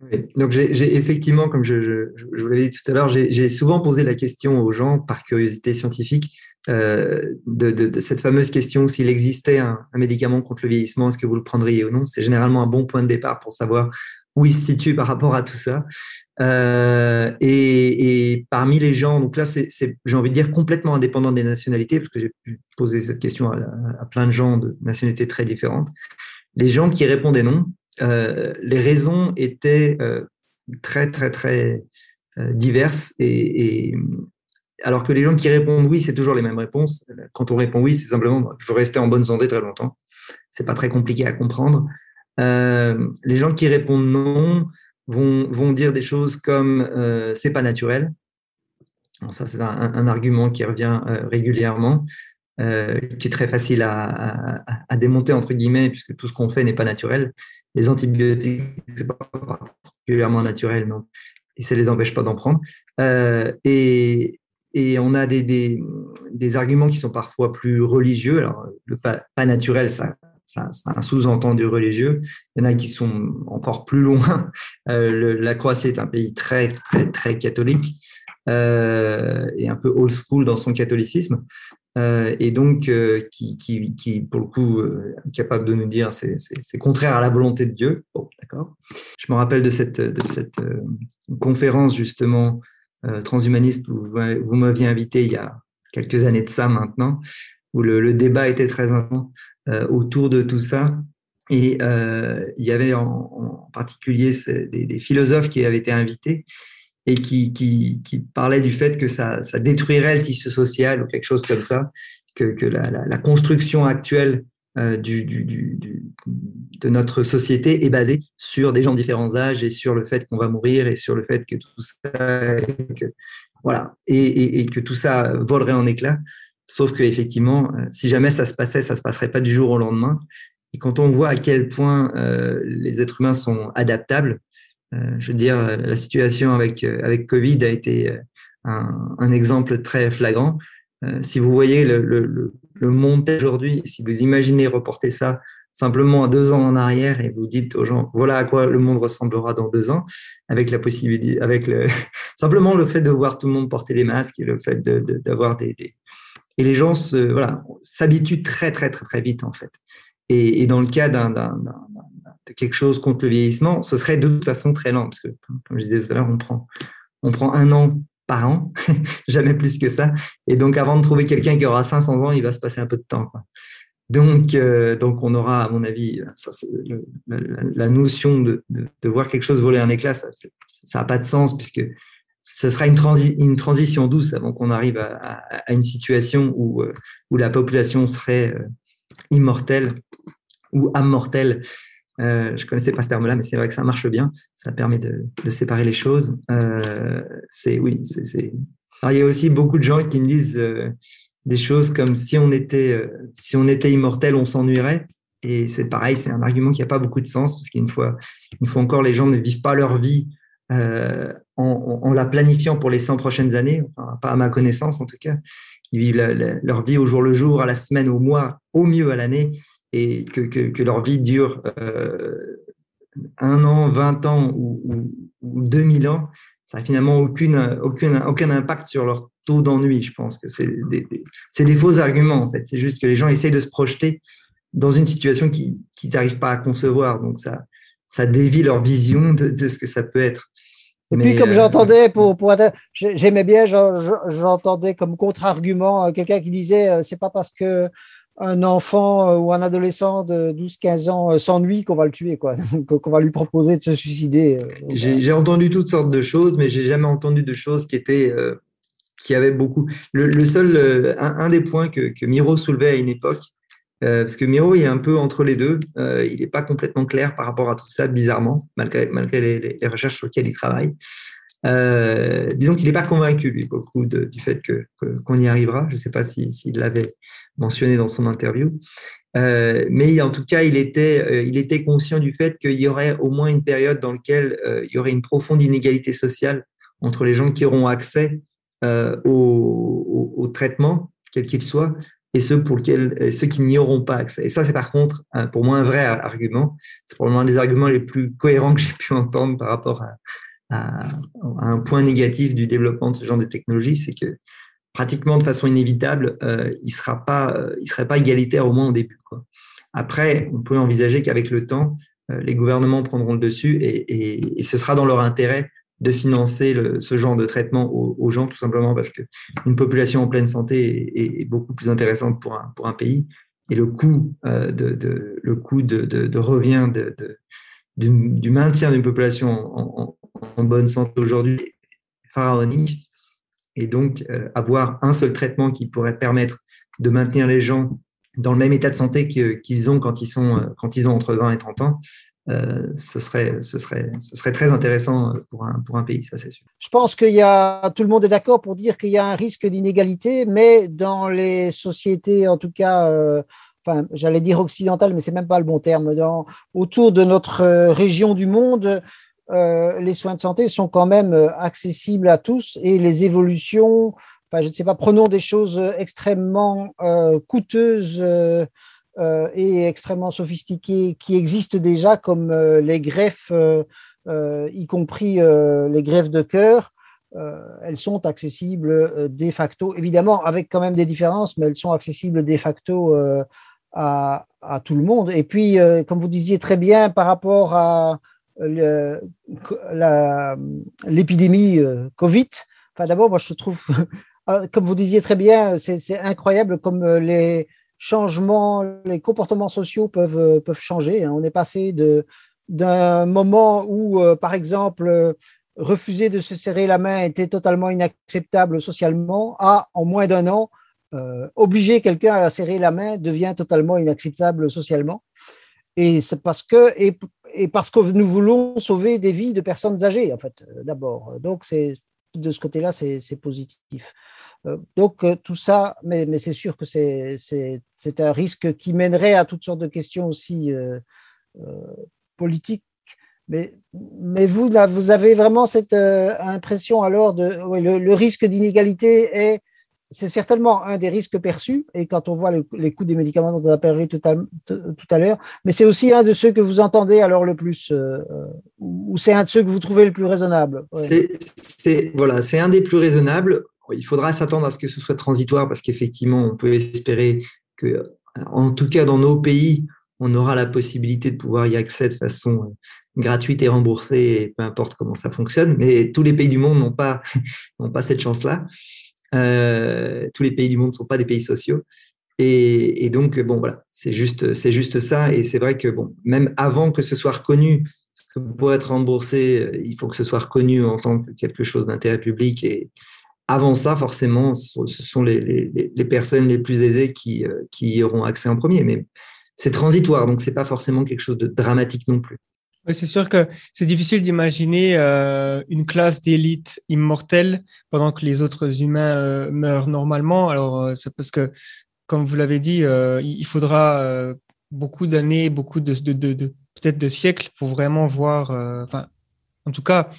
oui. Donc, j'ai effectivement, comme je, je, je vous l'avais dit tout à l'heure, j'ai souvent posé la question aux gens par curiosité scientifique euh, de, de, de, cette fameuse question s'il existait un, un, médicament contre le vieillissement, est-ce que vous le prendriez ou non? C'est généralement un bon point de départ pour savoir où il se situe par rapport à tout ça. Euh, et, et, parmi les gens, donc là, c'est, j'ai envie de dire complètement indépendant des nationalités, parce que j'ai pu poser cette question à, plein de gens de nationalités très différentes. Les gens qui répondaient non, les raisons étaient euh, très, très, très euh, diverses. Et, alors que les gens qui répondent oui, c'est toujours les mêmes réponses. Quand on répond oui, c'est simplement je veux rester en bonne santé très longtemps. C'est pas très compliqué à comprendre. Euh, les gens qui répondent non vont, vont dire des choses comme euh, c'est pas naturel. Ça, c'est un, argument qui revient euh, régulièrement, euh, qui est très facile à, démonter, entre guillemets, puisque tout ce qu'on fait n'est pas naturel. Les antibiotiques, c'est pas particulièrement naturel, non. Et ça les empêche pas d'en prendre. Euh, et, et on a des, des, arguments qui sont parfois plus religieux. Alors, le pas, naturel, ça, c'est un sous-entendu religieux. Il y en a qui sont encore plus loin. Euh, la Croatie est un pays très, très, très catholique euh, et un peu old school dans son catholicisme. Euh, et donc, euh, qui, qui, qui, pour le coup, euh, est capable de nous dire c'est, contraire à la volonté de Dieu. D'accord. Je me rappelle de cette, de cette conférence, justement, transhumaniste où vous m'aviez invité il y a quelques années de ça maintenant, où le, débat était très important autour de tout ça. Et il y avait en, particulier des, philosophes qui avaient été invités et qui, parlaient du fait que ça, détruirait le tissu social ou quelque chose comme ça, que, la, construction actuelle euh, de notre société est basée sur des gens de différents âges et sur le fait qu'on va mourir et sur le fait que tout ça, voilà, et, que tout ça volerait en éclats. Sauf que effectivement, euh, si jamais ça se passait, ça se passerait pas du jour au lendemain. Et quand on voit à quel point euh, les êtres humains sont adaptables, je veux dire, la situation avec avec Covid a été un, exemple très flagrant. si vous voyez le, le, le aujourd'hui, si vous imaginez reporter ça simplement à deux ans en arrière et vous dites aux gens voilà à quoi le monde ressemblera dans deux ans, avec la possibilité, avec le, simplement le fait de voir tout le monde porter des masques et le fait d'avoir de, des, et les gens se voilà s'habituent très très très très vite en fait. Et, dans le cas d'un de quelque chose contre le vieillissement, ce serait de toute façon très lent parce que comme je disais tout à l'heure, on prend on prend un an par an, jamais plus que ça. Et donc, avant de trouver quelqu'un qui aura 500 ans, il va se passer un peu de temps. Donc, euh, donc, on aura, à mon avis, la, notion de, voir quelque chose voler un éclat, ça n'a pas de sens puisque ce sera une, une transition douce avant qu'on arrive à, une situation où, euh, où la population serait euh, immortelle ou immortelle euh, je connaissais pas ce terme-là, mais c'est vrai que ça marche bien. Ça permet de, séparer les choses. Euh, c'est oui, c'est. il y a aussi beaucoup de gens qui me disent euh, des choses comme si on était euh, si on était immortel, on s'ennuierait. Et c'est pareil, c'est un argument qui n'a pas beaucoup de sens parce qu'une fois, une fois encore, les gens ne vivent pas leur vie en, en, la planifiant pour les 100 prochaines années, pas à ma connaissance en tout cas. Ils vivent leur vie au jour le jour, à la semaine, au mois, au mieux à l'année et que, que, que leur vie dure euh, un an, 20 ans ou, ou, ou, 2000 ans, ça n'a finalement aucune, aucune, aucun impact sur leur taux d'ennui. Je pense que c'est des, des, des, faux arguments, en fait. C'est juste que les gens essayent de se projeter dans une situation qu'ils n'arrivent pas à concevoir. Donc, ça, ça dévie leur vision de, de ce que ça peut être. Et puis, comme euh, j'entendais, pour, pour j'aimais bien, j'entendais comme contre-argument euh, quelqu'un qui disait c'est pas parce que un enfant euh, ou un adolescent de 12-15 ans euh, s'ennuie qu'on va le tuer, quoi, qu'on va lui proposer de se suicider. Euh, j'ai entendu toutes sortes de choses, mais j'ai jamais entendu de choses qui étaient qui avaient beaucoup. Le, seul, un, des points que, que, Miro soulevait à une époque, parce que Miro il est un peu entre les deux, il n'est pas complètement clair par rapport à tout ça, bizarrement, malgré, malgré les, les recherches sur lesquelles il travaille. Euh, disons qu'il n'est pas convaincu, lui, beaucoup du fait qu'on que, y arrivera. Je ne sais pas s'il si, l'avait mentionné dans son interview. Euh, mais en tout cas, il était, euh, il était conscient du fait qu'il y aurait au moins une période dans laquelle il y aurait une profonde inégalité sociale entre les gens qui auront accès au, au, au, traitement, quel qu'il soit, et ceux, pour lesquels, ceux qui n'y auront pas accès. Et ça, c'est par contre, pour moi, un vrai argument. C'est probablement un des arguments les plus cohérents que j'ai pu entendre par rapport à, un point négatif du développement de ce genre de technologie, c'est que pratiquement de façon inévitable, euh, il sera pas, euh, serait pas égalitaire au moins au début. Après, on peut envisager qu'avec le temps, euh, les gouvernements prendront le dessus et, ce sera dans leur intérêt de financer ce genre de traitement aux, gens, tout simplement parce qu'une population en pleine santé est, beaucoup plus intéressante pour un, pour un pays et le coût, de, de, le coût de, revient du, maintien d'une population en, en, en bonne santé aujourd'hui pharaonique. Et donc, euh, avoir un seul traitement qui pourrait permettre de maintenir les gens dans le même état de santé qu'ils ont quand ils, sont, euh, quand ils ont entre 20 et 30 ans, euh, ce, serait, ce, serait, ce serait très intéressant pour un, pour un pays, ça c'est sûr. Je pense qu'il y a, tout le monde est d'accord pour dire qu'il y a un risque d'inégalité, mais dans les sociétés, en tout cas, enfin, j'allais dire occidentales, mais c'est même pas le bon terme, dans, autour de notre région du monde, les soins de santé sont quand même euh, accessibles à tous et les évolutions, je ne sais pas, prenons des choses extrêmement euh, coûteuses et extrêmement sophistiquées qui existent déjà, comme les greffes, y compris les greffes de cœur. elles sont accessibles de facto, évidemment avec quand même des différences, mais elles sont accessibles de facto à, tout le monde. Et puis, comme vous disiez très bien, par rapport à, l'épidémie euh, Covid. Enfin, d'abord, moi, je trouve comme vous disiez très bien, c'est incroyable comme les changements, les comportements sociaux peuvent, peuvent changer. Hein. On est passé d'un moment où, par exemple, refuser de se serrer la main était totalement inacceptable socialement, à, en moins d'un an, euh, obliger quelqu'un à serrer la main devient totalement inacceptable socialement. Et c'est parce que, et, parce que nous voulons sauver des vies de personnes âgées, en fait, euh, d'abord. Donc, c'est, de ce côté-là, c'est, positif. Euh, donc, tout ça, mais, mais c'est sûr que c'est, un risque qui mènerait à toutes sortes de questions aussi politiques mais, mais vous, là, vous avez vraiment cette euh, impression alors de le, risque d'inégalité est c'est certainement un des risques perçus, et quand on voit les coûts des médicaments dont on a parlé tout à, l'heure, mais c'est aussi un de ceux que vous entendez alors le plus, euh, euh, ou c'est un de ceux que vous trouvez le plus raisonnable C'est voilà, c'est un des plus raisonnables. Il faudra s'attendre à ce que ce soit transitoire, parce qu'effectivement, on peut espérer que, en tout cas dans nos pays, on aura la possibilité de pouvoir y accéder de façon gratuite et remboursée, peu importe comment ça fonctionne. Mais tous les pays du monde n'ont pas, n'ont pas cette chance-là. Euh, tous les pays du monde ne sont pas des pays sociaux. Et, donc, bon, voilà, c'est juste, c'est juste ça. Et c'est vrai que, bon, même avant que ce soit reconnu, pour être remboursé, il faut que ce soit reconnu en tant que quelque chose d'intérêt public. Et avant ça, forcément, ce sont les, les, les personnes les plus aisées qui, euh, qui y auront accès en premier. Mais c'est transitoire, donc c'est pas forcément quelque chose de dramatique non plus. C'est sûr que c'est difficile d'imaginer euh, une classe d'élite immortelle pendant que les autres humains euh, meurent normalement. Alors, euh, c'est parce que, comme vous l'avez dit, il faudra beaucoup d'années, beaucoup de, peut-être de siècles pour vraiment voir, enfin, en tout cas,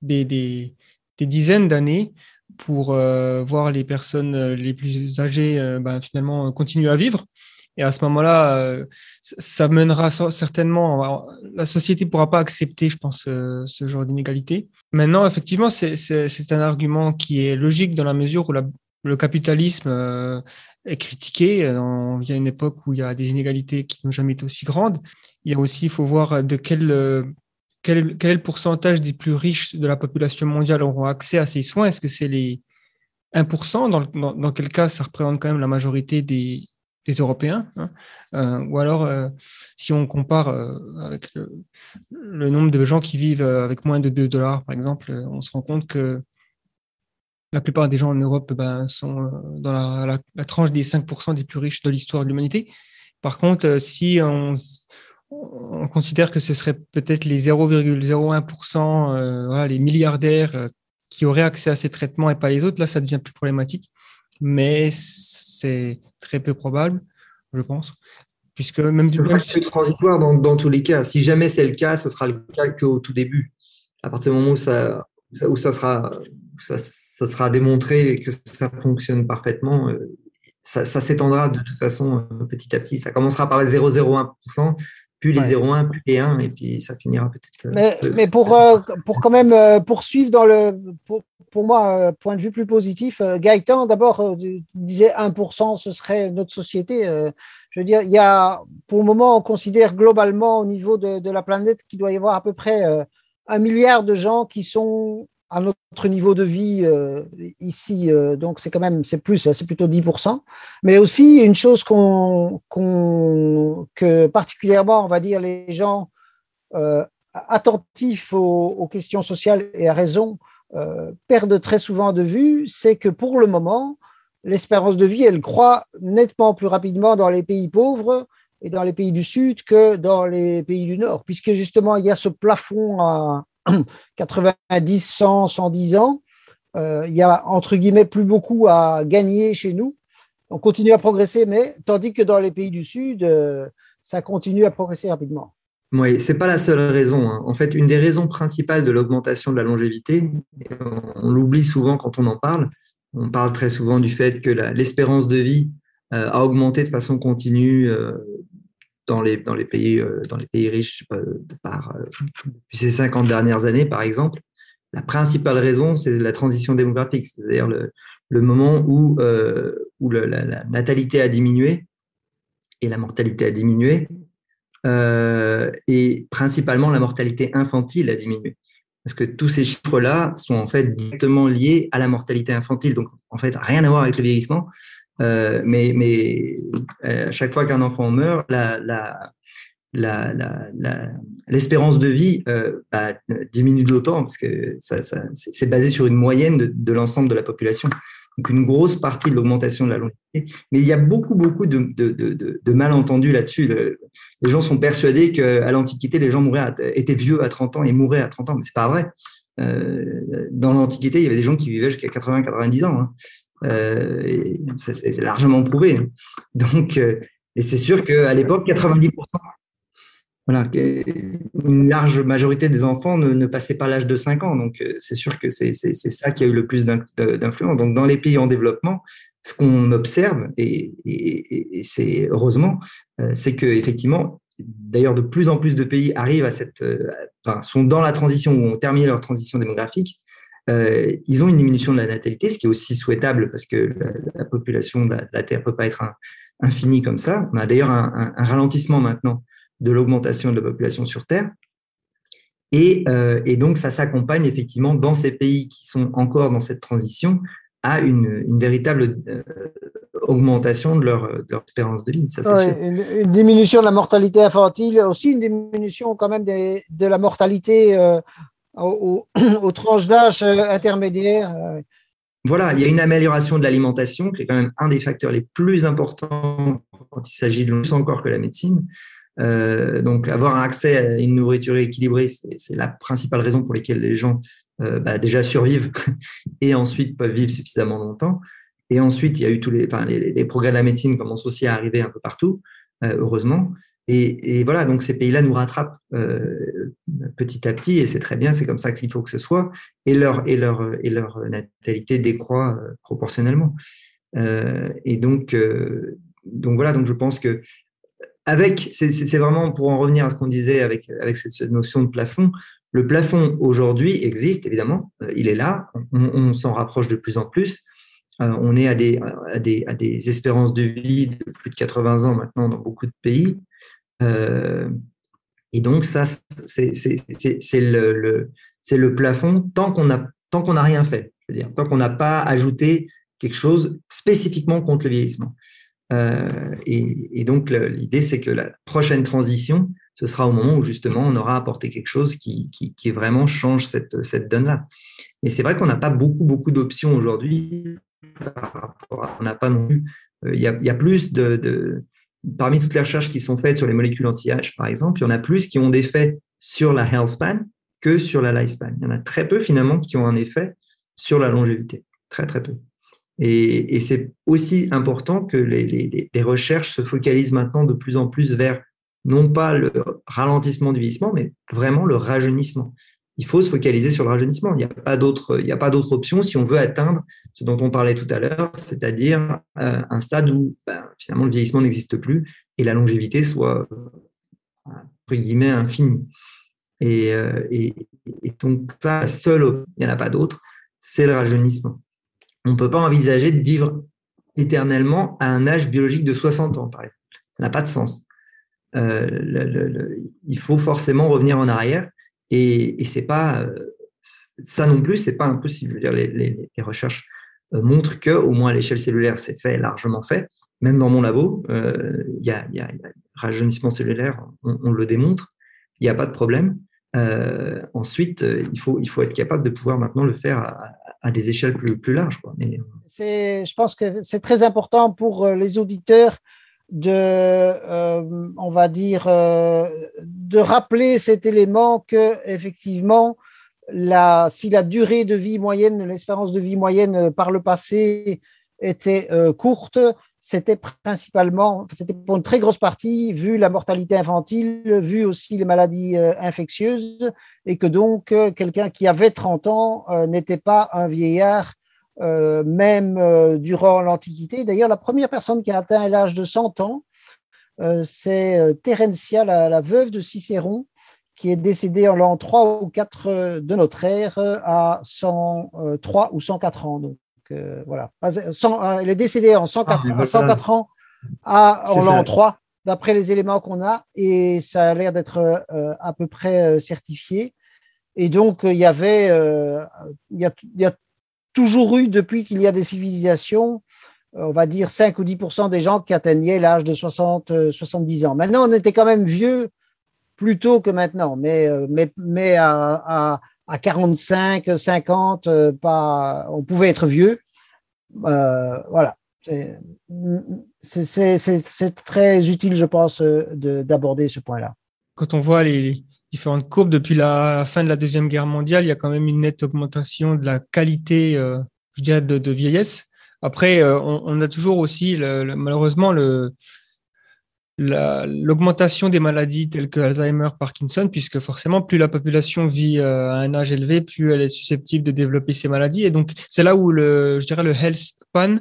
des, dizaines d'années pour voir les personnes les plus âgées ben, finalement continuer à vivre. Et à ce moment-là, euh, ça mènera certainement, la société ne pourra pas accepter, je pense, euh, ce genre d'inégalité. Maintenant, effectivement, c'est un argument qui est logique dans la mesure où le capitalisme euh, est critiqué. il y a une époque où il y a des inégalités qui n'ont jamais été aussi grandes. Il y a aussi, il faut voir de quel, quel, est le pourcentage des plus riches de la population mondiale auront accès à ces soins. Est-ce que c'est les 1% dans, dans, quel cas ça représente quand même la majorité des, des Européens. Hein. Euh, ou alors, euh, si on compare euh, avec le, nombre de gens qui vivent avec moins de 2 dollars, par exemple, on se rend compte que la plupart des gens en Europe ben, sont dans la, tranche des 5% des plus riches de l'histoire de l'humanité. Par contre, si on, considère que ce serait peut-être les 0,01%, les milliardaires qui auraient accès à ces traitements et pas les autres, là, ça devient plus problématique mais c'est très peu probable, je pense. Puisque même du c'est transitoire dans, tous les cas. Si jamais c'est le cas, ce sera le cas qu'au tout début. À partir du moment où ça, où ça, sera, ça, sera démontré que ça fonctionne parfaitement, euh, ça, ça s'étendra de toute façon euh, petit à petit. Ça commencera par les 0,01%, puis les 0,1, puis les 1, et puis ça finira peut-être. Euh, mais, pour, euh, pour quand même euh, poursuivre dans le. Pour, pour moi, point de vue plus positif, Gaëtan, d'abord, disait 1%, ce serait notre société. Je veux dire, il y a, pour le moment, on considère globalement au niveau de, de la planète qu'il doit y avoir à peu près un milliard de gens qui sont à notre niveau de vie euh, ici, euh, donc c'est quand même c'est plus, c'est plutôt 10%. Mais aussi une chose qu'on, que particulièrement, on va dire, les gens euh, attentifs aux, questions sociales et à raison perdent très souvent de vue, c'est que pour le moment, l'espérance de vie, elle croît nettement plus rapidement dans les pays pauvres et dans les pays du Sud que dans les pays du Nord, puisque justement il y a ce plafond à 90, 100, 110 ans, euh, il y a entre guillemets plus beaucoup à gagner chez nous. On continue à progresser, mais tandis que dans les pays du Sud, euh, ça continue à progresser rapidement. Oui, c'est pas la seule raison. Hein. En fait, une des raisons principales de l'augmentation de la longévité, on l'oublie souvent quand on en parle. On parle très souvent du fait que l'espérance de vie euh, a augmenté de façon continue dans les, dans les, pays, euh, dans les pays riches par, euh, depuis ces 50 dernières années, par exemple, la principale raison, c'est la transition démographique, c'est-à-dire le, moment euh, où la, natalité a diminué et la mortalité a diminué, et principalement la mortalité infantile a diminué. parce que tous ces chiffres-là sont en fait directement liés à la mortalité infantile, donc en fait rien à voir avec le vieillissement. Euh, mais euh, à chaque fois qu'un enfant meurt, l'espérance de vie euh, bah, diminue d'autant parce que c'est basé sur une moyenne de, l'ensemble de la population. Donc une grosse partie de l'augmentation de la longévité. Mais il y a beaucoup, beaucoup de malentendus là-dessus. les gens sont persuadés qu'à l'Antiquité, les gens mouraient étaient vieux à 30 ans et mouraient à 30 ans. Mais c'est pas vrai. Euh, dans l'Antiquité, il y avait des gens qui vivaient jusqu'à 80-90 ans. Hein. Euh, c'est largement prouvé. Donc, euh, et c'est sûr qu'à l'époque, 90%, voilà, une large majorité des enfants ne, passaient pas l'âge de 5 ans. Donc, euh, c'est sûr que c'est ça qui a eu le plus d'influence. Donc, dans les pays en développement, ce qu'on observe, et, c'est heureusement, c'est que effectivement, d'ailleurs, de plus en plus de pays arrivent à cette, sont dans la transition ou ont terminé leur transition démographique. Euh, ils ont une diminution de la natalité, ce qui est aussi souhaitable parce que la, population de la, Terre peut pas être infinie comme ça. On a d'ailleurs un, un, un ralentissement maintenant de l'augmentation de la population sur Terre. Et, euh, et donc, ça s'accompagne effectivement dans ces pays qui sont encore dans cette transition à une, une véritable euh, augmentation de leur, de leur, espérance de vie. Ça, une, une, diminution de la mortalité infantile, aussi une diminution quand même des, de la mortalité euh, aux, tranches d'âge euh, intermédiaires. Euh. Voilà, il y a une amélioration de l'alimentation qui est quand même un des facteurs les plus importants quand il s'agit de plus encore que la médecine. Euh, donc, avoir un accès à une nourriture équilibrée, c'est la principale raison pour laquelle les gens bah, déjà survivent et ensuite peuvent vivre suffisamment longtemps. Et ensuite, il y a eu tous les, progrès de la médecine commencent aussi à arriver un peu partout, heureusement. Et, voilà, donc ces pays-là nous rattrapent euh, petit à petit, et c'est très bien, c'est comme ça qu'il faut que ce soit, et leur, et leur, et leur natalité décroît euh, proportionnellement. Euh, et donc, donc voilà, donc je pense que avec, c'est vraiment pour en revenir à ce qu'on disait avec, avec cette, notion de plafond, le plafond aujourd'hui existe, évidemment, il est là, on, on s'en rapproche de plus en plus. On est à des, à, des, à des espérances de vie de plus de 80 ans maintenant dans beaucoup de pays. Euh, et donc, ça, c'est le, plafond tant qu'on n'a rien fait, je veux dire, tant qu'on n'a pas ajouté quelque chose spécifiquement contre le vieillissement. Euh, et, donc, l'idée, c'est que la prochaine transition, ce sera au moment où justement on aura apporté quelque chose qui, vraiment change cette, donne-là. Et c'est vrai qu'on n'a pas beaucoup, beaucoup d'options aujourd'hui. On n'a pas non plus. Euh, il y, a, plus de, Parmi toutes les recherches qui sont faites sur les molécules anti-âge, par exemple, il y en a plus qui ont des sur la health span que sur la lifespan. Il y en a très peu finalement qui ont un effet sur la longévité. Très, très peu. Et, c'est aussi important que les, recherches se focalisent maintenant de plus en plus vers non pas le ralentissement du vieillissement, mais vraiment le rajeunissement. Il faut se focaliser sur le rajeunissement. Il n'y a pas d'autre, il n'y a pas d'autre option si on veut atteindre ce dont on parlait tout à l'heure, c'est-à-dire euh, un stade où ben, finalement le vieillissement n'existe plus et la longévité soit entre guillemets infinie. Et, euh, donc ça, seul, il n'y en a pas d'autre, c'est le rajeunissement on ne peut pas envisager de vivre éternellement à un âge biologique de 60 ans, par exemple. Ça n'a pas de sens. Euh, il faut forcément revenir en arrière et, c'est pas euh, ça non plus, c'est pas impossible. Je veux dire, les, recherches euh, montrent que, au moins à l'échelle cellulaire, c'est fait, largement fait. Même dans mon labo, euh, il y, a, y, rajeunissement cellulaire, on, le démontre, il n'y a pas de problème. Ensuite, il faut, il faut être capable de pouvoir maintenant le faire à, des échelles plus, plus larges. Je pense que c'est très important pour les auditeurs de, euh, on va dire, euh, de rappeler cet élément que effectivement, la, si la durée de vie moyenne, l'espérance de vie moyenne par le passé était euh, courte, c'était principalement, c'était pour une très grosse partie, vu la mortalité infantile, vu aussi les maladies euh, infectieuses, et que donc euh, quelqu'un qui avait 30 ans euh, n'était pas un vieillard, euh, même euh, durant l'Antiquité. D'ailleurs, la première personne qui a atteint l'âge de 100 ans, euh, c'est Terencia, la, la, veuve de Cicéron, qui est décédée en l'an 3 ou 4 de notre ère à 103 ou 104 ans. Donc, euh, voilà. 100, euh, elle est décédée en 104, ah, 104 ans à, en l'an 3, d'après les éléments qu'on a, et ça a l'air d'être euh, à peu près certifié. Et donc, il y avait, il y, a, il y a toujours eu, depuis qu'il y a des civilisations, on va dire 5 ou 10% des gens qui atteignaient l'âge de 60, 70 ans. Maintenant, on était quand même vieux plus tôt que maintenant, mais, mais, mais à, à, 45, 50, pas, on pouvait être vieux. voilà. C'est très utile, je pense, d'aborder ce point-là. Quand on voit les, différentes courbes depuis la fin de la Deuxième Guerre mondiale, il y a quand même une nette augmentation de la qualité, euh, je dirais, de, vieillesse. Après, euh, on, a toujours aussi, malheureusement, l'augmentation des maladies telles que Alzheimer, Parkinson, puisque forcément, plus la population vit euh, à un âge élevé, plus elle est susceptible de développer ces maladies. Et donc, c'est là où le, je dirais, le health span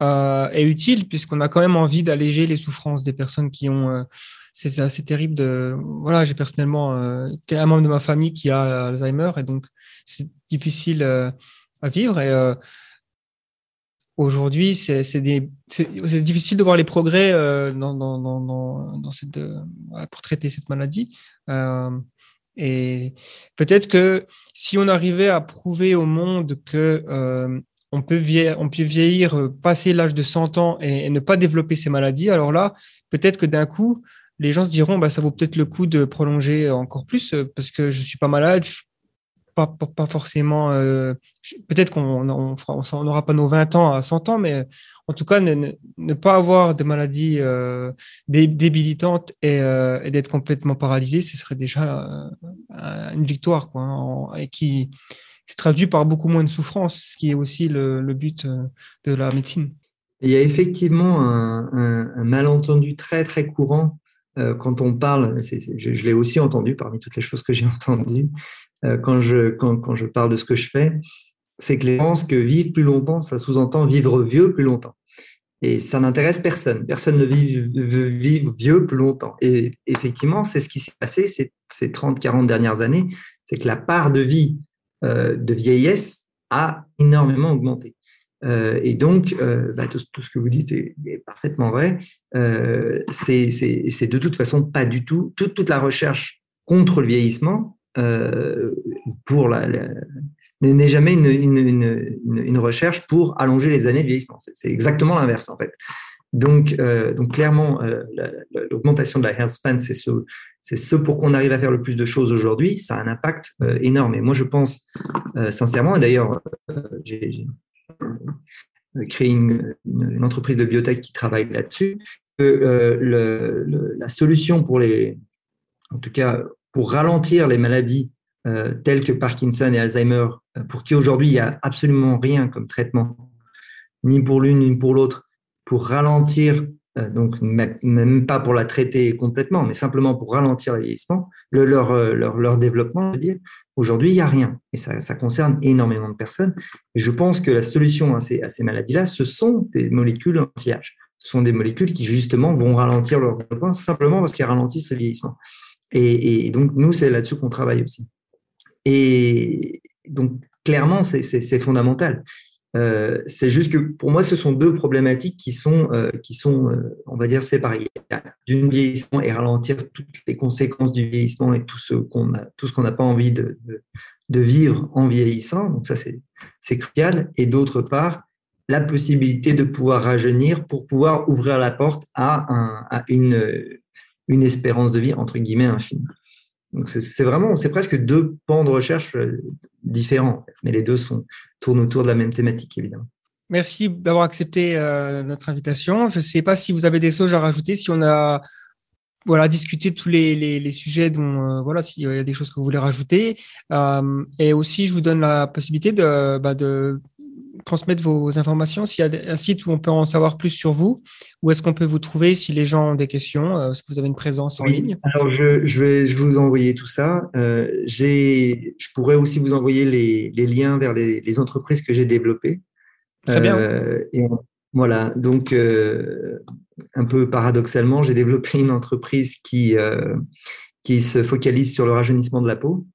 est utile, puisqu'on a quand même envie d'alléger les souffrances des personnes qui ont c'est assez terrible de. Voilà, j'ai personnellement euh, un membre de ma famille qui a Alzheimer et donc c'est difficile euh, à vivre. Et euh, aujourd'hui, c'est difficile de voir les progrès dans, dans, dans, dans, cette, pour traiter cette maladie. et peut-être que si on arrivait à prouver au monde que on peut, vieillir, on peut vieillir, passer l'âge de 100 ans et, et, ne pas développer ces maladies, alors là, peut-être que d'un coup, les gens se diront bah, ça vaut peut-être le coup de prolonger encore plus euh, parce que je suis pas malade, pas, pas, forcément. Euh, peut-être qu'on n'aura pas nos 20 ans à 100 ans, mais en tout cas, ne, pas avoir de maladies euh, débilitantes et, d'être complètement paralysé, ce serait déjà une victoire quoi, hein, et qui se traduit par beaucoup moins de souffrance, ce qui est aussi le, but de la médecine. Il y a effectivement un malentendu très très courant euh, quand on parle, je, l'ai aussi entendu parmi toutes les choses que j'ai entendues, euh, quand, je, quand, je parle de ce que je fais, c'est que les gens pensent que vivre plus longtemps, ça sous-entend vivre vieux plus longtemps. Et ça n'intéresse personne. Personne ne veut vivre vieux plus longtemps. Et effectivement, c'est ce qui s'est passé ces, ces 30-40 dernières années, c'est que la part de vie euh, de vieillesse a énormément augmenté. Euh, et donc, euh, bah, tout, ce que vous dites est, parfaitement vrai. Euh, c'est de toute façon pas du tout toute, la recherche contre le vieillissement pour la, n'est jamais une, recherche pour allonger les années de vieillissement. C'est exactement l'inverse en fait. Donc, clairement, l'augmentation de la health span, c'est ce, c'est ce pour qu'on arrive à faire le plus de choses aujourd'hui. Ça a un impact énorme. Et moi, je pense sincèrement, et d'ailleurs, j'ai créer une, entreprise de biotech qui travaille là-dessus. Euh, la solution pour les, en tout cas, pour ralentir les maladies euh, telles que Parkinson et Alzheimer, pour qui aujourd'hui il n'y a absolument rien comme traitement, ni pour l'une ni pour l'autre, pour ralentir, donc même pas pour la traiter complètement, mais simplement pour ralentir le vieillissement, leur, leur, leur, développement, je veux dire, Aujourd'hui, il n'y a rien. Et ça, concerne énormément de personnes. Et je pense que la solution à ces, maladies-là, ce sont des molécules anti-âge. Ce sont des molécules qui, justement, vont ralentir leur développement simplement parce qu'elles ralentissent le vieillissement. Et, donc, nous, c'est là-dessus qu'on travaille aussi. Et donc, clairement, c'est fondamental. Euh, c'est juste que pour moi, ce sont deux problématiques qui sont, euh, qui sont euh, on va dire, séparées. D'une vieillissement et ralentir toutes les conséquences du vieillissement et tout ce qu'on a, tout ce qu'on n'a pas envie de, de, vivre en vieillissant. Donc ça, c'est, c'est crucial. Et d'autre part, la possibilité de pouvoir rajeunir pour pouvoir ouvrir la porte à, un, à une, une espérance de vie entre guillemets infinie. Donc c'est vraiment, c'est presque deux pans de recherche euh, différents, mais les deux sont, tournent autour de la même thématique, évidemment. Merci d'avoir accepté euh, notre invitation. Je ne sais pas si vous avez des choses à rajouter, si on a voilà, discuté tous les, les, sujets dont, euh, voilà, s'il y a des choses que vous voulez rajouter. et aussi, je vous donne la possibilité de, bah, de transmettre vos informations S'il y a un site où on peut en savoir plus sur vous, où est-ce qu'on peut vous trouver si les gens ont des questions euh, Est-ce que vous avez une présence en ligne? Alors, je, je, vais, je vous envoyer tout ça. Euh, je pourrais aussi vous envoyer les, les liens vers les, les, entreprises que j'ai développées. Très bien. Euh, et voilà, donc euh, un peu paradoxalement, j'ai développé une entreprise qui, qui se focalise sur le rajeunissement de la peau.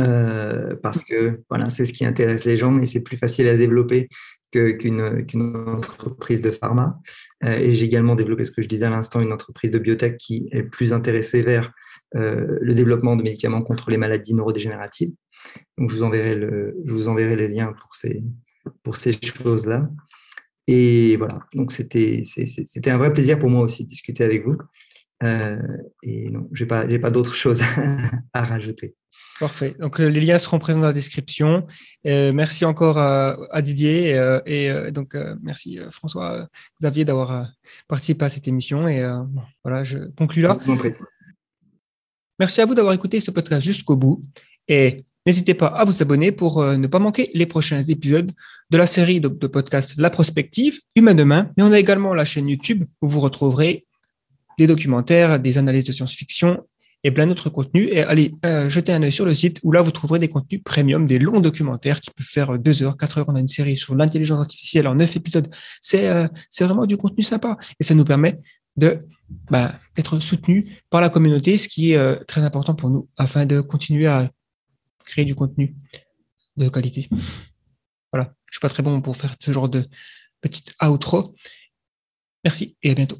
Euh, parce que voilà, c'est ce qui intéresse les gens et c'est plus facile à développer qu'une entreprise de pharma. Euh, et j'ai également développé, ce que je disais à l'instant, une entreprise de biotech qui est plus intéressée vers euh, le développement de médicaments contre les maladies neurodégénératives. Donc, je vous enverrai, le, je vous enverrai les liens pour ces, pour ces choses-là. Et voilà, donc c'était un vrai plaisir pour moi aussi de discuter avec vous. Euh, et non, je n'ai pas, pas d'autres choses à rajouter. Parfait. Donc, euh, les liens seront présents dans la description. Euh, merci encore à, Didier et, donc merci François Xavier d'avoir participé à cette émission. Et voilà, je conclue là. Merci à vous d'avoir écouté ce podcast jusqu'au bout. Et N'hésitez pas à vous abonner pour ne pas manquer les prochains épisodes de la série de, de podcasts La Prospective, Humain Demain. Mais on a également la chaîne YouTube où vous retrouverez des documentaires, des analyses de science-fiction et plein d'autres contenus. Et allez euh, jeter un œil sur le site où là, vous trouverez des contenus premium, des longs documentaires qui peuvent faire deux heures, quatre heures. On a une série sur l'intelligence artificielle en neuf épisodes. C'est euh, c'est vraiment du contenu sympa et ça nous permet de bah, soutenu par la communauté, ce qui est euh, très important pour nous afin de continuer à créer du contenu de qualité. Voilà, je suis pas très bon pour faire ce genre de petite outro. Merci et à bientôt.